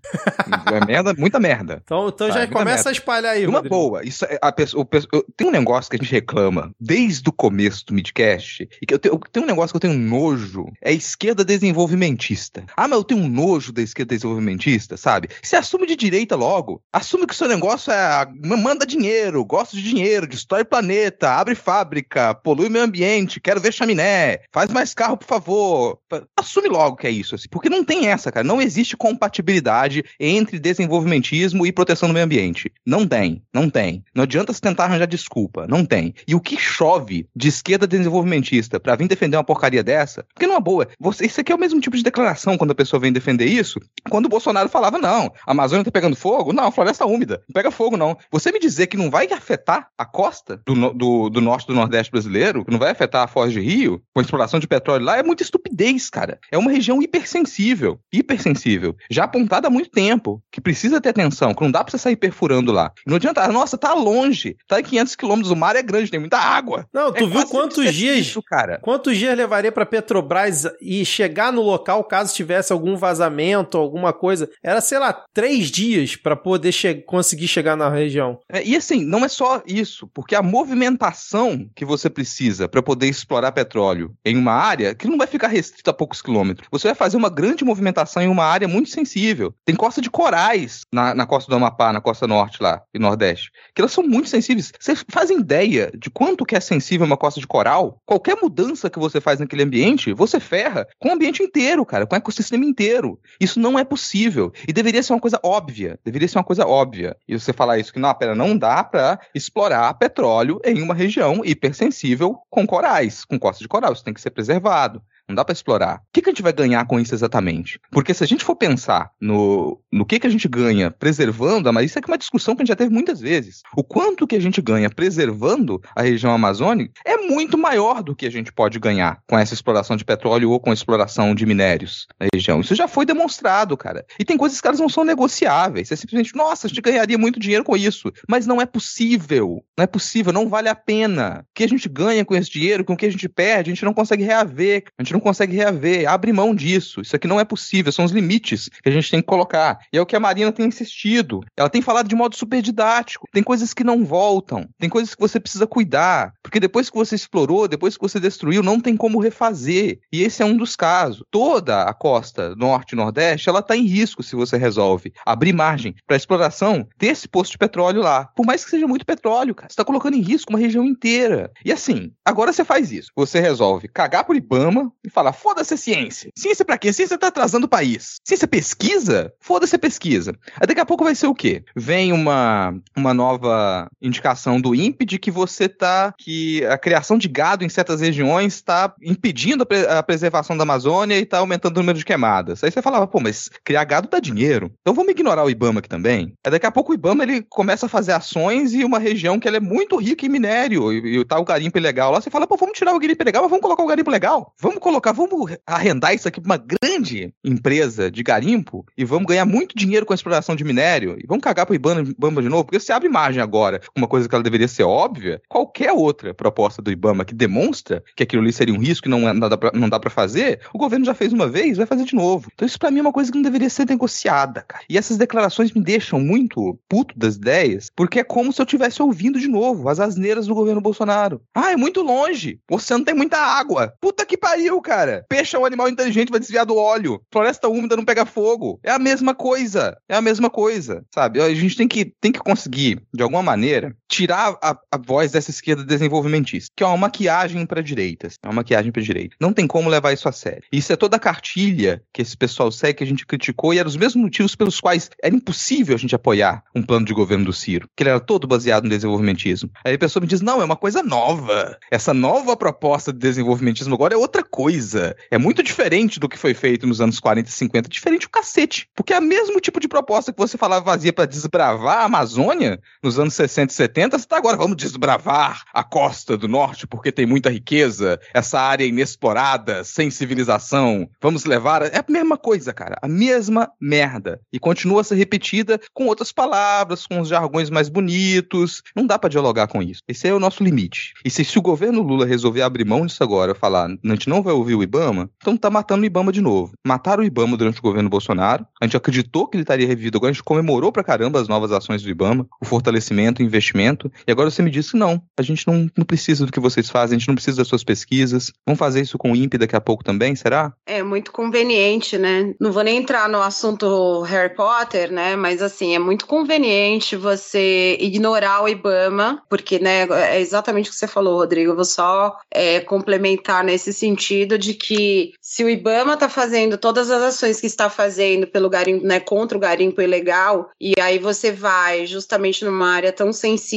é merda, muita merda. Então, então Tá, já muita começa merda. a espalhar aí, Uma Rodrigo. boa. Isso é- a pessoa, o pessoa- tem um negócio que a gente reclama desde o começo do Midcast, e que eu tenho, eu tenho um negócio que eu tenho nojo, é a esquerda desenvolvimentista. Ah, mas eu tenho um nojo da esquerda desenvolvimentista, sabe? Se assume de direita logo. Assume que o seu negócio é manda dinheiro, gosto de dinheiro, destrói planeta, abre fábrica, polui meio ambiente, quero ver chaminé, faz mais carro, por favor. Assume logo que é isso, assim, porque não tem essa, cara. Não existe compatibilidade entre desenvolvimentismo e proteção do meio ambiente. Não tem, não tem. Não adianta se tentar arranjar desculpa, não tem. E o que chove de esquerda desenvolvimentista pra vir defender uma porcaria dessa? Porque numa boa, você, isso aqui é o mesmo tipo de declaração quando a pessoa vem defender isso, quando o Bolsonaro falava, não, a Amazônia tá pegando fogo? Não, a floresta úmida, não pega fogo não. Você me dizer que não vai afetar a costa do, do, do norte do nordeste brasileiro brasileiro, que não vai afetar a Foz de Rio, com a exploração de petróleo lá, é muita estupidez, cara. É uma região hipersensível, hipersensível, já apontada há muito tempo, que precisa ter atenção, que não dá pra você sair perfurando lá. Não adianta, ah, nossa, tá longe, tá em 500 quilômetros, o mar é grande, tem muita água. Não, tu É viu quantos dias, isso, cara. quantos dias levaria pra Petrobras e chegar no local caso tivesse algum vazamento, alguma coisa? Era, sei lá, três dias pra poder che conseguir chegar na região. É, e assim, não é só isso, porque a movimentação que você precisa para poder explorar petróleo em uma área que não vai ficar restrita a poucos quilômetros. Você vai fazer uma grande movimentação em uma área muito sensível. Tem costa de corais na, na costa do Amapá, na costa norte lá e nordeste, que elas são muito sensíveis. Vocês fazem ideia de quanto que é sensível uma costa de coral? Qualquer mudança que você faz naquele ambiente, você ferra com o ambiente inteiro, cara, com o ecossistema inteiro. Isso não é possível. E deveria ser uma coisa óbvia. Deveria ser uma coisa óbvia. E você falar isso que não, pera, não dá para explorar petróleo em uma região hipersensível com corais, com costa de coral. Isso tem que ser preservado. Não dá para explorar. O que, que a gente vai ganhar com isso exatamente? Porque se a gente for pensar no, no que, que a gente ganha preservando, mas isso é uma discussão que a gente já teve muitas vezes. O quanto que a gente ganha preservando a região amazônica é muito maior do que a gente pode ganhar com essa exploração de petróleo ou com a exploração de minérios na região. Isso já foi demonstrado, cara. E tem coisas que elas não são negociáveis. É simplesmente, nossa, a gente ganharia muito dinheiro com isso. Mas não é possível. Não é possível, não vale a pena. O que a gente ganha com esse dinheiro, com o que a gente perde, a gente não consegue reaver. A gente não consegue reaver. Abre mão disso. Isso aqui não é possível. São os limites que a gente tem que colocar. E é o que a Marina tem insistido. Ela tem falado de modo super didático. Tem coisas que não voltam. Tem coisas que você precisa cuidar. Porque depois que você explorou, depois que você destruiu, não tem como refazer. E esse é um dos casos. Toda a costa norte e nordeste, ela está em risco se você resolve abrir margem para a exploração desse posto de petróleo lá. Por mais que seja muito petróleo, cara. Você está colocando em risco uma região inteira. E assim, agora você faz isso. Você resolve cagar por Ibama e falar: foda-se a ciência. Ciência pra quê? Ciência tá atrasando o país. Ciência pesquisa? Foda-se a pesquisa. Aí daqui a pouco vai ser o quê? Vem uma, uma nova indicação do INPE de que você tá. que a criação de gado em certas regiões está impedindo a, pre- a preservação da Amazônia e tá aumentando o número de queimadas. Aí você falava, pô, mas criar gado dá dinheiro. Então vamos ignorar o Ibama aqui também. Aí daqui a pouco o Ibama ele começa a fazer ações e uma região que ela é muito rica em minério e, e tá o garimpo ilegal lá. Você fala, pô, vamos tirar o garimpo ilegal, mas vamos colocar o garimpo legal. Vamos colocar, vamos arrendar isso aqui pra uma grande empresa de garimpo e vamos ganhar muito dinheiro com a exploração de minério e vamos cagar pro Ibama, de novo, porque se abre margem agora uma coisa que ela deveria ser óbvia, qualquer outra proposta do Ibama que demonstra que aquilo ali seria um risco e não, é- não dá pra fazer, o governo já fez uma vez, vai fazer de novo. Então isso pra mim é uma coisa que não deveria ser negociada, cara. E essas declarações me deixam muito puto das ideias, porque é como se eu estivesse ouvindo de novo as asneiras do governo Bolsonaro. Ah, é muito longe. O oceano tem muita água. Puta que pariu, cara. Peixe é um animal inteligente, vai desviar do óleo. Floresta úmida não pega fogo. É a mesma coisa. É a mesma coisa, sabe? A gente tem que, tem que conseguir, de alguma maneira, tirar a, a voz dessa esquerda desenvolvimentista, que é uma maquiagem para direitas. É uma maquiagem para direita. Não tem como levar isso a sério. Isso é toda a cartilha que esse pessoal segue, que a gente criticou, e eram os mesmos motivos pelos quais era impossível a gente apoiar um plano de governo do Ciro, que ele era todo baseado no desenvolvimentismo. Aí a pessoa me diz: não, é uma coisa nova. Essa nova proposta de desenvolvimentismo agora é outra coisa. É muito diferente do que foi feito nos anos 40 e 50. Diferente o cacete. Porque é o mesmo tipo de proposta que você falava vazia para desbravar a Amazônia nos anos 60 e 70, você tá agora, vamos desbravar a costa do norte porque tem muita riqueza, essa área inexplorada, sem civilização. Vamos levar. É a mesma coisa, cara. A mesma merda. E continua a ser repetida com outras palavras, com os jargões mais bonitos. Não dá para dialogar com isso. Esse é o nosso limite. E se, se o governo Lula resolver abrir mão disso agora, falar, a gente não vai ouvir o Ibama, então tá matando o Ibama de novo. Mataram o Ibama durante o governo Bolsonaro. A gente acreditou que ele estaria revivido. Agora a gente comemorou pra caramba as novas ações do Ibama, o fortalecimento, o investimento. E agora você me disse não. A gente não, não precisa do que vocês fazem, a gente não precisa das suas pesquisas. Vamos fazer isso com o INPE daqui a pouco também, será? É muito conveniente, né? Não vou nem entrar no assunto Harry Potter, né? Mas assim, é muito conveniente você ignorar o Ibama, porque, né, é exatamente o que você falou, Rodrigo. Eu vou só é, complementar nesse sentido de que se o Ibama está fazendo todas as ações que está fazendo pelo garimpo, né, contra o garimpo ilegal, e aí você vai justamente numa área tão sensível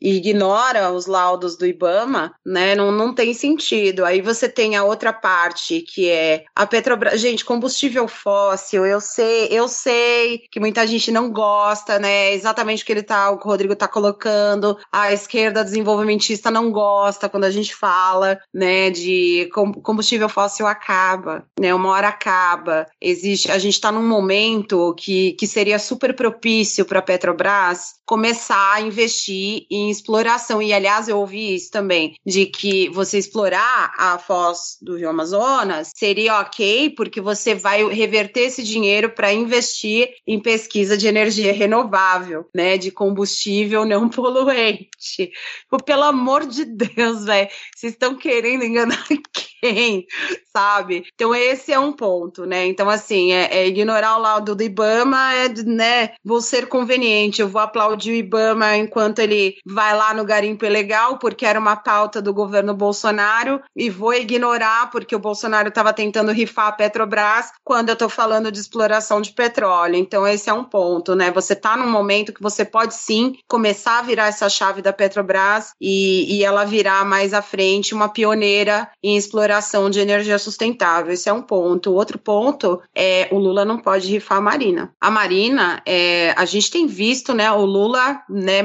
e ignora os laudos do Ibama, né? Não, não tem sentido. Aí você tem a outra parte que é a Petrobras. Gente, combustível fóssil, eu sei, eu sei que muita gente não gosta, né? Exatamente o que ele tá, o Rodrigo tá colocando. A esquerda desenvolvimentista não bosta quando a gente fala, né, de combustível fóssil acaba, né, uma hora acaba. Existe, a gente está num momento que, que seria super propício para a Petrobras começar a investir em exploração. E, aliás, eu ouvi isso também, de que você explorar a foz do Rio Amazonas seria ok, porque você vai reverter esse dinheiro para investir em pesquisa de energia renovável, né? De combustível não <laughs> poluente. Pelo amor de Deus, velho. Vocês estão querendo enganar <laughs> quem? <laughs> Sabe? Então, esse é um ponto, né? Então, assim, é, é ignorar o lado do Ibama, é, né? Vou ser conveniente, eu vou aplaudir de Ibama enquanto ele vai lá no garimpo ilegal, porque era uma pauta do governo Bolsonaro, e vou ignorar porque o Bolsonaro estava tentando rifar a Petrobras quando eu estou falando de exploração de petróleo. Então, esse é um ponto, né? Você está num momento que você pode sim começar a virar essa chave da Petrobras e, e ela virar mais à frente uma pioneira em exploração de energia sustentável. Esse é um ponto. Outro ponto é o Lula não pode rifar a Marina. A Marina, é, a gente tem visto, né, o Lula Lula, né,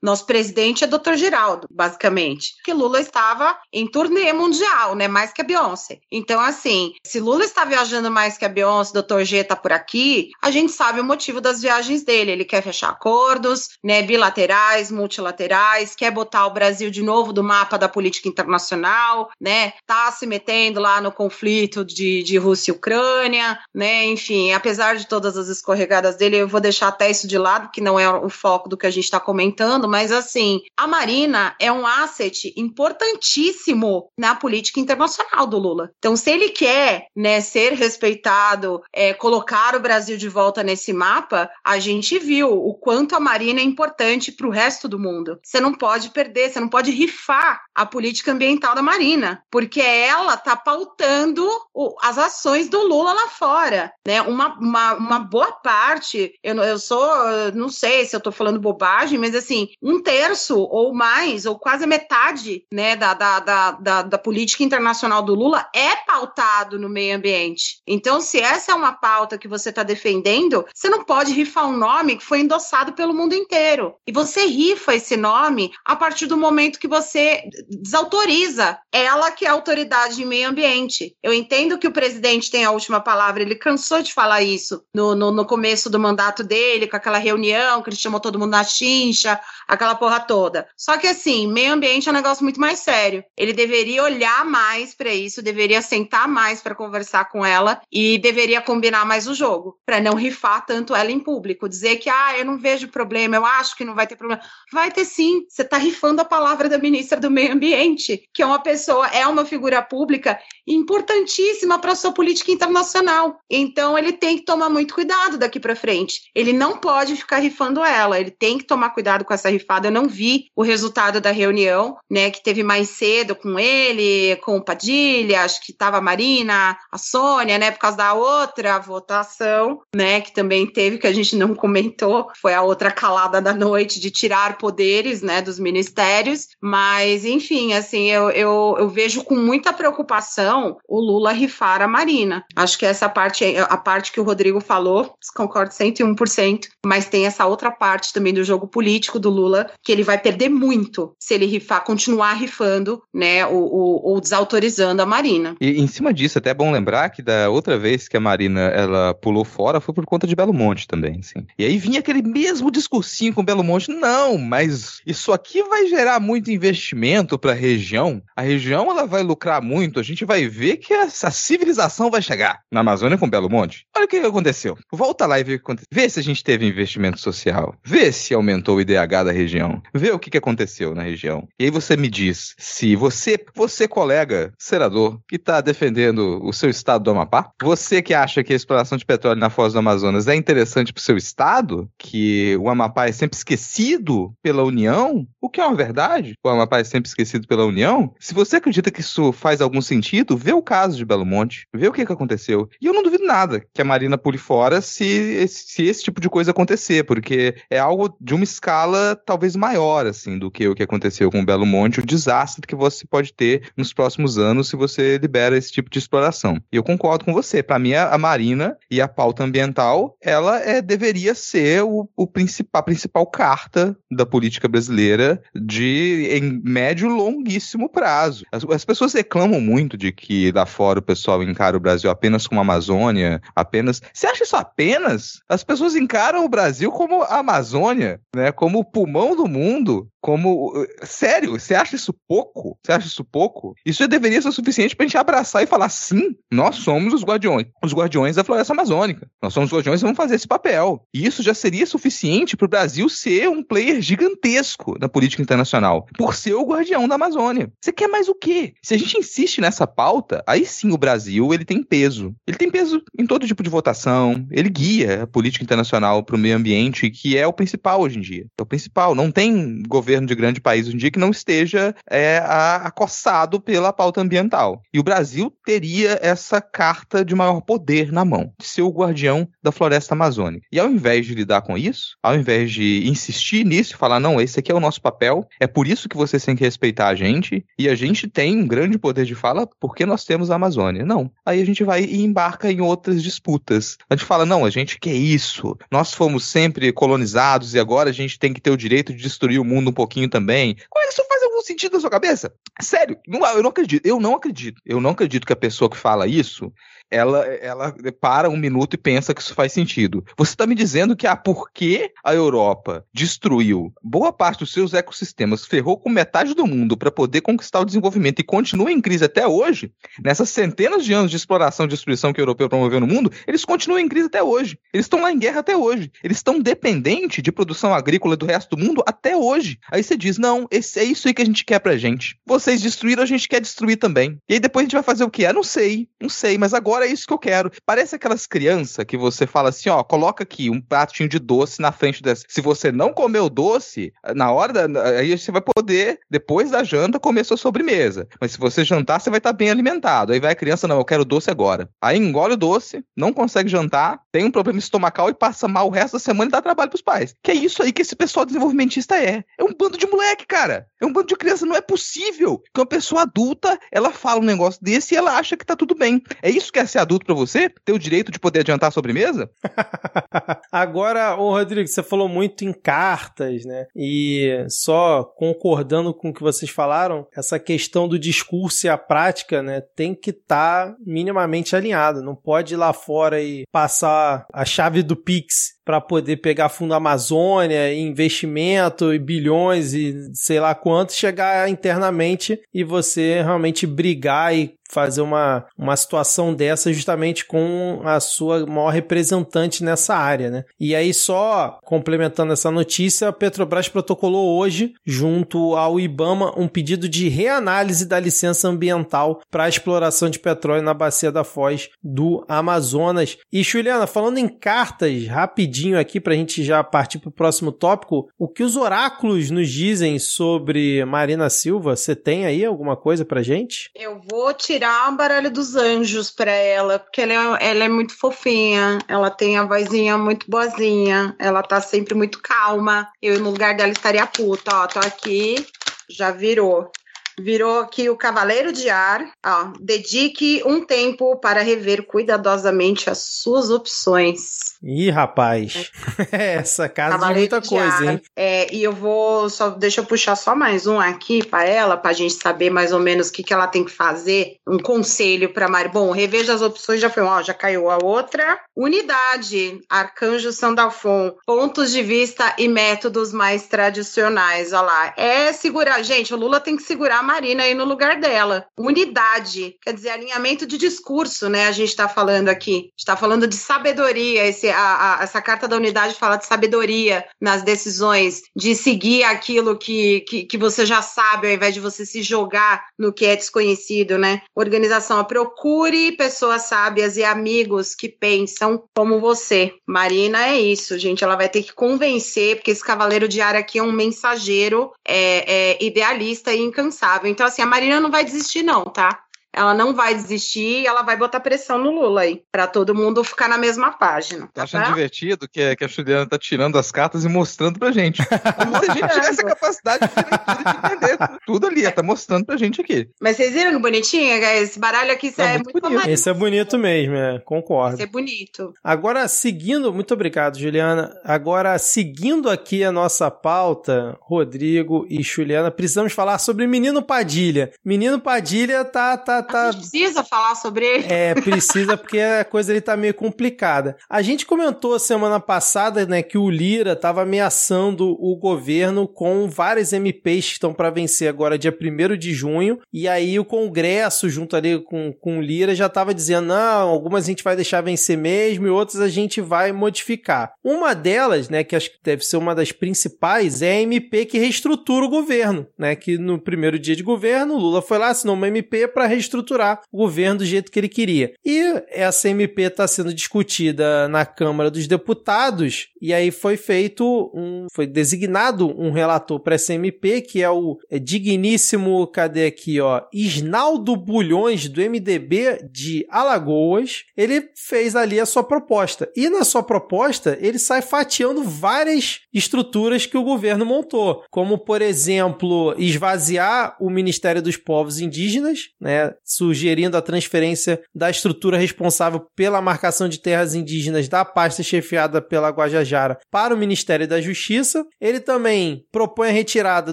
nosso presidente é Dr. Geraldo, basicamente. Que Lula estava em turnê mundial, né, mais que a Beyoncé. Então, assim, se Lula está viajando mais que a Beyoncé, Dr. G está por aqui, a gente sabe o motivo das viagens dele. Ele quer fechar acordos, né, bilaterais, multilaterais, quer botar o Brasil de novo do mapa da política internacional, né, tá se metendo lá no conflito de, de Rússia e Ucrânia, né, enfim, apesar de todas as escorregadas dele, eu vou deixar até isso de lado, que não é o foco do que a gente está comentando, mas assim, a Marina é um asset importantíssimo na política internacional do Lula. Então, se ele quer né, ser respeitado, é, colocar o Brasil de volta nesse mapa, a gente viu o quanto a Marina é importante para o resto do mundo. Você não pode perder, você não pode rifar a política ambiental da Marina, porque ela está pautando o, as ações do Lula lá fora. Né? Uma, uma, uma boa parte, eu, eu sou, não sei se eu estou falando bobagem, mas assim, um terço ou mais, ou quase metade, né, da, da, da, da, da política internacional do Lula é pautado no meio ambiente. Então, se essa é uma pauta que você está defendendo, você não pode rifar um nome que foi endossado pelo mundo inteiro. E você rifa esse nome a partir do momento que você desautoriza ela que é a autoridade de meio ambiente. Eu entendo que o presidente tem a última palavra, ele cansou de falar isso no, no, no começo do mandato dele, com aquela reunião que ele chamou todo mundo na chincha, aquela porra toda. Só que assim, meio ambiente é um negócio muito mais sério. Ele deveria olhar mais para isso, deveria sentar mais para conversar com ela e deveria combinar mais o jogo, para não rifar tanto ela em público, dizer que ah, eu não vejo problema, eu acho que não vai ter problema. Vai ter sim. Você está rifando a palavra da ministra do Meio Ambiente, que é uma pessoa, é uma figura pública importantíssima para sua política internacional. Então ele tem que tomar muito cuidado daqui para frente. Ele não pode ficar rifando ela, ele tem que tomar cuidado com essa rifada. Eu não vi o resultado da reunião, né, que teve mais cedo com ele, com o Padilha, acho que estava a Marina, a Sônia, né, por causa da outra votação, né, que também teve que a gente não comentou, foi a outra calada da noite de tirar poderes, né, dos ministérios, mas enfim, assim, eu, eu, eu vejo com muita preocupação o Lula rifar a Marina. Acho que essa parte, a parte que o Rodrigo falou, concordo 101%, mas tem essa outra parte também do jogo político do Lula, que ele vai perder muito se ele rifar, continuar rifando, né, ou, desautorizando a Marina. E em cima disso, até é bom lembrar que da outra vez que a Marina ela pulou fora foi por conta de Belo Monte também, assim. E aí vinha aquele mesmo discursinho com Belo Monte, não, mas isso aqui vai gerar muito investimento para a região. A região ela vai lucrar muito, a gente vai vai ver que essa civilização vai chegar na Amazônia com Belo Monte. Olha o que aconteceu. Volta lá e vê o que aconteceu. Vê se a gente teve investimento social. Vê se aumentou o IDH da região. Vê o que, aconteceu na região. E aí você me diz se você, você colega senador, que está defendendo o seu estado do Amapá, você que acha que a exploração de petróleo na Foz do Amazonas é interessante para o seu estado, que o Amapá é sempre esquecido pela União, o que é uma verdade, o Amapá é sempre esquecido pela União, se você acredita que isso faz algum sentido, vê o caso de Belo Monte, vê o que, que aconteceu. E eu não duvido duvido nada que a Marina pule fora se, se esse tipo de coisa acontecer, porque é algo de uma escala talvez maior, assim, do que o que aconteceu com o Belo Monte, o desastre que você pode ter nos próximos anos se você libera esse tipo de exploração. E eu concordo com você. Para mim, a Marina e a pauta ambiental, ela é, deveria ser o, o principal, a principal carta da política brasileira de em médio longuíssimo prazo. As, as pessoas reclamam muito de que lá fora o pessoal encara o Brasil apenas como Amazônia, apenas. Você acha isso apenas? As pessoas encaram o Brasil como a Amazônia, né? Como o pulmão do mundo como. Sério, você acha isso pouco? Você acha isso pouco? Isso já deveria ser suficiente pra gente abraçar e falar: sim, nós somos os guardiões, os guardiões da floresta amazônica. Nós somos os guardiões e vamos fazer esse papel. E isso já seria suficiente pro Brasil ser um player gigantesco na política internacional, por ser o guardião da Amazônia. Você quer mais o quê? Se a gente insiste nessa pauta, aí sim o Brasil ele tem peso. Ele tem peso em todo tipo de votação, ele guia a política internacional pro meio ambiente, que é o principal hoje em dia. É o principal. Não tem governo governo de grande país em dia que não esteja é, acossado pela pauta ambiental. E o Brasil teria essa carta de maior poder na mão, de ser o guardião da floresta amazônica. E ao invés de lidar com isso, ao invés de insistir nisso falar, não, esse aqui é o nosso papel, é por isso que vocês têm que respeitar a gente, e a gente tem um grande poder de fala porque nós temos a Amazônia. Não. Aí a gente vai e embarca em outras disputas. A gente fala, não, a gente quer isso. Nós fomos sempre colonizados e agora a gente tem que ter o direito de destruir o mundo um pouquinho também. Como é isso faz algum sentido na sua cabeça? Sério, eu não acredito. Eu não acredito. Eu não acredito que a pessoa que fala isso ela, ela para um minuto e pensa que isso faz sentido. Você está me dizendo que, ah, porque a Europa destruiu boa parte dos seus ecossistemas, ferrou com metade do mundo para poder conquistar o desenvolvimento e continua em crise até hoje, nessas centenas de anos de exploração e destruição que o europeu promoveu no mundo, eles continuam em crise até hoje. Eles estão lá em guerra até hoje. Eles estão dependentes de produção agrícola do resto do mundo até hoje. Aí você diz: não, esse, é isso aí que a gente quer pra gente. Vocês destruíram, a gente quer destruir também. E aí depois a gente vai fazer o quê? Ah, não sei, não sei, mas agora agora é isso que eu quero. Parece aquelas crianças que você fala assim, ó, coloca aqui um pratinho de doce na frente dessa. Se você não comer o doce, na hora da, aí você vai poder, depois da janta, comer sua sobremesa. Mas se você jantar, você vai estar bem alimentado. Aí vai a criança, não, eu quero doce agora. Aí engole o doce, não consegue jantar, tem um problema estomacal e passa mal o resto da semana e dá trabalho pros pais. Que é isso aí que esse pessoal desenvolvimentista é. É um bando de moleque, cara. É um bando de criança. Não é possível que uma pessoa adulta, ela fala um negócio desse e ela acha que tá tudo bem. É isso que é ser adulto para você? Ter o direito de poder adiantar a sobremesa? <laughs> Agora, ô Rodrigo, você falou muito em cartas, né? E só concordando com o que vocês falaram, essa questão do discurso e a prática, né, tem que estar tá minimamente alinhado. Não pode ir lá fora e passar a chave do Pix para poder pegar fundo Amazônia, investimento e bilhões e sei lá quanto, chegar internamente e você realmente brigar e fazer uma, uma situação dessa justamente com a sua maior representante nessa área, né? E aí só complementando essa notícia, a Petrobras protocolou hoje, junto ao IBAMA, um pedido de reanálise da licença ambiental para a exploração de petróleo na bacia da Foz do Amazonas. E Juliana, falando em cartas, rapidinho aqui para a gente já partir para o próximo tópico, o que os oráculos nos dizem sobre Marina Silva? Você tem aí alguma coisa para gente? Eu vou tirar tirar a baralho dos anjos para ela, porque ela é, ela é muito fofinha, ela tem a vozinha muito boazinha, ela tá sempre muito calma. Eu, no lugar dela, estaria puta, ó, tô aqui, já virou. Virou aqui o Cavaleiro de Ar. Ó, dedique um tempo para rever cuidadosamente as suas opções. Ih, rapaz. <laughs> Essa casa Cavaleiro de muita coisa, hein? É, e eu vou só deixa eu puxar só mais um aqui para ela, para a gente saber mais ou menos o que, que ela tem que fazer. Um conselho para Mari. Bom, reveja as opções, já foi, ó, já caiu a outra. Unidade, Arcanjo Sandalfon, pontos de vista e métodos mais tradicionais, ó lá. É segurar, gente, o Lula tem que segurar Marina aí no lugar dela. Unidade, quer dizer, alinhamento de discurso, né? A gente está falando aqui. está falando de sabedoria, esse a, a, essa carta da unidade fala de sabedoria nas decisões, de seguir aquilo que, que, que, você já sabe, ao invés de você se jogar no que é desconhecido, né? Organização, procure pessoas sábias e amigos que pensam como você. Marina é isso, gente. Ela vai ter que convencer, porque esse cavaleiro de ar aqui é um mensageiro é, é, idealista e incansável. Então, assim, a Marina não vai desistir, não, tá? Ela não vai desistir e ela vai botar pressão no Lula aí, pra todo mundo ficar na mesma página. Tá achando divertido que, que a Juliana tá tirando as cartas e mostrando pra gente. Como se a gente tivesse a capacidade de, de entender tudo ali, ela tá mostrando pra gente aqui. Mas vocês viram que bonitinho? Esse baralho aqui Não, é muito muito bonito. bonito. Esse é bonito mesmo, é, concordo. Esse é bonito. Agora, seguindo, muito obrigado, Juliana. Agora, seguindo aqui a nossa pauta, Rodrigo e Juliana, precisamos falar sobre Menino Padilha. Menino Padilha tá, tá, A tá. gente precisa falar sobre ele. É, precisa porque a coisa ele tá meio complicada. A gente comentou semana passada, né, que o Lira tava ameaçando o governo com várias MPs que estão para vencer agora dia 1 de junho, e aí o Congresso, junto ali com, com o Lira, já tava dizendo, não, algumas a gente vai deixar vencer mesmo e outras a gente vai modificar. Uma delas, né, que acho que deve ser uma das principais, é a MP que reestrutura o governo, né, que no primeiro dia de governo, o Lula foi lá, assinou uma MP para reestruturar o governo do jeito que ele queria. E essa MP está sendo discutida na Câmara dos Deputados, e aí foi feito um. foi designado um relator para essa MP, que é o é, digníssimo, cadê aqui, ó? Isnaldo Bulhões, do MDB de Alagoas. Ele fez ali a sua proposta. E na sua proposta, ele sai fatiando várias estruturas que o governo montou, como, por exemplo, esvaziar o Ministério dos Povos Indígenas, né, sugerindo a transferência da estrutura responsável pela marcação de terras indígenas da pasta chefiada pela Guajajara para o Ministério da Justiça. Ele também propõe a retirada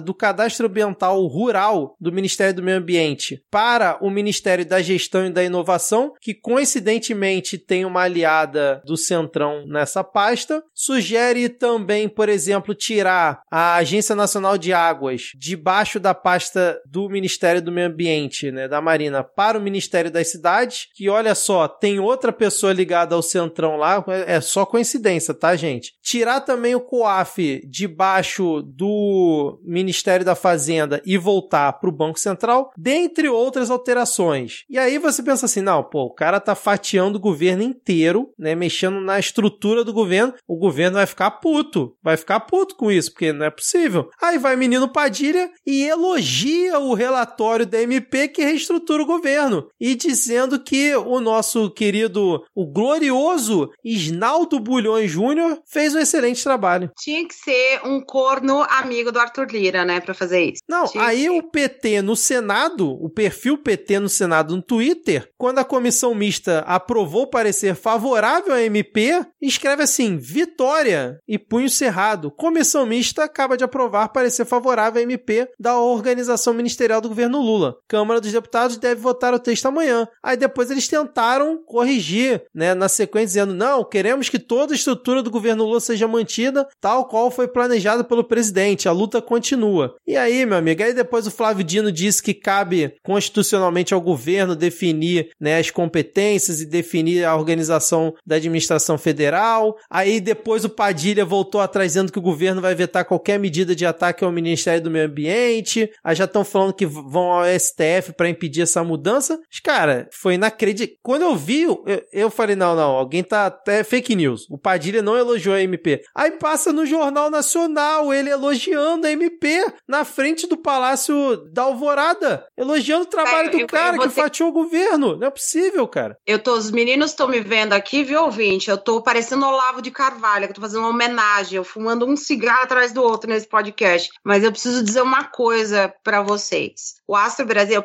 do cadastro ambiental rural do Ministério do Meio Ambiente para o Ministério da Gestão e da Inovação, que coincidentemente tem uma aliada do Centrão nessa pasta. Sugere também, por exemplo, tirar a Agência Nacional de Águas debaixo da pasta do Ministério do Meio Ambiente, né, da Marina, para o Ministério das Cidades, que olha só, tem outra pessoa ligada ao Centrão lá, é só coincidência, tá, gente? Tirar também o COAF debaixo do Ministério da Fazenda e voltar para o Banco Central, dentre outras alterações. E aí você pensa assim, não, pô, o cara tá fatiando o governo inteiro, né, mexendo na estrutura do governo, o governo vai ficar puto, vai ficar puto com isso, porque não é possível. Aí vai menino Padilha e elogia o relatório da MP que reestrutura o governo e dizendo que o nosso querido, o glorioso Isnaldo Bulhões Júnior fez um excelente trabalho. Tinha que ser um corno amigo do Arthur Lira, né, pra fazer isso. Não, Tinha aí que o PT no Senado, o perfil PT no Senado no Twitter, quando a comissão mista aprovou parecer favorável à MP, escreve assim: vitória e punho cerrado. Comissão mista acaba de aprovar parecer favorável à MP da organização ministerial do governo Lula. Câmara dos Deputados deve votar o texto amanhã. Aí depois eles tentaram corrigir, né, na sequência dizendo: "Não, queremos que toda a estrutura do governo Lula seja mantida tal qual foi planejado pelo presidente. A luta continua". E aí, meu amigo, aí depois o Flávio Dino disse que cabe constitucionalmente ao governo definir, né, as competências e definir a organização da administração federal. Aí depois o Padilha voltou atrás dizendo que o governo vai vetar qualquer medida de ataque ao Ministério do Meio Ambiente. Aí já estão falando que vão ao STF para impedir essa mudança. Mas, cara, foi inacreditável. Quando eu vi, eu, eu falei: não, não, alguém tá até fake news. O Padilha não elogiou a MP. Aí passa no Jornal Nacional ele elogiando a MP na frente do Palácio da Alvorada, elogiando o trabalho É, do eu- cara eu que ter- fatiou o governo. Não é possível, cara. Eu tô, os meninos estão me vendo aqui, viu, ouvinte? Eu tô parecendo Olavo de Carvalho, que eu tô fazendo uma homenagem, eu fumando um cigarro atrás do outro nesse podcast. Mas eu preciso dizer uma coisa pra vocês. O Astro Brasil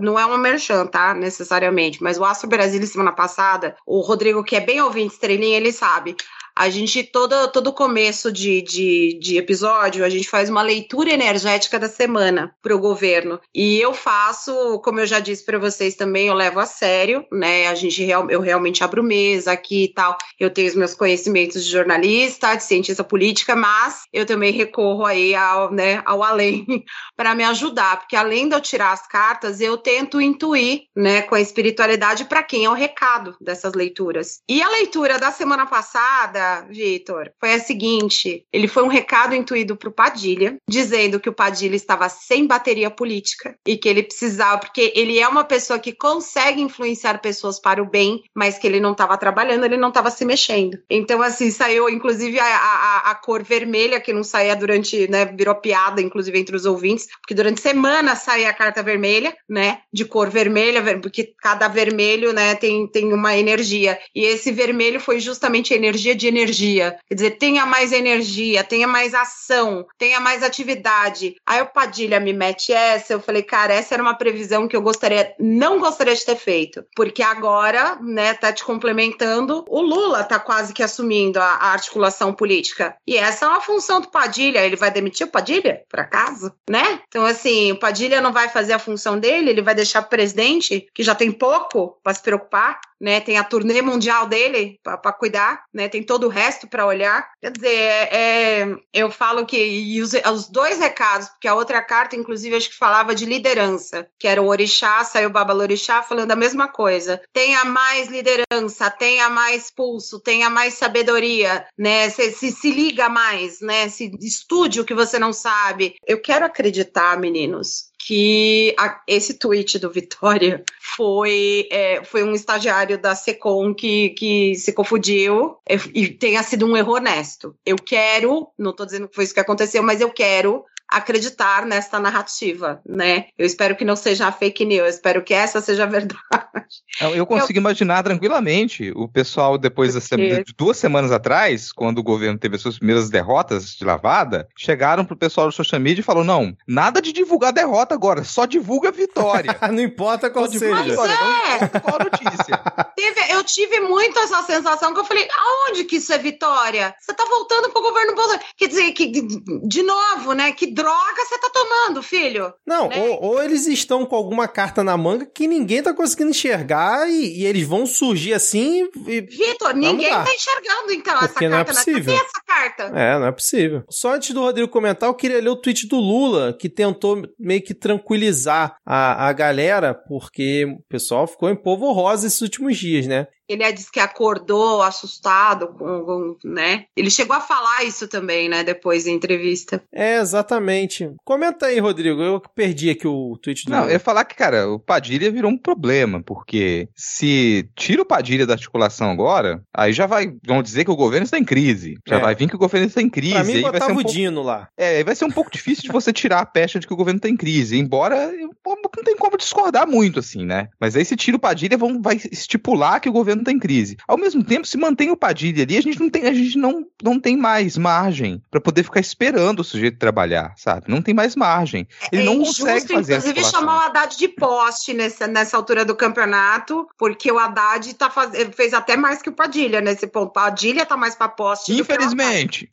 não é uma merchan, tá? Necessariamente, mas o Astro Brasil, semana passada, o Rodrigo, que é bem ouvinte estrelinha, ele sabe. A gente, todo, todo começo de, de, de episódio, a gente faz uma leitura energética da semana para o governo. E eu faço, como eu já disse para vocês também, eu levo a sério, né? A gente real, eu realmente abro mesa aqui e tal. Eu tenho os meus conhecimentos de jornalista, de cientista política, mas eu também recorro aí ao, né, ao além <laughs> para me ajudar, porque além de eu tirar as cartas, eu tento intuir, né, com a espiritualidade para quem é o recado dessas leituras. E a leitura da semana passada Vitor, foi a seguinte: ele foi um recado intuído pro Padilha, dizendo que o Padilha estava sem bateria política e que ele precisava, porque ele é uma pessoa que consegue influenciar pessoas para o bem, mas que ele não estava trabalhando, ele não estava se mexendo. Então, assim, saiu inclusive a, a, a, cor vermelha, que não saía durante, né, virou piada, inclusive entre os ouvintes, porque durante semana saía a carta vermelha, né, de cor vermelha, porque cada vermelho, né, tem, tem uma energia. E esse vermelho foi justamente a energia de energia. Quer dizer, tenha mais energia, tenha mais ação, tenha mais atividade. Aí o Padilha me mete essa, eu falei, cara, essa era uma previsão que eu gostaria, não gostaria de ter feito, porque agora, né, tá te complementando, o Lula tá quase que assumindo a, a articulação política. E essa é uma função do Padilha, ele vai demitir o Padilha, por acaso, né? Então, assim, o Padilha não vai fazer a função dele, ele vai deixar o presidente, que já tem pouco para se preocupar, né? Tem a turnê mundial dele para cuidar, né? Tem todo o resto para olhar. Quer dizer, é, é, eu falo que os, os, dois recados, porque a outra carta, inclusive, acho que falava de liderança, que era o Orixá, saiu o Babalorixá falando a mesma coisa. Tenha mais liderança, tenha mais pulso, tenha mais sabedoria, né? Se, se, se liga mais, né? Se estude o que você não sabe. Eu quero acreditar, meninos, que a, esse tweet do Vitória foi, é, foi um estagiário da Secom que, que se confundiu e, e tenha sido um erro honesto. Eu quero, não estou dizendo que foi isso que aconteceu, mas eu quero acreditar nessa narrativa, né? Eu espero que não seja fake news, eu espero que essa seja a verdade. Eu consigo eu... imaginar tranquilamente o pessoal, depois de duas semanas atrás, quando o governo teve as suas primeiras derrotas de lavada, chegaram pro pessoal do social media e falaram: não, nada de divulgar derrota agora, só divulga a vitória. <laughs> não importa qual seja. Mas é. qual notícia. <laughs> Teve, eu tive muito essa sensação que eu falei: aonde que isso é vitória? Você tá voltando pro governo Bolsonaro. Quer dizer, que, de novo, né? Que droga você tá tomando, filho? Não, né? ou, ou, eles estão com alguma carta na manga que ninguém tá conseguindo enxergar e, e eles vão surgir assim e... Vitor, ninguém tá enxergando então Porque essa não carta. É possível. essa carta? É, não é possível. Só antes do Rodrigo comentar, eu queria ler o tweet do Lula, que tentou meio que tranquilizar a, a galera, porque o pessoal ficou em povo rosa esses últimos dias, né? Ele disse que acordou assustado, com, com, né? Ele chegou a falar isso também, né? Depois da entrevista. É, exatamente. Comenta aí, Rodrigo. Eu perdi aqui o tweet do. Não, eu ia falar que, cara, o Padilha virou um problema, porque se tira o Padilha da articulação agora, aí já vai. Vão dizer que o governo está em crise. Já é. vai vir que o governo está em crise. Pra mim, aí vai ser um o pouco... Dino lá. É, aí vai ser um pouco difícil de você tirar a pecha de que o governo está em crise. Embora não tem como discordar muito, assim, né? Mas aí se tira o Padilha, vão, vai estipular que o governo está em crise. Ao mesmo tempo, se mantém o Padilha ali, a gente não tem, a gente não, não tem mais margem para poder ficar esperando o sujeito trabalhar, sabe? Não tem mais margem. Ele é não injusto, consegue fazer inclusive, chamar o Haddad de poste nessa, nessa altura do campeonato, porque o Haddad tá faz... fez até mais que o Padilha nesse ponto. Padilha tá mais para poste. Infelizmente.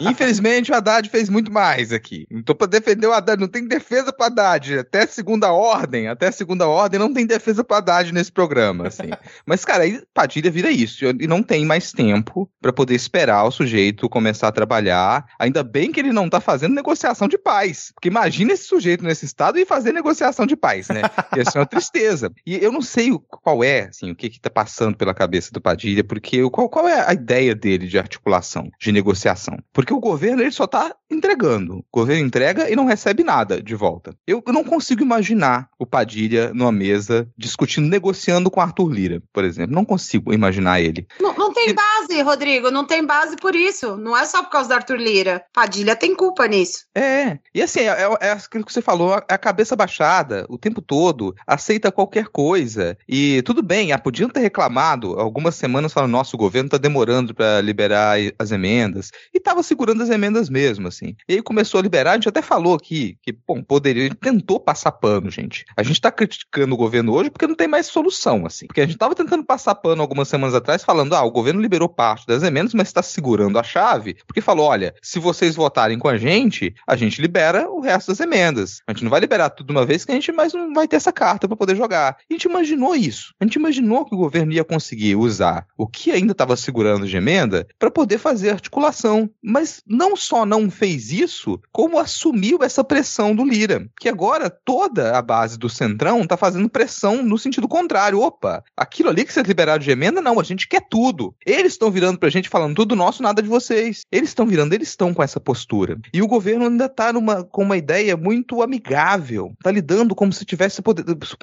Infelizmente, o Haddad fez muito mais aqui. Não tô para defender o Haddad, não tem defesa para Haddad. Até segunda ordem, até segunda ordem, não tem defesa para Haddad nesse programa, assim. Mas, <laughs> cara, aí Padilha vira isso. E não tem mais tempo para poder esperar o sujeito começar a trabalhar. Ainda bem que ele não tá fazendo negociação de paz. Porque imagina esse sujeito nesse estado e fazer negociação de paz, né? <laughs> Ia ser uma tristeza. E eu não sei qual é, assim, o que que tá passando pela cabeça do Padilha, porque qual, qual é a ideia dele de articulação, de negociação? Porque o governo, ele só tá entregando. O governo entrega e não recebe nada de volta. Eu, eu não consigo imaginar o Padilha numa mesa discutindo, negociando com Arthur Lira, por exemplo. Não consigo imaginar ele. Não, não tem base, Rodrigo, não tem base por isso. Não é só por causa do Arthur Lira. Padilha tem culpa nisso. É, e assim, é, é, é aquilo que você falou, é a cabeça baixada o tempo todo, aceita qualquer coisa. E tudo bem, ah, podiam ter reclamado algumas semanas falando, nosso governo tá demorando para liberar as emendas. E tava segurando as emendas mesmo, assim. E aí começou a liberar, a gente até falou aqui que, bom, poderia, tentou passar pano, gente. A gente tá criticando o governo hoje porque não tem mais solução, assim. Porque a gente tava tentando passar pano algumas semanas atrás falando, ah, o governo liberou parte das emendas, mas está segurando a chave, porque falou, olha, se vocês votarem com a gente, a gente libera o resto das emendas. A gente não vai liberar tudo de uma vez que a gente mais não vai ter essa carta para poder jogar. E a gente imaginou isso. A gente imaginou que o governo ia conseguir usar o que ainda estava segurando de emenda para poder fazer articulação. Mas não só não fez isso, como assumiu essa pressão do Lira, que agora toda a base do Centrão está fazendo pressão no sentido contrário. Opa, aquilo ali que ser liberado de emenda? Não, a gente quer tudo. Eles estão virando pra gente falando tudo nosso, nada de vocês. Eles estão virando, eles estão com essa postura. E o governo ainda tá numa, com uma ideia muito amigável. Tá lidando como se tivesse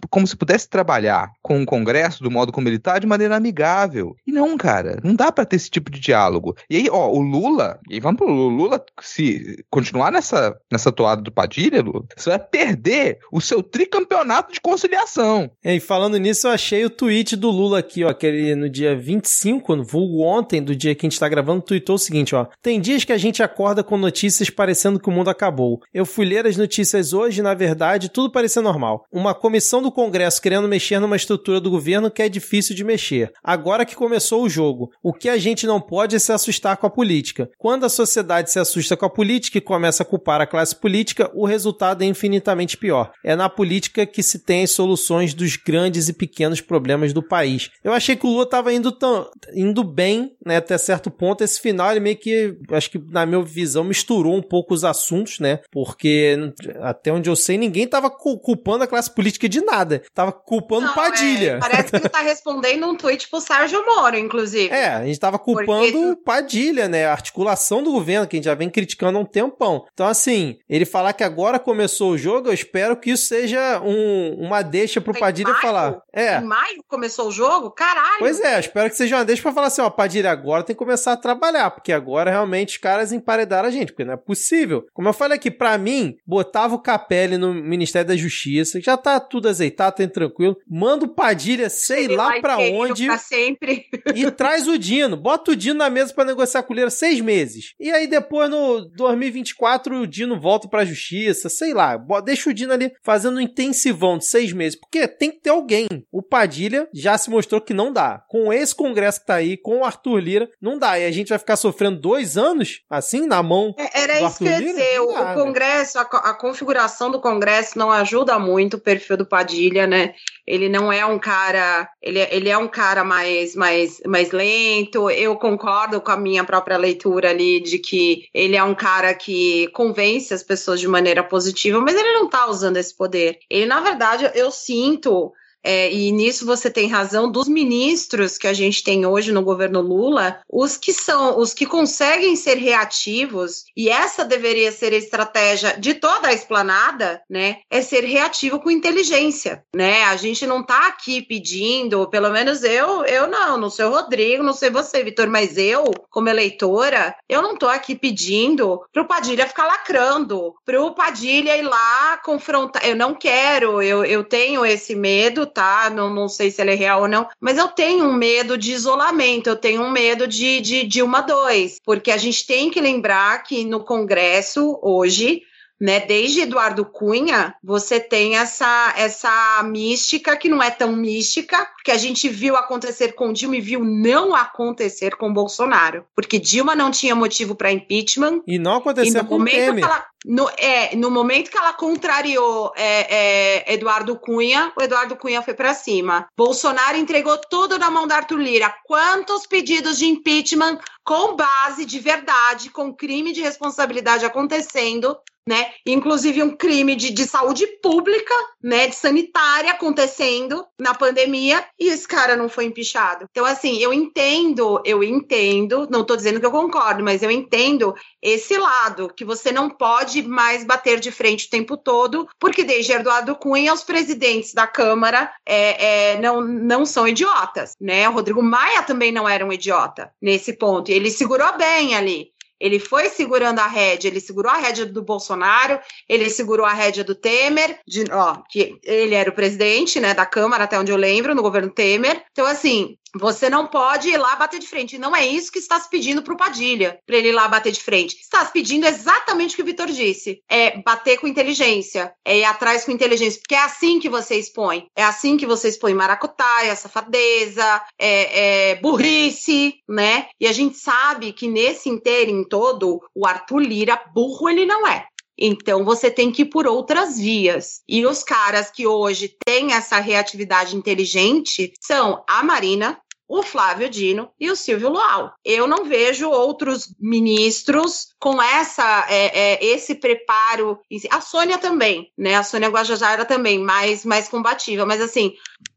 como se pudesse trabalhar com o Congresso do modo como ele tá de maneira amigável. E não, cara, não dá para ter esse tipo de diálogo. E aí, ó, o Lula, e vamos pro Lula, Lula se continuar nessa nessa toada do Padilha, Lula, você vai perder o seu tricampeonato de conciliação. E falando nisso, eu achei o tweet do Lula aqui, ó, que ele no dia 25, no vulgo ontem, do dia que a gente tá gravando, tweetou o seguinte, ó: "Tem dias que a gente acorda com notícias parecendo que o mundo acabou. Eu fui ler as notícias hoje, na verdade, tudo parecia normal. Uma comissão do Congresso querendo mexer numa estrutura do governo que é difícil de mexer. Agora que começou o jogo, o que a gente não pode é se assustar com a política. Quando a sociedade se assusta com a política e começa a culpar a classe política, o resultado é infinitamente pior. É na política que se tem as soluções dos grandes e pequenos problemas do país. Eu achei que o Lula estava indo, tão, indo bem, né, até certo ponto. Esse final, ele meio que, acho que na minha visão, misturou um pouco os assuntos, né? Porque até onde eu sei, ninguém estava culpando a classe política de nada. Tava culpando Não, Padilha. É, parece que ele tá respondendo um tweet pro Sérgio Moro, inclusive. É, a gente tava culpando Porque... Padilha, né? A articulação do governo, que a gente já vem criticando há um tempão. Então, assim, ele falar que agora começou o jogo, eu espero que isso seja um, uma deixa pro Padilha maio? falar. É. Em maio começou o jogo? Caralho! Pois é, espero que seja uma deixa pra falar assim, ó, Padilha, agora tem que começar a trabalhar, porque agora realmente os caras emparedaram a gente, porque não é possível. Como eu falei aqui, para mim, botava o Capelli no Ministério da Justiça, já tá tudo azeitado, tá tranquilo. Manda o Padilha, sei Ele lá pra onde. Pra sempre. E <laughs> traz o Dino. Bota o Dino na mesa para negociar com o Lira seis meses. E aí depois, no 2024, o Dino volta pra Justiça, sei lá. Deixa o Dino ali fazendo um intensivão de seis meses. Porque tem que ter alguém. O Padilha já se mostrou que não dá. Com esse Congresso que tá aí, com o Arthur Lira, não dá. E a gente vai ficar sofrendo dois anos, assim, na mão. É, era isso que eu ia dizer. O, o Congresso, a, a configuração do Congresso não ajuda muito o perfil do Padilha, né? Ele não é um cara, ele, é, ele é um cara mais, mais, mais lento. Eu concordo com a minha própria leitura ali de que ele é um cara que convence as pessoas de maneira positiva, mas ele não tá usando esse poder. Ele, na verdade, eu sinto é, e nisso você tem razão, dos ministros que a gente tem hoje no governo Lula, os que são, os que conseguem ser reativos, e essa deveria ser a estratégia de toda a esplanada, né? É ser reativo com inteligência, né? A gente não tá aqui pedindo, pelo menos eu, eu não, não sei o Rodrigo, não sei você, Vitor, mas eu, como eleitora, eu não tô aqui pedindo pro Padilha ficar lacrando, pro Padilha ir lá confrontar. Eu não quero, eu, eu tenho esse medo, tá? Não, não sei se ele é real ou não, mas eu tenho um medo de isolamento, eu tenho um medo de, de, de uma dois, porque a gente tem que lembrar que no Congresso hoje né? Desde Eduardo Cunha, você tem essa essa mística que não é tão mística, porque a gente viu acontecer com Dilma e viu não acontecer com Bolsonaro, porque Dilma não tinha motivo para impeachment e não aconteceu com Temer. Ela, no, é, no momento que ela contrariou é, é, Eduardo Cunha, o Eduardo Cunha foi para cima. Bolsonaro entregou tudo na mão da Arthur Lira. Quantos pedidos de impeachment com base de verdade, com crime de responsabilidade acontecendo, né? Inclusive um crime de, de saúde pública, né? De sanitária acontecendo na pandemia e esse cara não foi empichado. Então, assim, eu entendo, eu entendo, não tô dizendo que eu concordo, mas eu entendo esse lado, que você não pode mais bater de frente o tempo todo, porque desde Eduardo Cunha, os presidentes da Câmara é, é, não, não são idiotas, né? O Rodrigo Maia também não era um idiota nesse ponto, ele segurou bem ali. Ele foi segurando a rédea, ele segurou a rédea do Bolsonaro, ele segurou a rédea do Temer, de, ó, que ele era o presidente, né, da Câmara, até onde eu lembro, no governo Temer. Então, assim, você não pode ir lá bater de frente. Não é isso que está se pedindo para o Padilha, para ele ir lá bater de frente. Está se pedindo exatamente o que o Vitor disse: é bater com inteligência, é ir atrás com inteligência, porque é assim que você expõe. É assim que você expõe maracutaia, safadeza, é, é burrice, né? E a gente sabe que nesse inteiro, em todo, o Arthur Lira, burro ele não é. Então você tem que ir por outras vias. E os caras que hoje têm essa reatividade inteligente são a Marina, o Flávio Dino e o Silvio Luau. Eu não vejo outros ministros com essa é, é, esse preparo. A Sônia também, né? A Sônia Guajajara também, mais, mais combativa. Mas assim,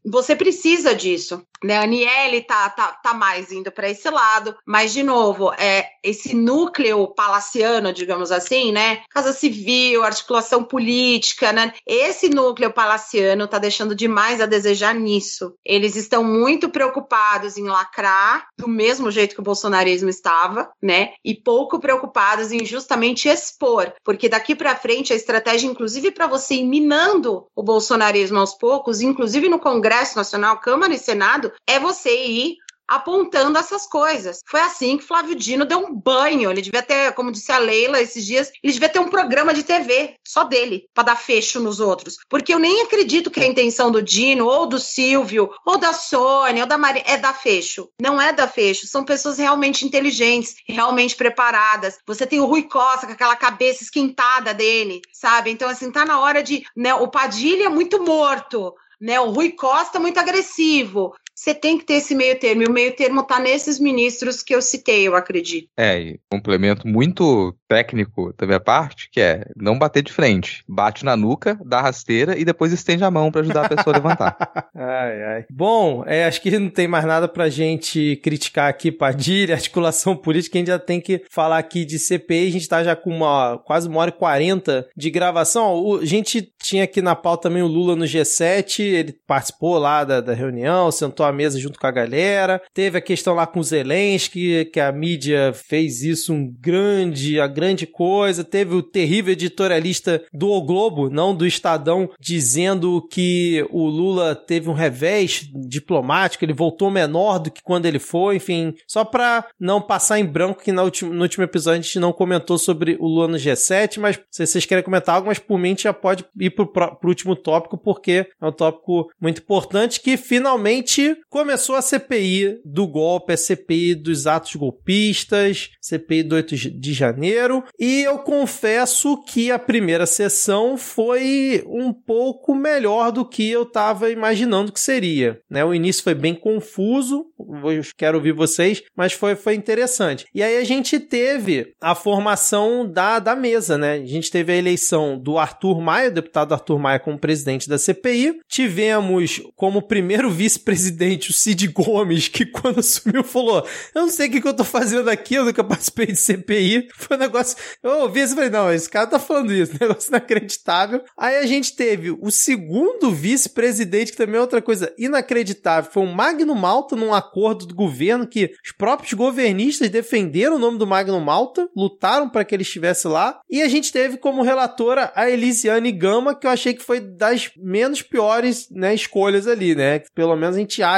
você precisa disso. Né? A Aniele tá, tá, tá mais indo para esse lado, mas, de novo, é esse núcleo palaciano, digamos assim, né? Casa Civil, articulação política, né? Esse núcleo palaciano tá deixando demais a desejar nisso. Eles estão muito preocupados em lacrar, do mesmo jeito que o bolsonarismo estava, né? E pouco preocupados em justamente expor, porque daqui para frente a estratégia, inclusive para você ir minando o bolsonarismo aos poucos, inclusive no Congresso Nacional, Câmara e Senado, é você ir apontando essas coisas. Foi assim que Flávio Dino deu um banho. Ele devia ter, como disse a Leila esses dias, ele devia ter um programa de TV só dele, para dar fecho nos outros. Porque eu nem acredito que a intenção do Dino, ou do Silvio, ou da Sônia, ou da Maria, é dar fecho. Não é dar fecho. São pessoas realmente inteligentes, realmente preparadas. Você tem o Rui Costa com aquela cabeça esquentada dele, sabe? Então, assim, tá na hora de. Né, o Padilha é muito morto né? O Rui Costa muito agressivo você tem que ter esse meio termo. E o meio termo está nesses ministros que eu citei, eu acredito. É, e complemento muito técnico também a parte, que é não bater de frente. Bate na nuca, dá rasteira e depois estende a mão para ajudar a pessoa a levantar. <laughs> Ai, ai. Bom, é, acho que não tem mais nada pra gente criticar aqui, Padilha, <laughs> articulação política, a gente já tem que falar aqui de CPI, a gente tá já com uma, quase uma hora e quarenta de gravação. O, a gente tinha aqui na pauta também o Lula no G7, ele participou lá da, da reunião, sentou mesa junto com a galera. Teve a questão lá com o Zelensky, que a mídia fez isso um grande, a grande coisa. Teve o terrível editorialista do o Globo, não do Estadão, dizendo que o Lula teve um revés diplomático, ele voltou menor do que quando ele foi, enfim, só para não passar em branco que no último, no último episódio a gente não comentou sobre o Lula no G7, mas se vocês querem comentar algo, mas por mim já pode ir pro, pro último tópico, porque é um tópico muito importante que finalmente começou a CPI do golpe, a CPI dos atos golpistas, CPI do 8 de janeiro, e eu confesso que a primeira sessão foi um pouco melhor do que eu estava imaginando que seria. Né? O início foi bem confuso, eu quero ouvir vocês, mas foi, foi interessante. E aí a gente teve a formação da, da mesa, né? A gente teve a eleição do Arthur Maia, o deputado Arthur Maia como presidente da CPI. Tivemos como primeiro <laughs> vice-presidente o Cid Gomes, que quando assumiu falou: Eu não sei o que, que eu tô fazendo aqui, eu nunca participei de CPI. Foi um negócio. Eu ouvi isso e falei: Não, esse cara tá falando isso, <laughs> negócio inacreditável. Aí a gente teve o segundo vice-presidente, que também é outra coisa inacreditável, foi o Magno Malta num acordo do governo que os próprios governistas defenderam o nome do Magno Malta, lutaram para que ele estivesse lá. E a gente teve como relatora a Elisiane Gama, que eu achei que foi das menos piores né, escolhas ali, né? Pelo menos a gente acha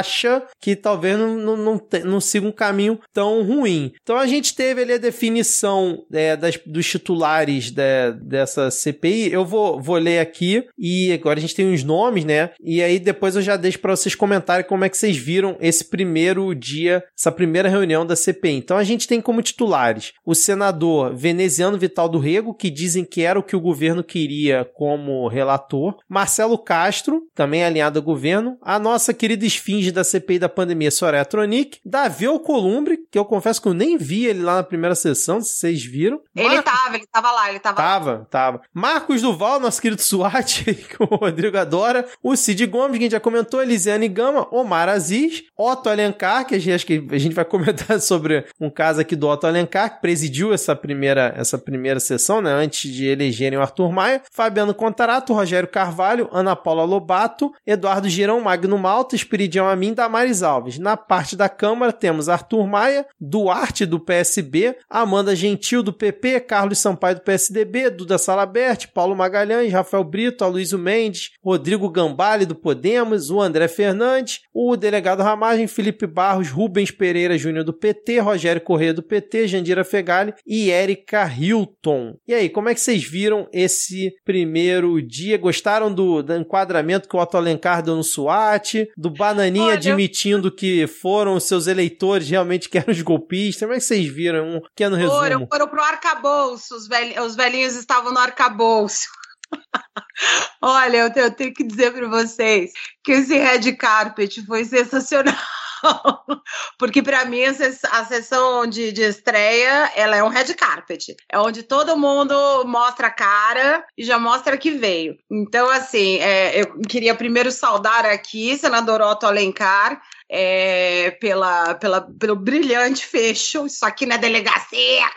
que talvez não, não, não, não siga um caminho tão ruim. Então a gente teve ali a definição é, das, dos titulares de, dessa CPI. Eu vou, vou ler aqui e agora a gente tem os nomes, né? E aí depois eu já deixo para vocês comentarem como é que vocês viram esse primeiro dia, essa primeira reunião da CPI. Então a gente tem como titulares o senador veneziano Vital do Rego, que dizem que era o que o governo queria como relator, Marcelo Castro, também alinhado ao governo, a nossa querida esfinge da CPI da pandemia, Soraya Tronic, Davi Alcolumbre, que eu confesso que eu nem vi ele lá na primeira sessão, se vocês viram. Ele Mar... tava, ele tava lá, ele tava Tava, lá. tava. Marcos Duval, nosso querido SWAT, que <laughs> o Rodrigo adora, o Cid Gomes, que a gente já comentou, Elisiane Gama, Omar Aziz, Otto Alencar, que a gente, acho que a gente vai <laughs> comentar sobre um caso aqui do Otto Alencar, que presidiu essa primeira, essa primeira sessão, né, antes de elegerem o Arthur Maia, Fabiano Contarato, Rogério Carvalho, Ana Paula Lobato, Eduardo Girão, Magno Malta, Espiridião Amin, Damares Alves. Na parte da Câmara temos Arthur Maia, Duarte do PSB, Amanda Gentil do PP, Carlos Sampaio do PSDB, Duda Salabert, Paulo Magalhães, Rafael Brito, Aloysio Mendes, Rodrigo Gambale do Podemos, o André Fernandes, o delegado Ramagem, Felipe Barros, Rubens Pereira Júnior do PT, Rogério Corrêa do PT, Jandira Fegali e Érica Hilton. E aí, como é que vocês viram esse primeiro dia? Gostaram do, do enquadramento que o Otto Alencar deu no SWAT? Do Bananinha Olha, admitindo que foram os seus eleitores realmente que eram os golpistas? Como é que vocês viram? Um pequeno resumo. Foram, foram pro arcabouço, os, velhinhos, os velhinhos estavam no arcabouço. <laughs> Olha, eu tenho, eu tenho que dizer para vocês que esse red carpet foi sensacional. <laughs> Porque para mim a sessão de, de estreia ela é um red carpet. É onde todo mundo mostra a cara e já mostra que veio. Então, assim, é, eu queria primeiro saudar aqui, senador Otto Alencar, é, pela, pela, pelo brilhante fecho. Isso aqui na delegacia,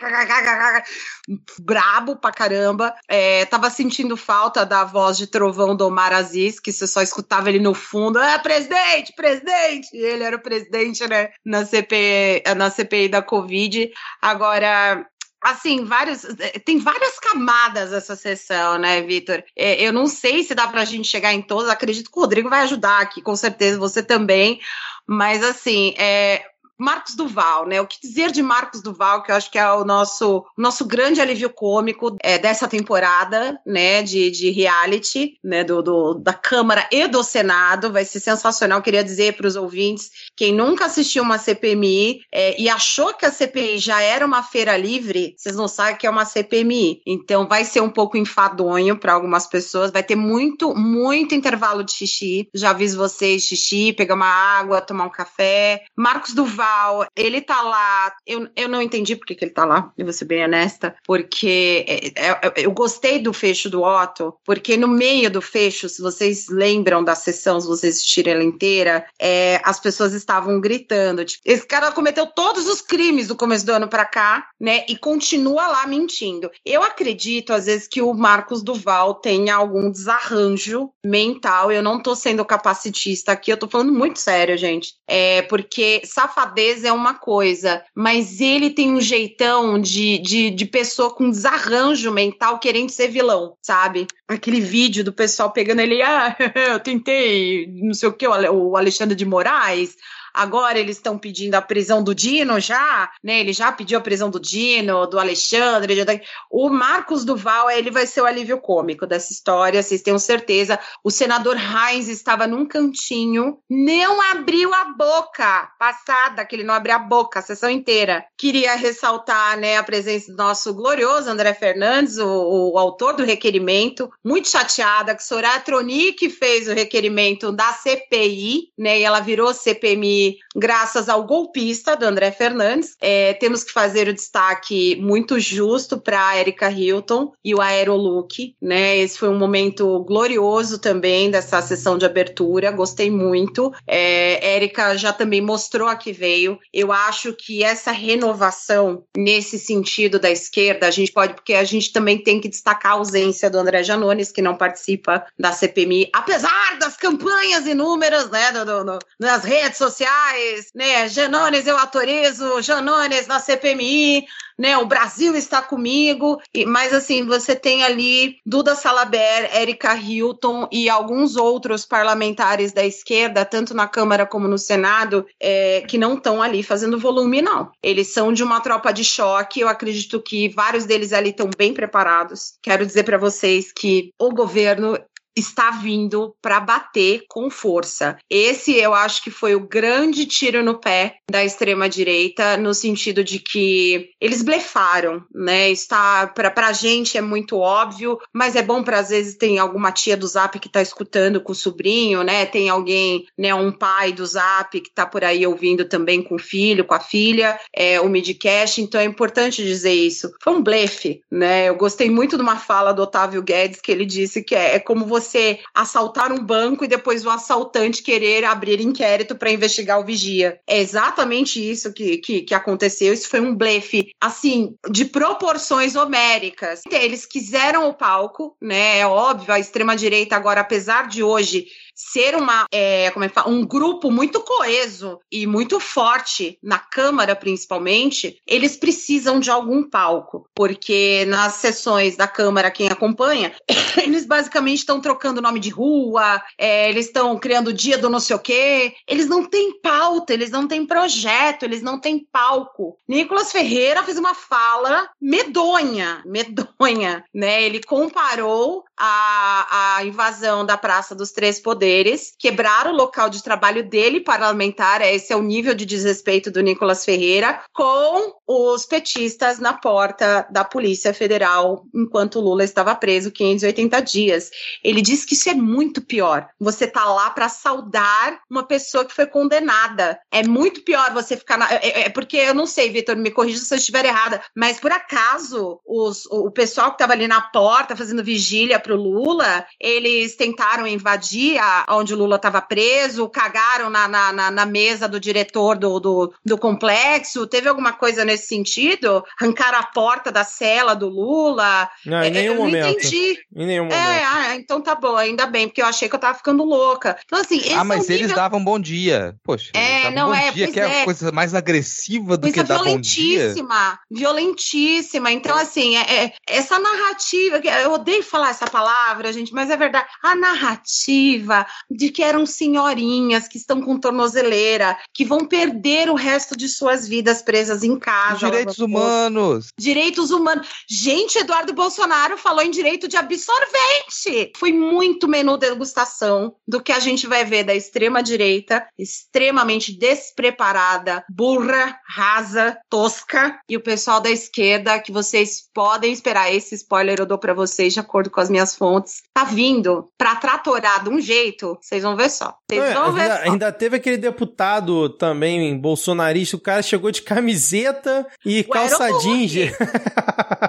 brabo pra caramba. É, tava sentindo falta da voz de trovão do Omar Aziz, que você só escutava ele no fundo. É, presidente, presidente! Ele era o presidente, né, na CPI, na CPI da Covid. Agora, assim, vários. Tem várias camadas essa sessão, né, Vitor? É, eu não sei se dá para a gente chegar em todas. Acredito que o Rodrigo vai ajudar aqui, com certeza, você também. Mas, assim, é, Marcos Duval, né? O que dizer de Marcos Duval, que eu acho que é o nosso, nosso grande alívio cômico é, dessa temporada, né? De, de reality, né? Do, do, da Câmara e do Senado. Vai ser sensacional. Queria dizer para os ouvintes: quem nunca assistiu uma CPMI é, e achou que a CPI já era uma feira livre, vocês não sabem que é uma CPMI. Então vai ser um pouco enfadonho para algumas pessoas. Vai ter muito, muito intervalo de xixi. Já aviso vocês: xixi, pegar uma água, tomar um café. Marcos Duval ele tá lá. Eu, eu não entendi por que, ele tá lá, eu vou ser bem honesta, porque é, é, é, eu gostei do fecho do Otto, porque no meio do fecho, se vocês lembram da sessão, se vocês assistirem ela inteira, é, as pessoas estavam gritando. Tipo, esse cara cometeu todos os crimes do começo do ano pra cá, né? E continua lá mentindo. Eu acredito, às vezes, que o Marcos Duval tenha algum desarranjo mental. Eu não tô sendo capacitista aqui, eu tô falando muito sério, gente. É porque safadeza safadeza é uma coisa, mas ele tem um jeitão de, de, de pessoa com desarranjo mental querendo ser vilão, sabe? Aquele vídeo do pessoal pegando ele, ah, <laughs> eu tentei, não sei o que, o Alexandre de Moraes, Agora eles estão pedindo a prisão do Dino já, né? Ele já pediu a prisão do Dino, do Alexandre. O Marcos Duval, ele vai ser o alívio cômico dessa história, vocês tenham certeza. O senador Heinz estava num cantinho, não abriu a boca, passada que ele não abriu a boca a sessão inteira. Queria ressaltar, né, a presença do nosso glorioso André Fernandes, o, o autor do requerimento, muito chateada que Soraya Tronic fez o requerimento da CPI, né? E ela virou CPMI be graças ao golpista do André Fernandes. É, temos que fazer o destaque muito justo para a Erika Hilton e o Aerolook, né? Esse foi um momento glorioso também dessa sessão de abertura, gostei muito. É, Erika já também mostrou a que veio. Eu acho que essa renovação nesse sentido da esquerda, a gente pode, porque a gente também tem que destacar a ausência do André Janones, que não participa da CPMI, apesar das campanhas inúmeras, né, do, do, do, nas redes sociais sociais, né? Janones eu autorizo, Janones na CPMI, né? O Brasil está comigo. E, mas assim, você tem ali Duda Salaber, Erika Hilton e alguns outros parlamentares da esquerda, tanto na Câmara como no Senado, é, que não estão ali fazendo volume, não. Eles são de uma tropa de choque. Eu acredito que vários deles ali estão bem preparados. Quero dizer para vocês que o governo está vindo para bater com força. Esse eu acho que foi o grande tiro no pé da extrema direita, no sentido de que eles blefaram, né? Está para a gente é muito óbvio, mas é bom para às vezes tem alguma tia do Zap que está escutando com o sobrinho, né? Tem alguém, né, um pai do Zap que está por aí ouvindo também com o filho, com a filha, é o midcast, então é importante dizer isso. Foi um blefe, né? Eu gostei muito de uma fala do Otávio Guedes que ele disse que é, é como você você assaltar um banco e depois o assaltante querer abrir inquérito para investigar o vigia. É exatamente isso que, que, que aconteceu. Isso foi um blefe, assim, de proporções homéricas. Eles quiseram o palco, né? É óbvio, a extrema-direita agora, apesar de hoje ser uma, é, como é que fala, um grupo muito coeso e muito forte na Câmara, principalmente, eles precisam de algum palco, porque nas sessões da Câmara, quem acompanha, <laughs> eles basicamente estão trocando nome de rua, é, eles estão criando dia do não sei o quê, eles não têm pauta, eles não têm projeto, eles não têm palco. Nicolas Ferreira fez uma fala medonha, medonha, né? Ele comparou a, a invasão da Praça dos Três Poderes, quebraram o local de trabalho dele parlamentar, esse é o nível de desrespeito do Nicolas Ferreira, com os petistas na porta da Polícia Federal enquanto Lula estava preso 580 dias. Ele diz que isso é muito pior. Você tá lá para saudar uma pessoa que foi condenada. É muito pior você ficar na, é, é, porque eu não sei, Vitor, me corrija se eu estiver errada, mas por acaso os, o pessoal que estava ali na porta fazendo vigília pro Lula, eles tentaram invadir a, onde o Lula estava preso, cagaram na, na, na, na, mesa do diretor do, do, do, complexo. Teve alguma coisa nesse sentido? Arrancaram a porta da cela do Lula? Não, em é, nenhum eu momento. Não entendi. Em nenhum momento. É, ah, então tá bom, ainda bem, porque eu achei que eu tava ficando louca. Então, assim. ah, mas é um eles nível... davam bom dia. Poxa. É, não bom é. Dia, que é, é coisa mais agressiva do coisa que dar bom dia. Violentíssima. Violentíssima. Então, assim, é, é, essa narrativa, eu odeio falar essa palavra, gente, mas é verdade. A narrativa de que eram senhorinhas que estão com tornozeleira, que vão perder o resto de suas vidas presas em casa. Direitos humanos. Direitos humanos. Gente, Eduardo Bolsonaro falou em direito de absorvente. Foi muito menu degustação do que a gente vai ver da extrema-direita, extremamente despreparada, burra, rasa, tosca, e o pessoal da esquerda, que vocês podem esperar. Esse spoiler eu dou para vocês, de acordo com as minhas fontes. Tá vindo pra tratorar de um jeito, vocês vão ver só. Vocês é, vão ver ainda, só. ainda teve aquele deputado também, bolsonarista, o cara chegou de camiseta e o calça jeans. <laughs>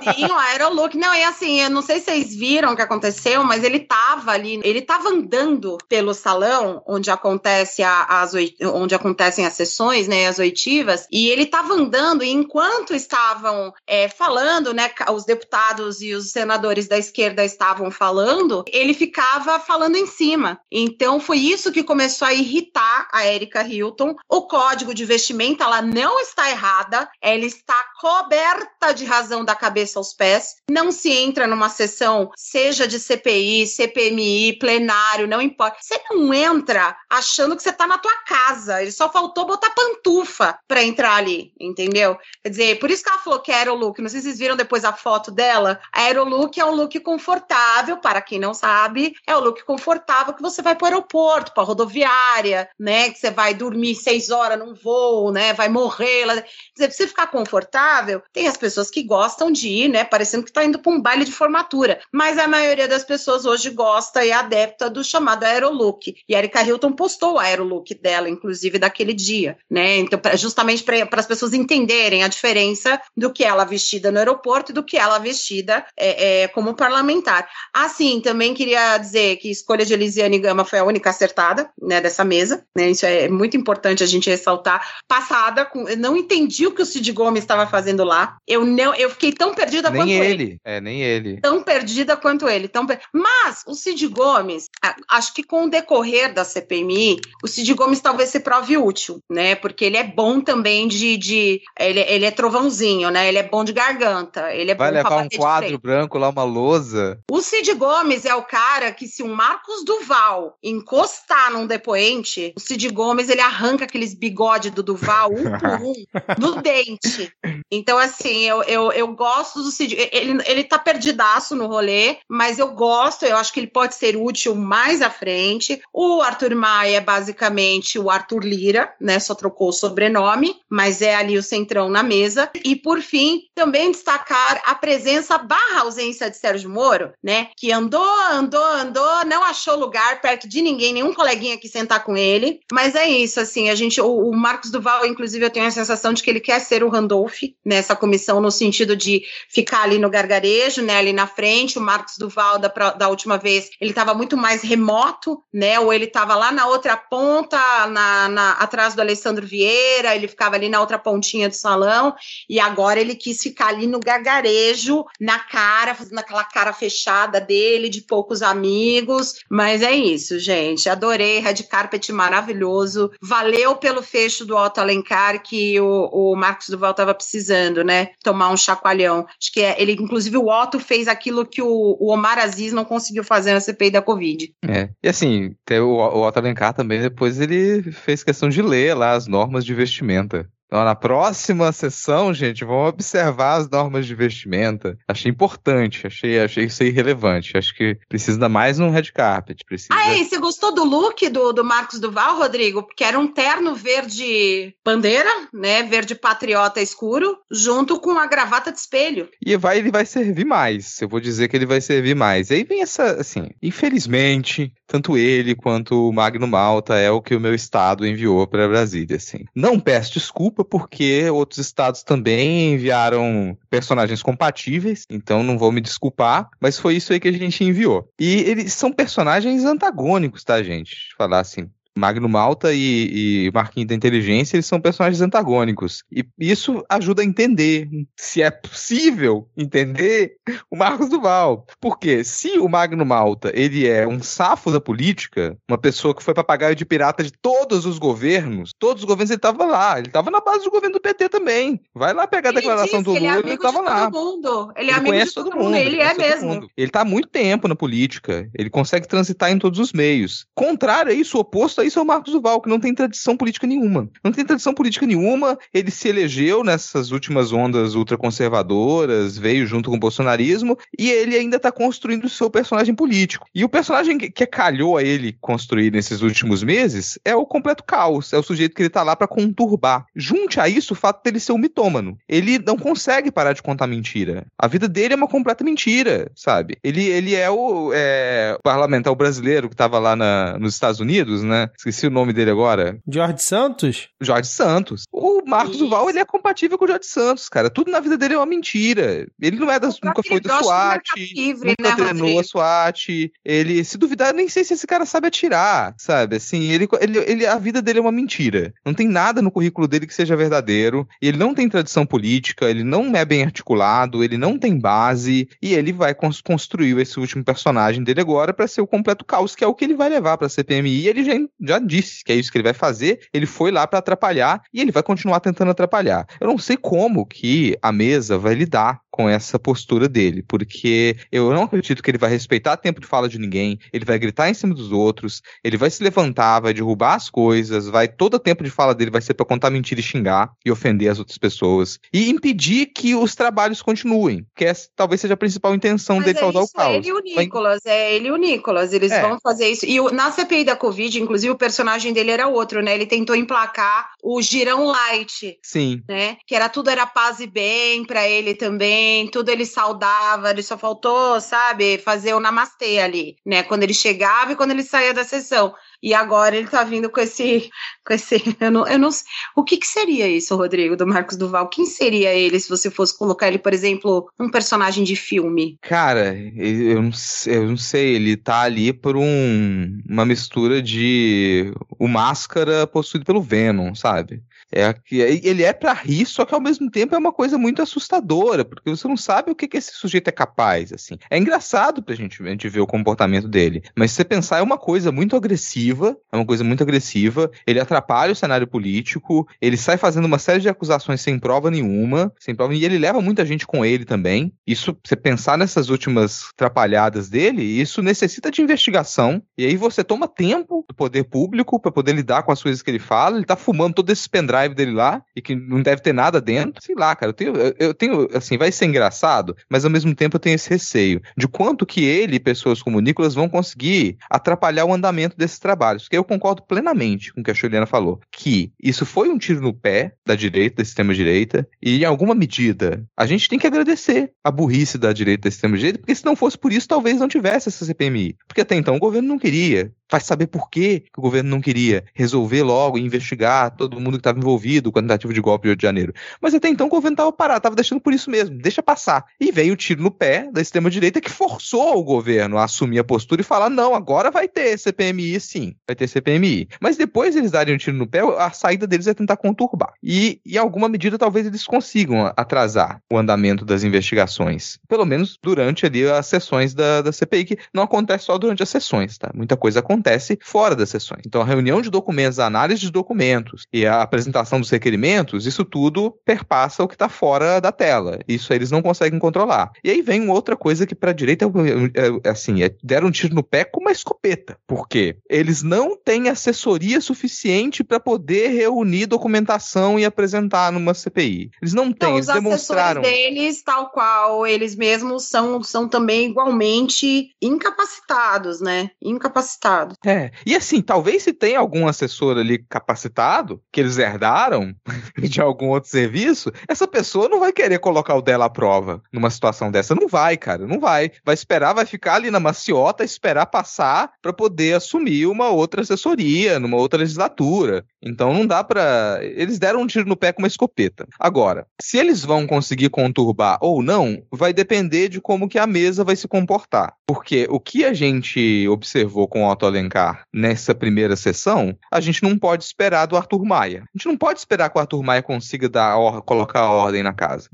Sim, o aerolook. Não, e assim, eu não sei se vocês viram o que aconteceu, mas ele tava ali, ele tava andando pelo salão onde acontece a, as onde acontecem as sessões, né, as oitivas, e ele tava andando e enquanto estavam é, falando, né, os deputados e os senadores da esquerda estavam falando, ele ficava falando em cima. Então foi isso que começou a irritar a Erika Hilton. O código de vestimenta ela não está errada, ela está coberta de razão da cabeça aos pés. Não se entra numa sessão, seja de CPI, CPMI, plenário, não importa. Você não entra achando que você está na tua casa. Ele só faltou botar pantufa para entrar ali, entendeu? Quer dizer, por isso que ela falou que é aerolook. Não sei se vocês viram depois a foto dela. A aerolook é um look confortável, para quem não sabe, é o look confortável que você vai para o aeroporto, para rodoviária, né? Que você vai dormir seis horas num voo, né? Vai morrer. Quer dizer, pra você ficar confortável, tem as pessoas que gostam de ir, né? Parecendo que está indo para um baile de formatura. Mas a maioria das pessoas hoje gosta e é adepta do chamado aerolook. E a Erika Hilton postou o aerolook dela, inclusive, daquele dia, né? Então, pra, justamente para as pessoas entenderem a diferença do que ela vestida no aeroporto e do que ela vestida é, é, como parlamentar. Assim, também queria dizer que a escolha de Elisiane Gama foi a única acertada, né, dessa mesa, né? Isso é muito importante a gente ressaltar. Passada, com, eu não entendi o que o Cid Gomes estava fazendo lá. Eu não, eu fiquei tão perdida nem quanto ele. ele. É, nem ele. Tão perdida quanto ele. Tão per... Mas o Cid Gomes, acho que com o decorrer da CPMI, o Cid Gomes talvez se prove útil, né? Porque ele é bom também de. de ele, ele é trovãozinho, né? Ele é bom de garganta. Ele é Vai bom levar um quadro branco lá, uma lousa. O Cid Gomes é o cara que, se o Marcos Duval encostar num depoente, o Cid Gomes ele arranca aqueles bigode do Duval um por <laughs> um no dente. Então, assim, eu, eu, eu gosto do Cid. Ele, ele tá perdidaço no rolê, mas eu gosto, eu acho que ele pode ser útil mais à frente. O Arthur Maia é basicamente o Arthur Lira, né? Só trocou o sobrenome, mas é ali o centrão na mesa. E por fim, também destacar a presença barra ausência de Sérgio Moro, né? Que andou, andou, andou, não achou lugar perto de ninguém, nenhum coleguinha que sentar com ele. Mas é isso, assim, a gente, o, o Marcos Duval, inclusive, eu tenho a sensação de que ele quer ser o Randolph nessa comissão, no sentido de ficar ali no gargarejo, né? Ali na frente. O Marcos Duval, da, da última vez, ele estava muito mais remoto, né? Ou ele estava lá na outra ponta, na, na, atrás do Alessandro Vieira, ele ficava ali na outra pontinha do salão, e agora ele quis ficar ali no gargarejo, na cara, fazendo aquela cara fechada dele, de poucos amigos. Mas é isso, gente. Adorei Red Carpet maravilhoso. Valeu pelo fecho do Otto Alencar que o, o Marcos Duval estava precisando, né? Tomar um chacoalhão. Acho que é, ele, inclusive, o Otto fez aquilo que o, o Omar Aziz não conseguiu fazer na CPI da Covid. É. E assim, o, o Otto Alencar também, depois ele fez questão de ler lá as normas de vestimenta. Então, na próxima sessão, gente, vamos observar as normas de vestimenta. Achei importante, achei, achei isso aí relevante. Acho que precisa dar mais um red carpet. Precisa... Ah, e você gostou do look do, do Marcos Duval, Rodrigo? Porque era um terno verde bandeira, né? Verde patriota escuro, junto com a gravata de espelho. E vai, ele vai servir mais. Eu vou dizer que ele vai servir mais. E aí vem essa, assim, infelizmente, tanto ele quanto o Magno Malta é o que o meu estado enviou para Brasília, assim. Não peço desculpa porque outros estados também enviaram personagens compatíveis, então não vou me desculpar, mas foi isso aí que a gente enviou. E eles são personagens antagônicos, tá, gente? Falar assim, Magno Malta e, e Marquinhos da Inteligência, eles são personagens antagônicos. E isso ajuda a entender se é possível entender o Marcos Duval. Porque se o Magno Malta, ele é um safo da política, uma pessoa que foi papagaio de pirata de todos os governos, todos os governos ele estava lá, ele estava na base do governo do PT também. Vai lá pegar a Ele declaração do que Lula, ele é ele estava lá. todo mundo. Ele é Ele amigo de todo, todo mundo. mundo. Ele é conhece todo mesmo. Ele tá há muito tempo na política. Ele consegue transitar em todos os meios. Contrário a isso, o oposto a isso é o Marcos Duval, que não tem tradição política nenhuma. Não tem tradição política nenhuma. Ele se elegeu nessas últimas ondas ultraconservadoras, veio junto com o bolsonarismo, e ele ainda tá construindo o seu personagem político. E o personagem que, que calhou a ele construir nesses últimos meses é o completo caos. É o sujeito que ele tá lá pra conturbar. Junte a isso o fato dele ser um mitômano. Ele não consegue parar de contar mentira. A vida dele é uma completa mentira, sabe? Ele, ele é o é, parlamentar brasileiro que tava lá na- nos Estados Unidos, né? Esqueci o nome dele agora. George Santos? Jorge Santos. O Marcos Isso. Duval, ele é compatível com o Jorge Santos, cara. Tudo na vida dele é uma mentira. Ele não é das, nunca foi do SWAT, Livre, nunca né, treinou Rodrigo? a SWAT. Ele, se duvidar, eu nem sei se esse cara sabe atirar, sabe? Assim, ele, ele, ele, a vida dele é uma mentira. Não tem nada no currículo dele que seja verdadeiro. Ele não tem tradição política, ele não é bem articulado, ele não tem base. E ele vai cons- construir esse último personagem dele agora pra ser o completo caos, que é o que ele vai levar pra CPMI. E ele já, já disse que é isso que ele vai fazer. Ele foi lá pra atrapalhar e ele vai continuar tentando atrapalhar. Eu não sei como que a mesa vai lidar com essa postura dele, porque eu não acredito que ele vai respeitar tempo de fala de ninguém, ele vai gritar em cima dos outros, ele vai se levantar, vai derrubar as coisas, vai todo o tempo de fala dele vai ser pra contar mentira e xingar e ofender as outras pessoas e impedir que os trabalhos continuem, que essa talvez seja a principal intenção Mas dele é causar o isso, é caos. ele e o Nicolas, é ele e o Nicolas, eles É. vão fazer isso. E o- na CPI da Covid, inclusive, o personagem dele era outro, né? Ele tentou emplacar o Girão Light, Sim. né? Que era tudo era paz e bem pra ele também, tudo ele saudava, ele só faltou, sabe, fazer o namastê ali, né? Quando ele chegava e quando ele saía da sessão. E agora ele tá vindo com esse. Com esse eu não, eu não. O que, que seria isso, Rodrigo, do Marcos Duval? Quem seria ele se você fosse colocar ele, por exemplo, um personagem de filme? Cara, eu não, sei, eu não sei, ele tá ali por um, uma mistura de o Máscara possuído pelo Venom, sabe? É, ele é pra rir, só que ao mesmo tempo é uma coisa muito assustadora, porque você não sabe o que, que esse sujeito é capaz, assim. É engraçado pra gente, a gente ver o comportamento dele, mas se você pensar, é uma coisa muito agressiva, é uma coisa muito agressiva, ele atrapalha o cenário político, ele sai fazendo uma série de acusações sem prova nenhuma, sem prova, e ele leva muita gente com ele também. Isso, você pensar nessas últimas atrapalhadas dele, isso necessita de investigação, e aí você toma tempo do poder público pra poder lidar com as coisas que ele fala, ele tá fumando todo esse pendrive dele lá, e que não deve ter nada dentro, sei lá, cara, eu tenho, eu- tenho, assim, vai ser engraçado, mas ao mesmo tempo eu tenho esse receio de quanto que ele e pessoas como o Nicolas vão conseguir atrapalhar o andamento desses trabalhos, porque eu concordo plenamente com o que a Juliana falou, que isso foi um tiro no pé da direita, da extrema-direita, e em alguma medida a gente tem que agradecer a burrice da direita da extrema-direita, porque se não fosse por isso, talvez não tivesse essa CPMI. Porque até então o governo não queria. Vai saber por que o governo não queria resolver logo investigar todo mundo que estava envolvido com a tentativa de golpe de 8 de janeiro. Mas até então o governo estava parado, estava deixando por isso mesmo, deixa passar. E veio o tiro no pé da extrema-direita que forçou o governo a assumir a postura e falar: não, agora vai ter CPMI sim, vai ter CPMI. Mas depois eles darem um tiro no pé, a saída deles é tentar conturbar. E, em alguma medida, talvez eles consigam atrasar o andamento das investigações. Pelo menos durante ali as sessões da, da CPI, que não acontece só durante as sessões, tá? Muita coisa acontece acontece fora das sessões. Então, a reunião de documentos, a análise de documentos e a apresentação dos requerimentos, isso tudo perpassa o que está fora da tela. Isso eles não conseguem controlar. E aí vem outra coisa que para a direita é, é, assim, é, deram um tiro no pé com uma escopeta. Por quê? Eles não têm assessoria suficiente para poder reunir documentação e apresentar numa CPI. Eles não têm, Não, eles os demonstraram. assessores deles, tal qual eles mesmos, são, são também igualmente incapacitados, né? Incapacitados. É. E assim, talvez se tem algum assessor ali capacitado, que eles herdaram <laughs> de algum outro serviço, essa pessoa não vai querer colocar o dela à prova numa situação dessa. Não vai, cara, não vai. Vai esperar, vai ficar ali na maciota, esperar passar para poder assumir uma outra assessoria, numa outra legislatura. Então não dá pra. Eles deram um tiro no pé com uma escopeta. Agora, se eles vão conseguir conturbar ou não, vai depender de como que a mesa vai se comportar. Porque o que a gente observou com o Otto Alencar nessa primeira sessão, a gente não pode esperar do Arthur Maia. A gente não pode esperar que o Arthur Maia consiga dar colocar a ordem na casa.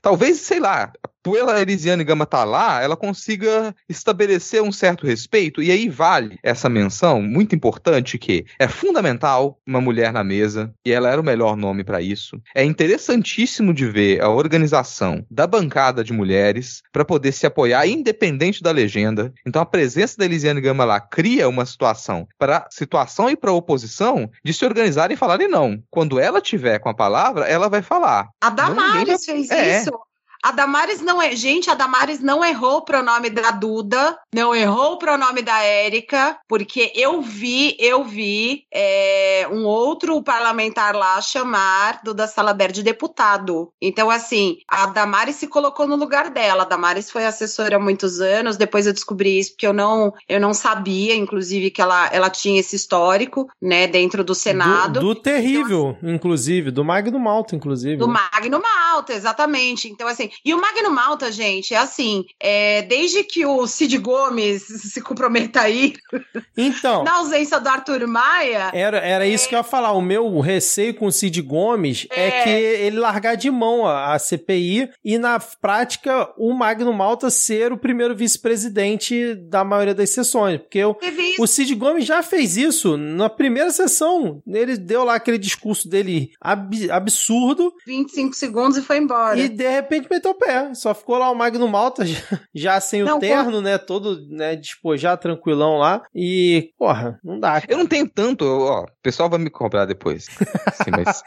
Talvez, sei lá, pela Elisiane Gama tá lá, ela consiga estabelecer um certo respeito, e aí vale essa menção muito importante que é fundamental uma mulher na mesa, e ela era o melhor nome para isso. É interessantíssimo de ver a organização da bancada de mulheres para poder se apoiar independente da legenda. Então a presença da Elisiane Gama lá cria uma situação para situação e para oposição de se organizarem e falarem não. Quando ela tiver com a palavra, ela vai falar. A Não, ninguém Damares fez é. isso. A Damares não é. Gente, a Damares não errou o pronome da Duda, não errou o pronome da Érica, porque eu vi, eu vi é, um outro parlamentar lá chamar Duda Salaber de deputado. Então, assim, a Damares se colocou no lugar dela. A Damares foi assessora há muitos anos, depois eu descobri isso, porque eu não, eu não sabia, inclusive, que ela, ela tinha esse histórico, né, dentro do Senado. Do, do terrível, inclusive, do Magno Malta, inclusive. Do né? Magno Malta, exatamente. Então, assim, e o Magno Malta, gente, é assim, é, desde que o Cid Gomes <laughs> se comprometa aí, Então, na ausência do Arthur Maia, Era, era isso que eu ia falar. O meu receio com o Cid Gomes é, É. que ele largar de mão a, a CPI e, na prática, o Magno Malta ser o primeiro vice-presidente da maioria das sessões. Porque isso. o Cid Gomes já fez isso na primeira sessão. Ele deu lá aquele discurso dele ab- absurdo 25 segundos e foi embora. e, de repente, meteu o pé. Só ficou lá o Magno Malta, <laughs> já, já sem o Não, terno, né? Todo né, despojado, tranquilão lá. E, porra, não dá. Eu não tenho tanto, ó, o pessoal vai me cobrar depois. <laughs> Sim, mas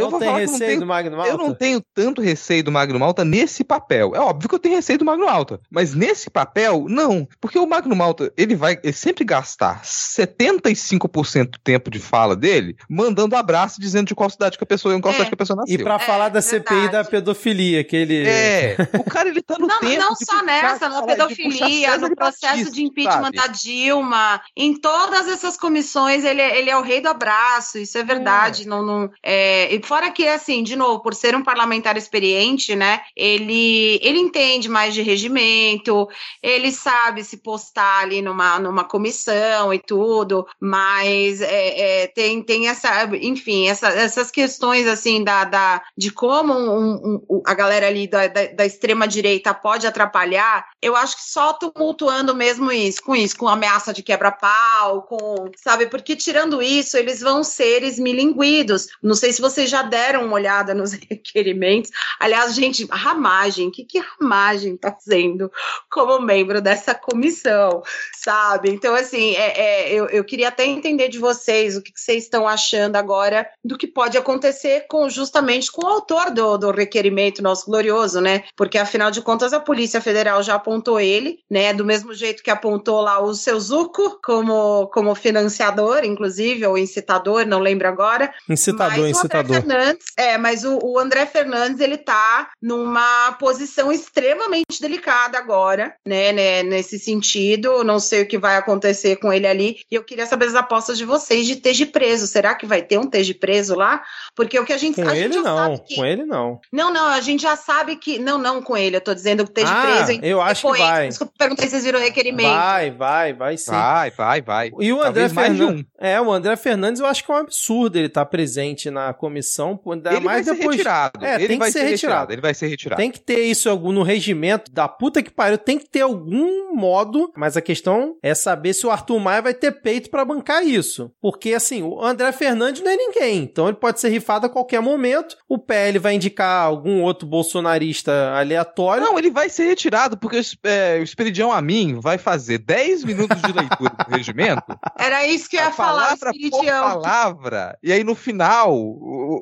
eu não vou tem falar que eu não receio tenho do Magno Malta? Eu não tenho tanto receio do Magno Malta nesse papel. É óbvio que eu tenho receio do Magno Malta, mas nesse papel, não. Porque o Magno Malta, ele vai ele sempre gastar 75% do tempo de fala dele mandando abraço dizendo de qual cidade que a pessoa, em qual É. cidade que a pessoa nasceu. E pra falar da CPI verdade. da pedofilia, que ele. É, o cara ele tá no <laughs> Não, tempo não de só puxar- nessa, na pedofilia, no processo Batista, de impeachment sabe? da Dilma, em todas essas comissões, ele, é- ele é o rei do abraço, isso é verdade. Não, não, é, e fora que, assim, de novo, por ser um parlamentar experiente, né, ele, ele entende mais de regimento, ele sabe se postar ali numa, numa comissão e tudo, mas é, é, tem, tem essa, enfim, essa- essas questões, assim, da, da, de como um- um- a galera ali da, da, da extrema-direita pode atrapalhar, eu acho que só tumultuando mesmo isso, com isso, com ameaça de quebra-pau, com, sabe, porque tirando isso, eles vão ser esmilinguidos. Não sei se vocês já deram uma olhada nos <laughs> requerimentos. Aliás, gente, Ramagem, o que, que Ramagem está fazendo como membro dessa comissão, sabe? Então, assim, é, é, eu, eu queria até entender de vocês o que, que vocês estão achando agora do que pode acontecer com justamente com o autor do, do requerimento nosso glorioso, né? Porque afinal de contas a Polícia Federal já apontou ele, né? Do mesmo jeito que apontou lá o seu Zuco como, como financiador, inclusive, ou incitador, não lembro agora. Incitador, incitador. André Fernandes, é, mas o, o André Fernandes ele tá numa posição extremamente delicada agora, né, né, nesse sentido. Não sei o que vai acontecer com ele ali. E eu queria saber as apostas de vocês de esteja preso. Será que vai ter um esteja preso lá? Porque o que a gente, Com a gente ele já não, que com ele não. não, não, a gente já sabe que não, não com ele. Eu tô dizendo que esteja Ah, preso. eu acho que vai. Eu perguntei se vocês viram o requerimento. Vai, vai, vai sim. Vai, vai, vai. E o André Talvez mais de Fernandes. um. É, o André Fernandes eu acho que é um absurdo ele estar presente na comissão, ainda Ele mais vai ser depois. retirado. É, ele tem que vai ser retirado. Ele vai ser retirado. Tem que ter isso algum no regimento da puta que pariu, tem que ter algum modo, mas a questão é saber se o Arthur Maia vai ter peito pra bancar isso. Porque assim, o André Fernandes não é ninguém, então ele pode ser rifado a qualquer momento. O PL vai indicar algum outro bolsonarista aleatório. Não, ele vai ser retirado, porque é, o Esperidião Amin vai fazer 10 minutos de leitura do regimento. <laughs> Era isso que eu ia a falar, palavra por Espiridião. palavra. E aí, no final,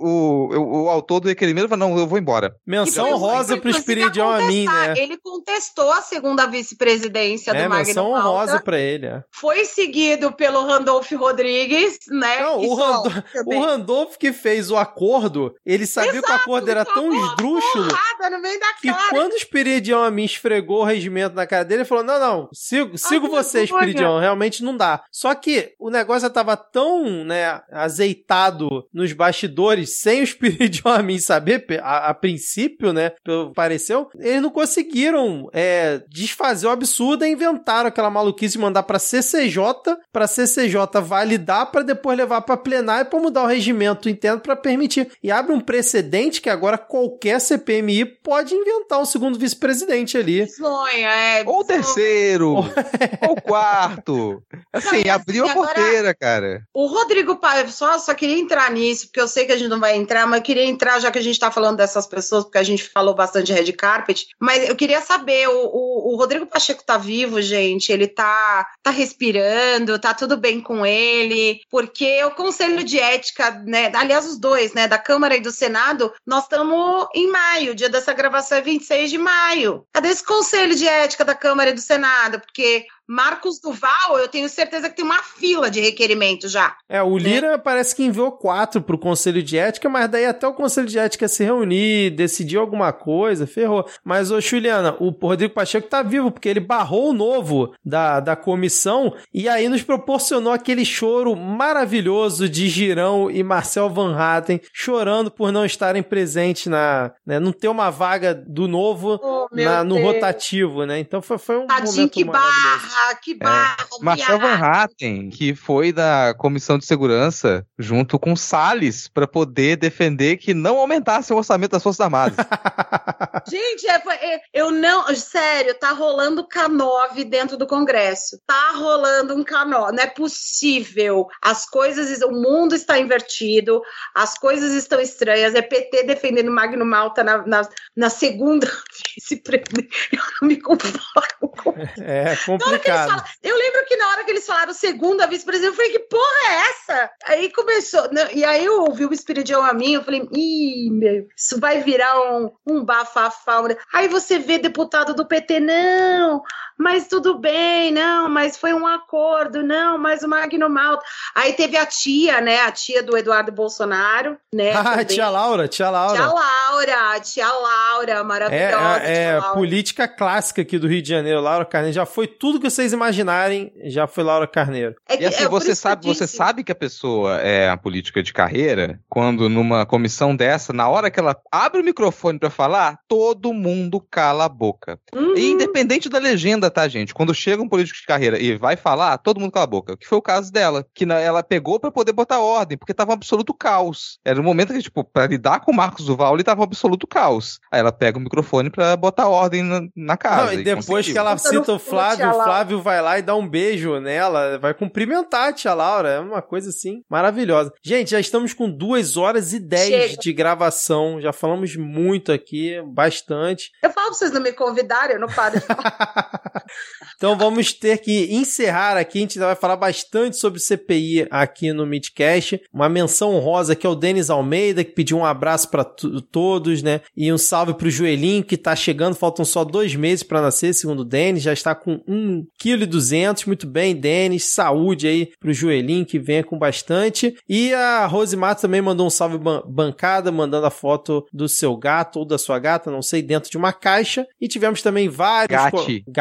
o, o, o, autor do requerimento fala, não, eu vou embora. Menção honrosa pro inclusive, Espiridião a mim, contestar. né? Ele contestou a segunda vice-presidência É, do Magno menção Malta. honrosa pra ele. é. Foi seguido pelo Randolph Rodrigues, né? Não, o, Rando- também. o Randolph que fez o acordo, ele sabia que o acordo era tão esdrúxulo porrada no meio da que quando o Espiridião a mim esfregou o regimento na cara dele, ele falou: Não, não, sigo, sigo Ah, você. Espiridião, realmente não dá. Só que o negócio já tava tão, né, azeitado nos bastidores, sem o Espiridião a mim saber, a, a princípio, né, pelo que pareceu, eles não conseguiram é, desfazer o absurdo e inventaram aquela maluquice de mandar pra CCJ, pra CCJ validar pra depois levar pra plenário pra mudar o regimento interno pra permitir. E abre um precedente que agora qualquer CPMI pode inventar um segundo vice-presidente ali. Sonha, é. Ou o terceiro, ou <laughs> o quarto. Assim, assim, abriu a agora- porteira, cara. O Rodrigo Paiva, só, só queria entrar nisso, porque eu sei que a gente não vai entrar, mas eu queria entrar, já que a gente tá falando dessas pessoas, porque a gente falou bastante de red carpet, mas eu queria saber, o, o, o Rodrigo Pacheco tá vivo, gente? Ele tá, tá respirando, tá tudo bem com ele, porque o Conselho de Ética, né, aliás, os dois, né, da Câmara e do Senado, nós estamos em maio, o dia dessa gravação é 26 de maio. Cadê esse Conselho de Ética da Câmara e do Senado? Porque Marcos Duval, eu tenho certeza que tem uma fila de requerimento já. É, o Lira parece que enviou quatro pro Conselho de Ética, mas daí até o Conselho de Ética se reunir, decidir alguma coisa, ferrou. Mas, ô Juliana, o Rodrigo Pacheco tá vivo, porque ele barrou o novo da, da comissão e aí nos proporcionou aquele choro maravilhoso de Girão e Marcel Van Hatten chorando por não estarem presentes na. Né, não ter uma vaga do novo Oh, na- no Deus. rotativo, né? Então foi, foi um Tadinho, momento que maravilhoso. Barra, que barra. Marcel viado. Van Hatten, que foi da Comissão de Segurança, junto com Salles, para poder defender que não aumentasse o orçamento das Forças Armadas. <laughs> Gente, é, é, eu não. Sério, tá rolando K9 dentro do Congresso. Tá rolando um K9. Não é possível. As coisas. O mundo está invertido, as coisas estão estranhas. É PT defendendo Magno Malta na, na, na segunda <laughs> vice-presidente. Eu não me conformo com É Na hora que eles complicado. falam- eu lembro que na hora que eles falaram segunda vice-presidente, eu falei, que porra é essa? Aí começou, né, e aí eu ouvi o Espiridião a mim, eu falei, ih, meu, isso vai virar um, um bafafá. Aí você vê deputado do PT, não, mas tudo bem, não, mas foi um acordo, não, mas o Magno Malta. Aí teve a tia, né, a tia do Eduardo Bolsonaro, né? Ah, tia Laura, tia Laura. Tia Laura, tia Laura, É, maravilhosa. é, é tia Laura. política clássica aqui do Rio de Janeiro, Laura Carneiro. Já foi tudo que vocês imaginarem, já foi Laura Carneiro. É que- E assim, é você sabe, você sabe que a pessoa é a política de carreira quando numa comissão dessa, na hora que ela abre o microfone pra falar, todo mundo cala a boca. Uhum. E independente da legenda, tá, gente? Quando chega um político de carreira e vai falar, todo mundo cala a boca. Que foi o caso dela, que na- ela pegou pra poder botar ordem, porque tava um absoluto caos. Era um momento que, tipo, pra lidar com o Marcos Duval, ele tava um absoluto caos. Aí ela pega o microfone pra botar ordem na, na casa. Não, e depois conseguiu. que ela cita o Flávio, o. Flávio vai lá e dá um beijo nela, vai cumprimentar a tia Laura. É uma coisa assim maravilhosa. Gente, já estamos com duas horas e dez Chega. de gravação. Já falamos muito aqui, bastante. Eu falo pra vocês não me convidarem, eu não paro de falar. <laughs> Então vamos ter que encerrar aqui. A gente vai falar bastante sobre CPI aqui no Midcast. Uma menção honrosa aqui ao Denis Almeida, que pediu um abraço para todos, né? E um salve pro Joelinho, que tá chegando. Faltam só dois meses para nascer, segundo o Denis. Já está com 1,2 kg. Muito bem, Denis. Saúde aí pro Joelinho, que venha com bastante. E a Rose também mandou um salve ban- bancada, mandando a foto do seu gato ou da sua gata, não sei, dentro de uma caixa. E tivemos também vários... Gati. co-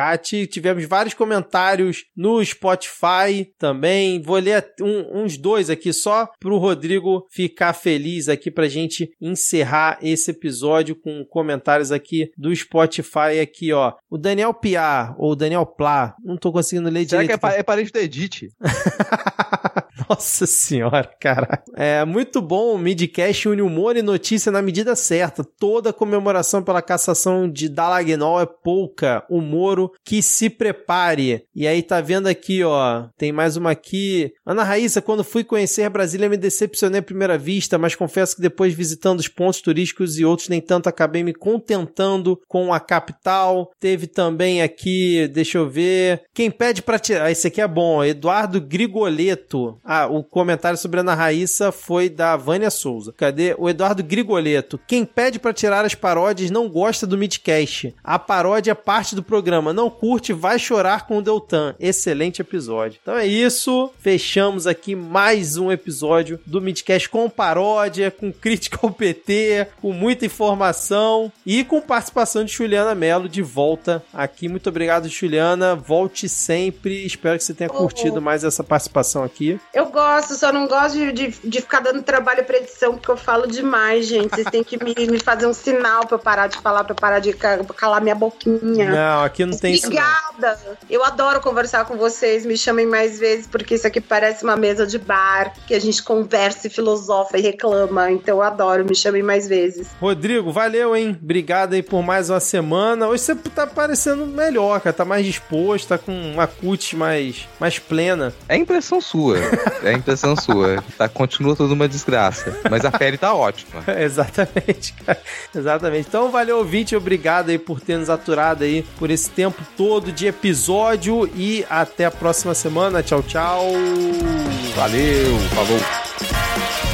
Tivemos vários comentários no Spotify também. Vou ler um- uns dois aqui só pro Rodrigo ficar feliz aqui pra gente encerrar esse episódio com comentários aqui do Spotify aqui, ó. O Daniel Piar, ou Daniel Plá, não tô conseguindo ler Será que direito. é, pa- é parente do Edith? <laughs> Nossa senhora, cara. É muito bom o Midcast une humor e notícia na medida certa. Toda comemoração pela cassação de Dalagnol é pouca. O Moro que se prepare. E aí tá vendo aqui, ó. Tem mais uma aqui. Ana Raíssa, quando fui conhecer Brasília me decepcionei à primeira vista, mas confesso que depois visitando os pontos turísticos e outros nem tanto acabei me contentando com a capital. Teve também aqui, deixa eu ver. Quem pede para tirar. Esse aqui é bom. Eduardo Grigoleto. Ah, o comentário sobre a Ana Raíssa foi da Vânia Souza. Cadê? O Eduardo Grigoleto. Quem pede para tirar as paródias não gosta do Midcast. A paródia é parte do programa. Não curte, vai chorar com o Deltan. Excelente episódio. Então é isso. Fechamos aqui mais um episódio do Midcast com paródia, com crítica ao PT, com muita informação e com participação de Juliana Mello de volta aqui. Muito obrigado, Juliana. Volte sempre. Espero que você tenha curtido mais essa participação aqui. Eu gosto, só não gosto de, de, de ficar dando trabalho pra edição, porque eu falo demais, gente. Vocês têm que me, <laughs> me fazer um sinal pra eu parar de falar, pra eu parar de calar minha boquinha. Não, aqui não tem isso. Obrigada. Eu adoro conversar com vocês. Me chamem mais vezes, porque isso aqui parece uma mesa de bar, que a gente conversa e filosofa e reclama. Então eu adoro. Me chamem mais vezes. Rodrigo, valeu, hein? Obrigado aí por mais uma semana. Hoje você tá parecendo melhor, cara. Tá mais disposto, tá com uma cut mais, mais plena. É impressão sua. <laughs> É impressão sua. Tá, continua tudo uma desgraça. Mas a pele tá ótima. <laughs> exatamente, cara. Exatamente. Então, valeu, ouvinte. Obrigado aí por ter nos aturado aí por esse tempo todo de episódio. E até a próxima semana. Tchau, tchau. Valeu, falou.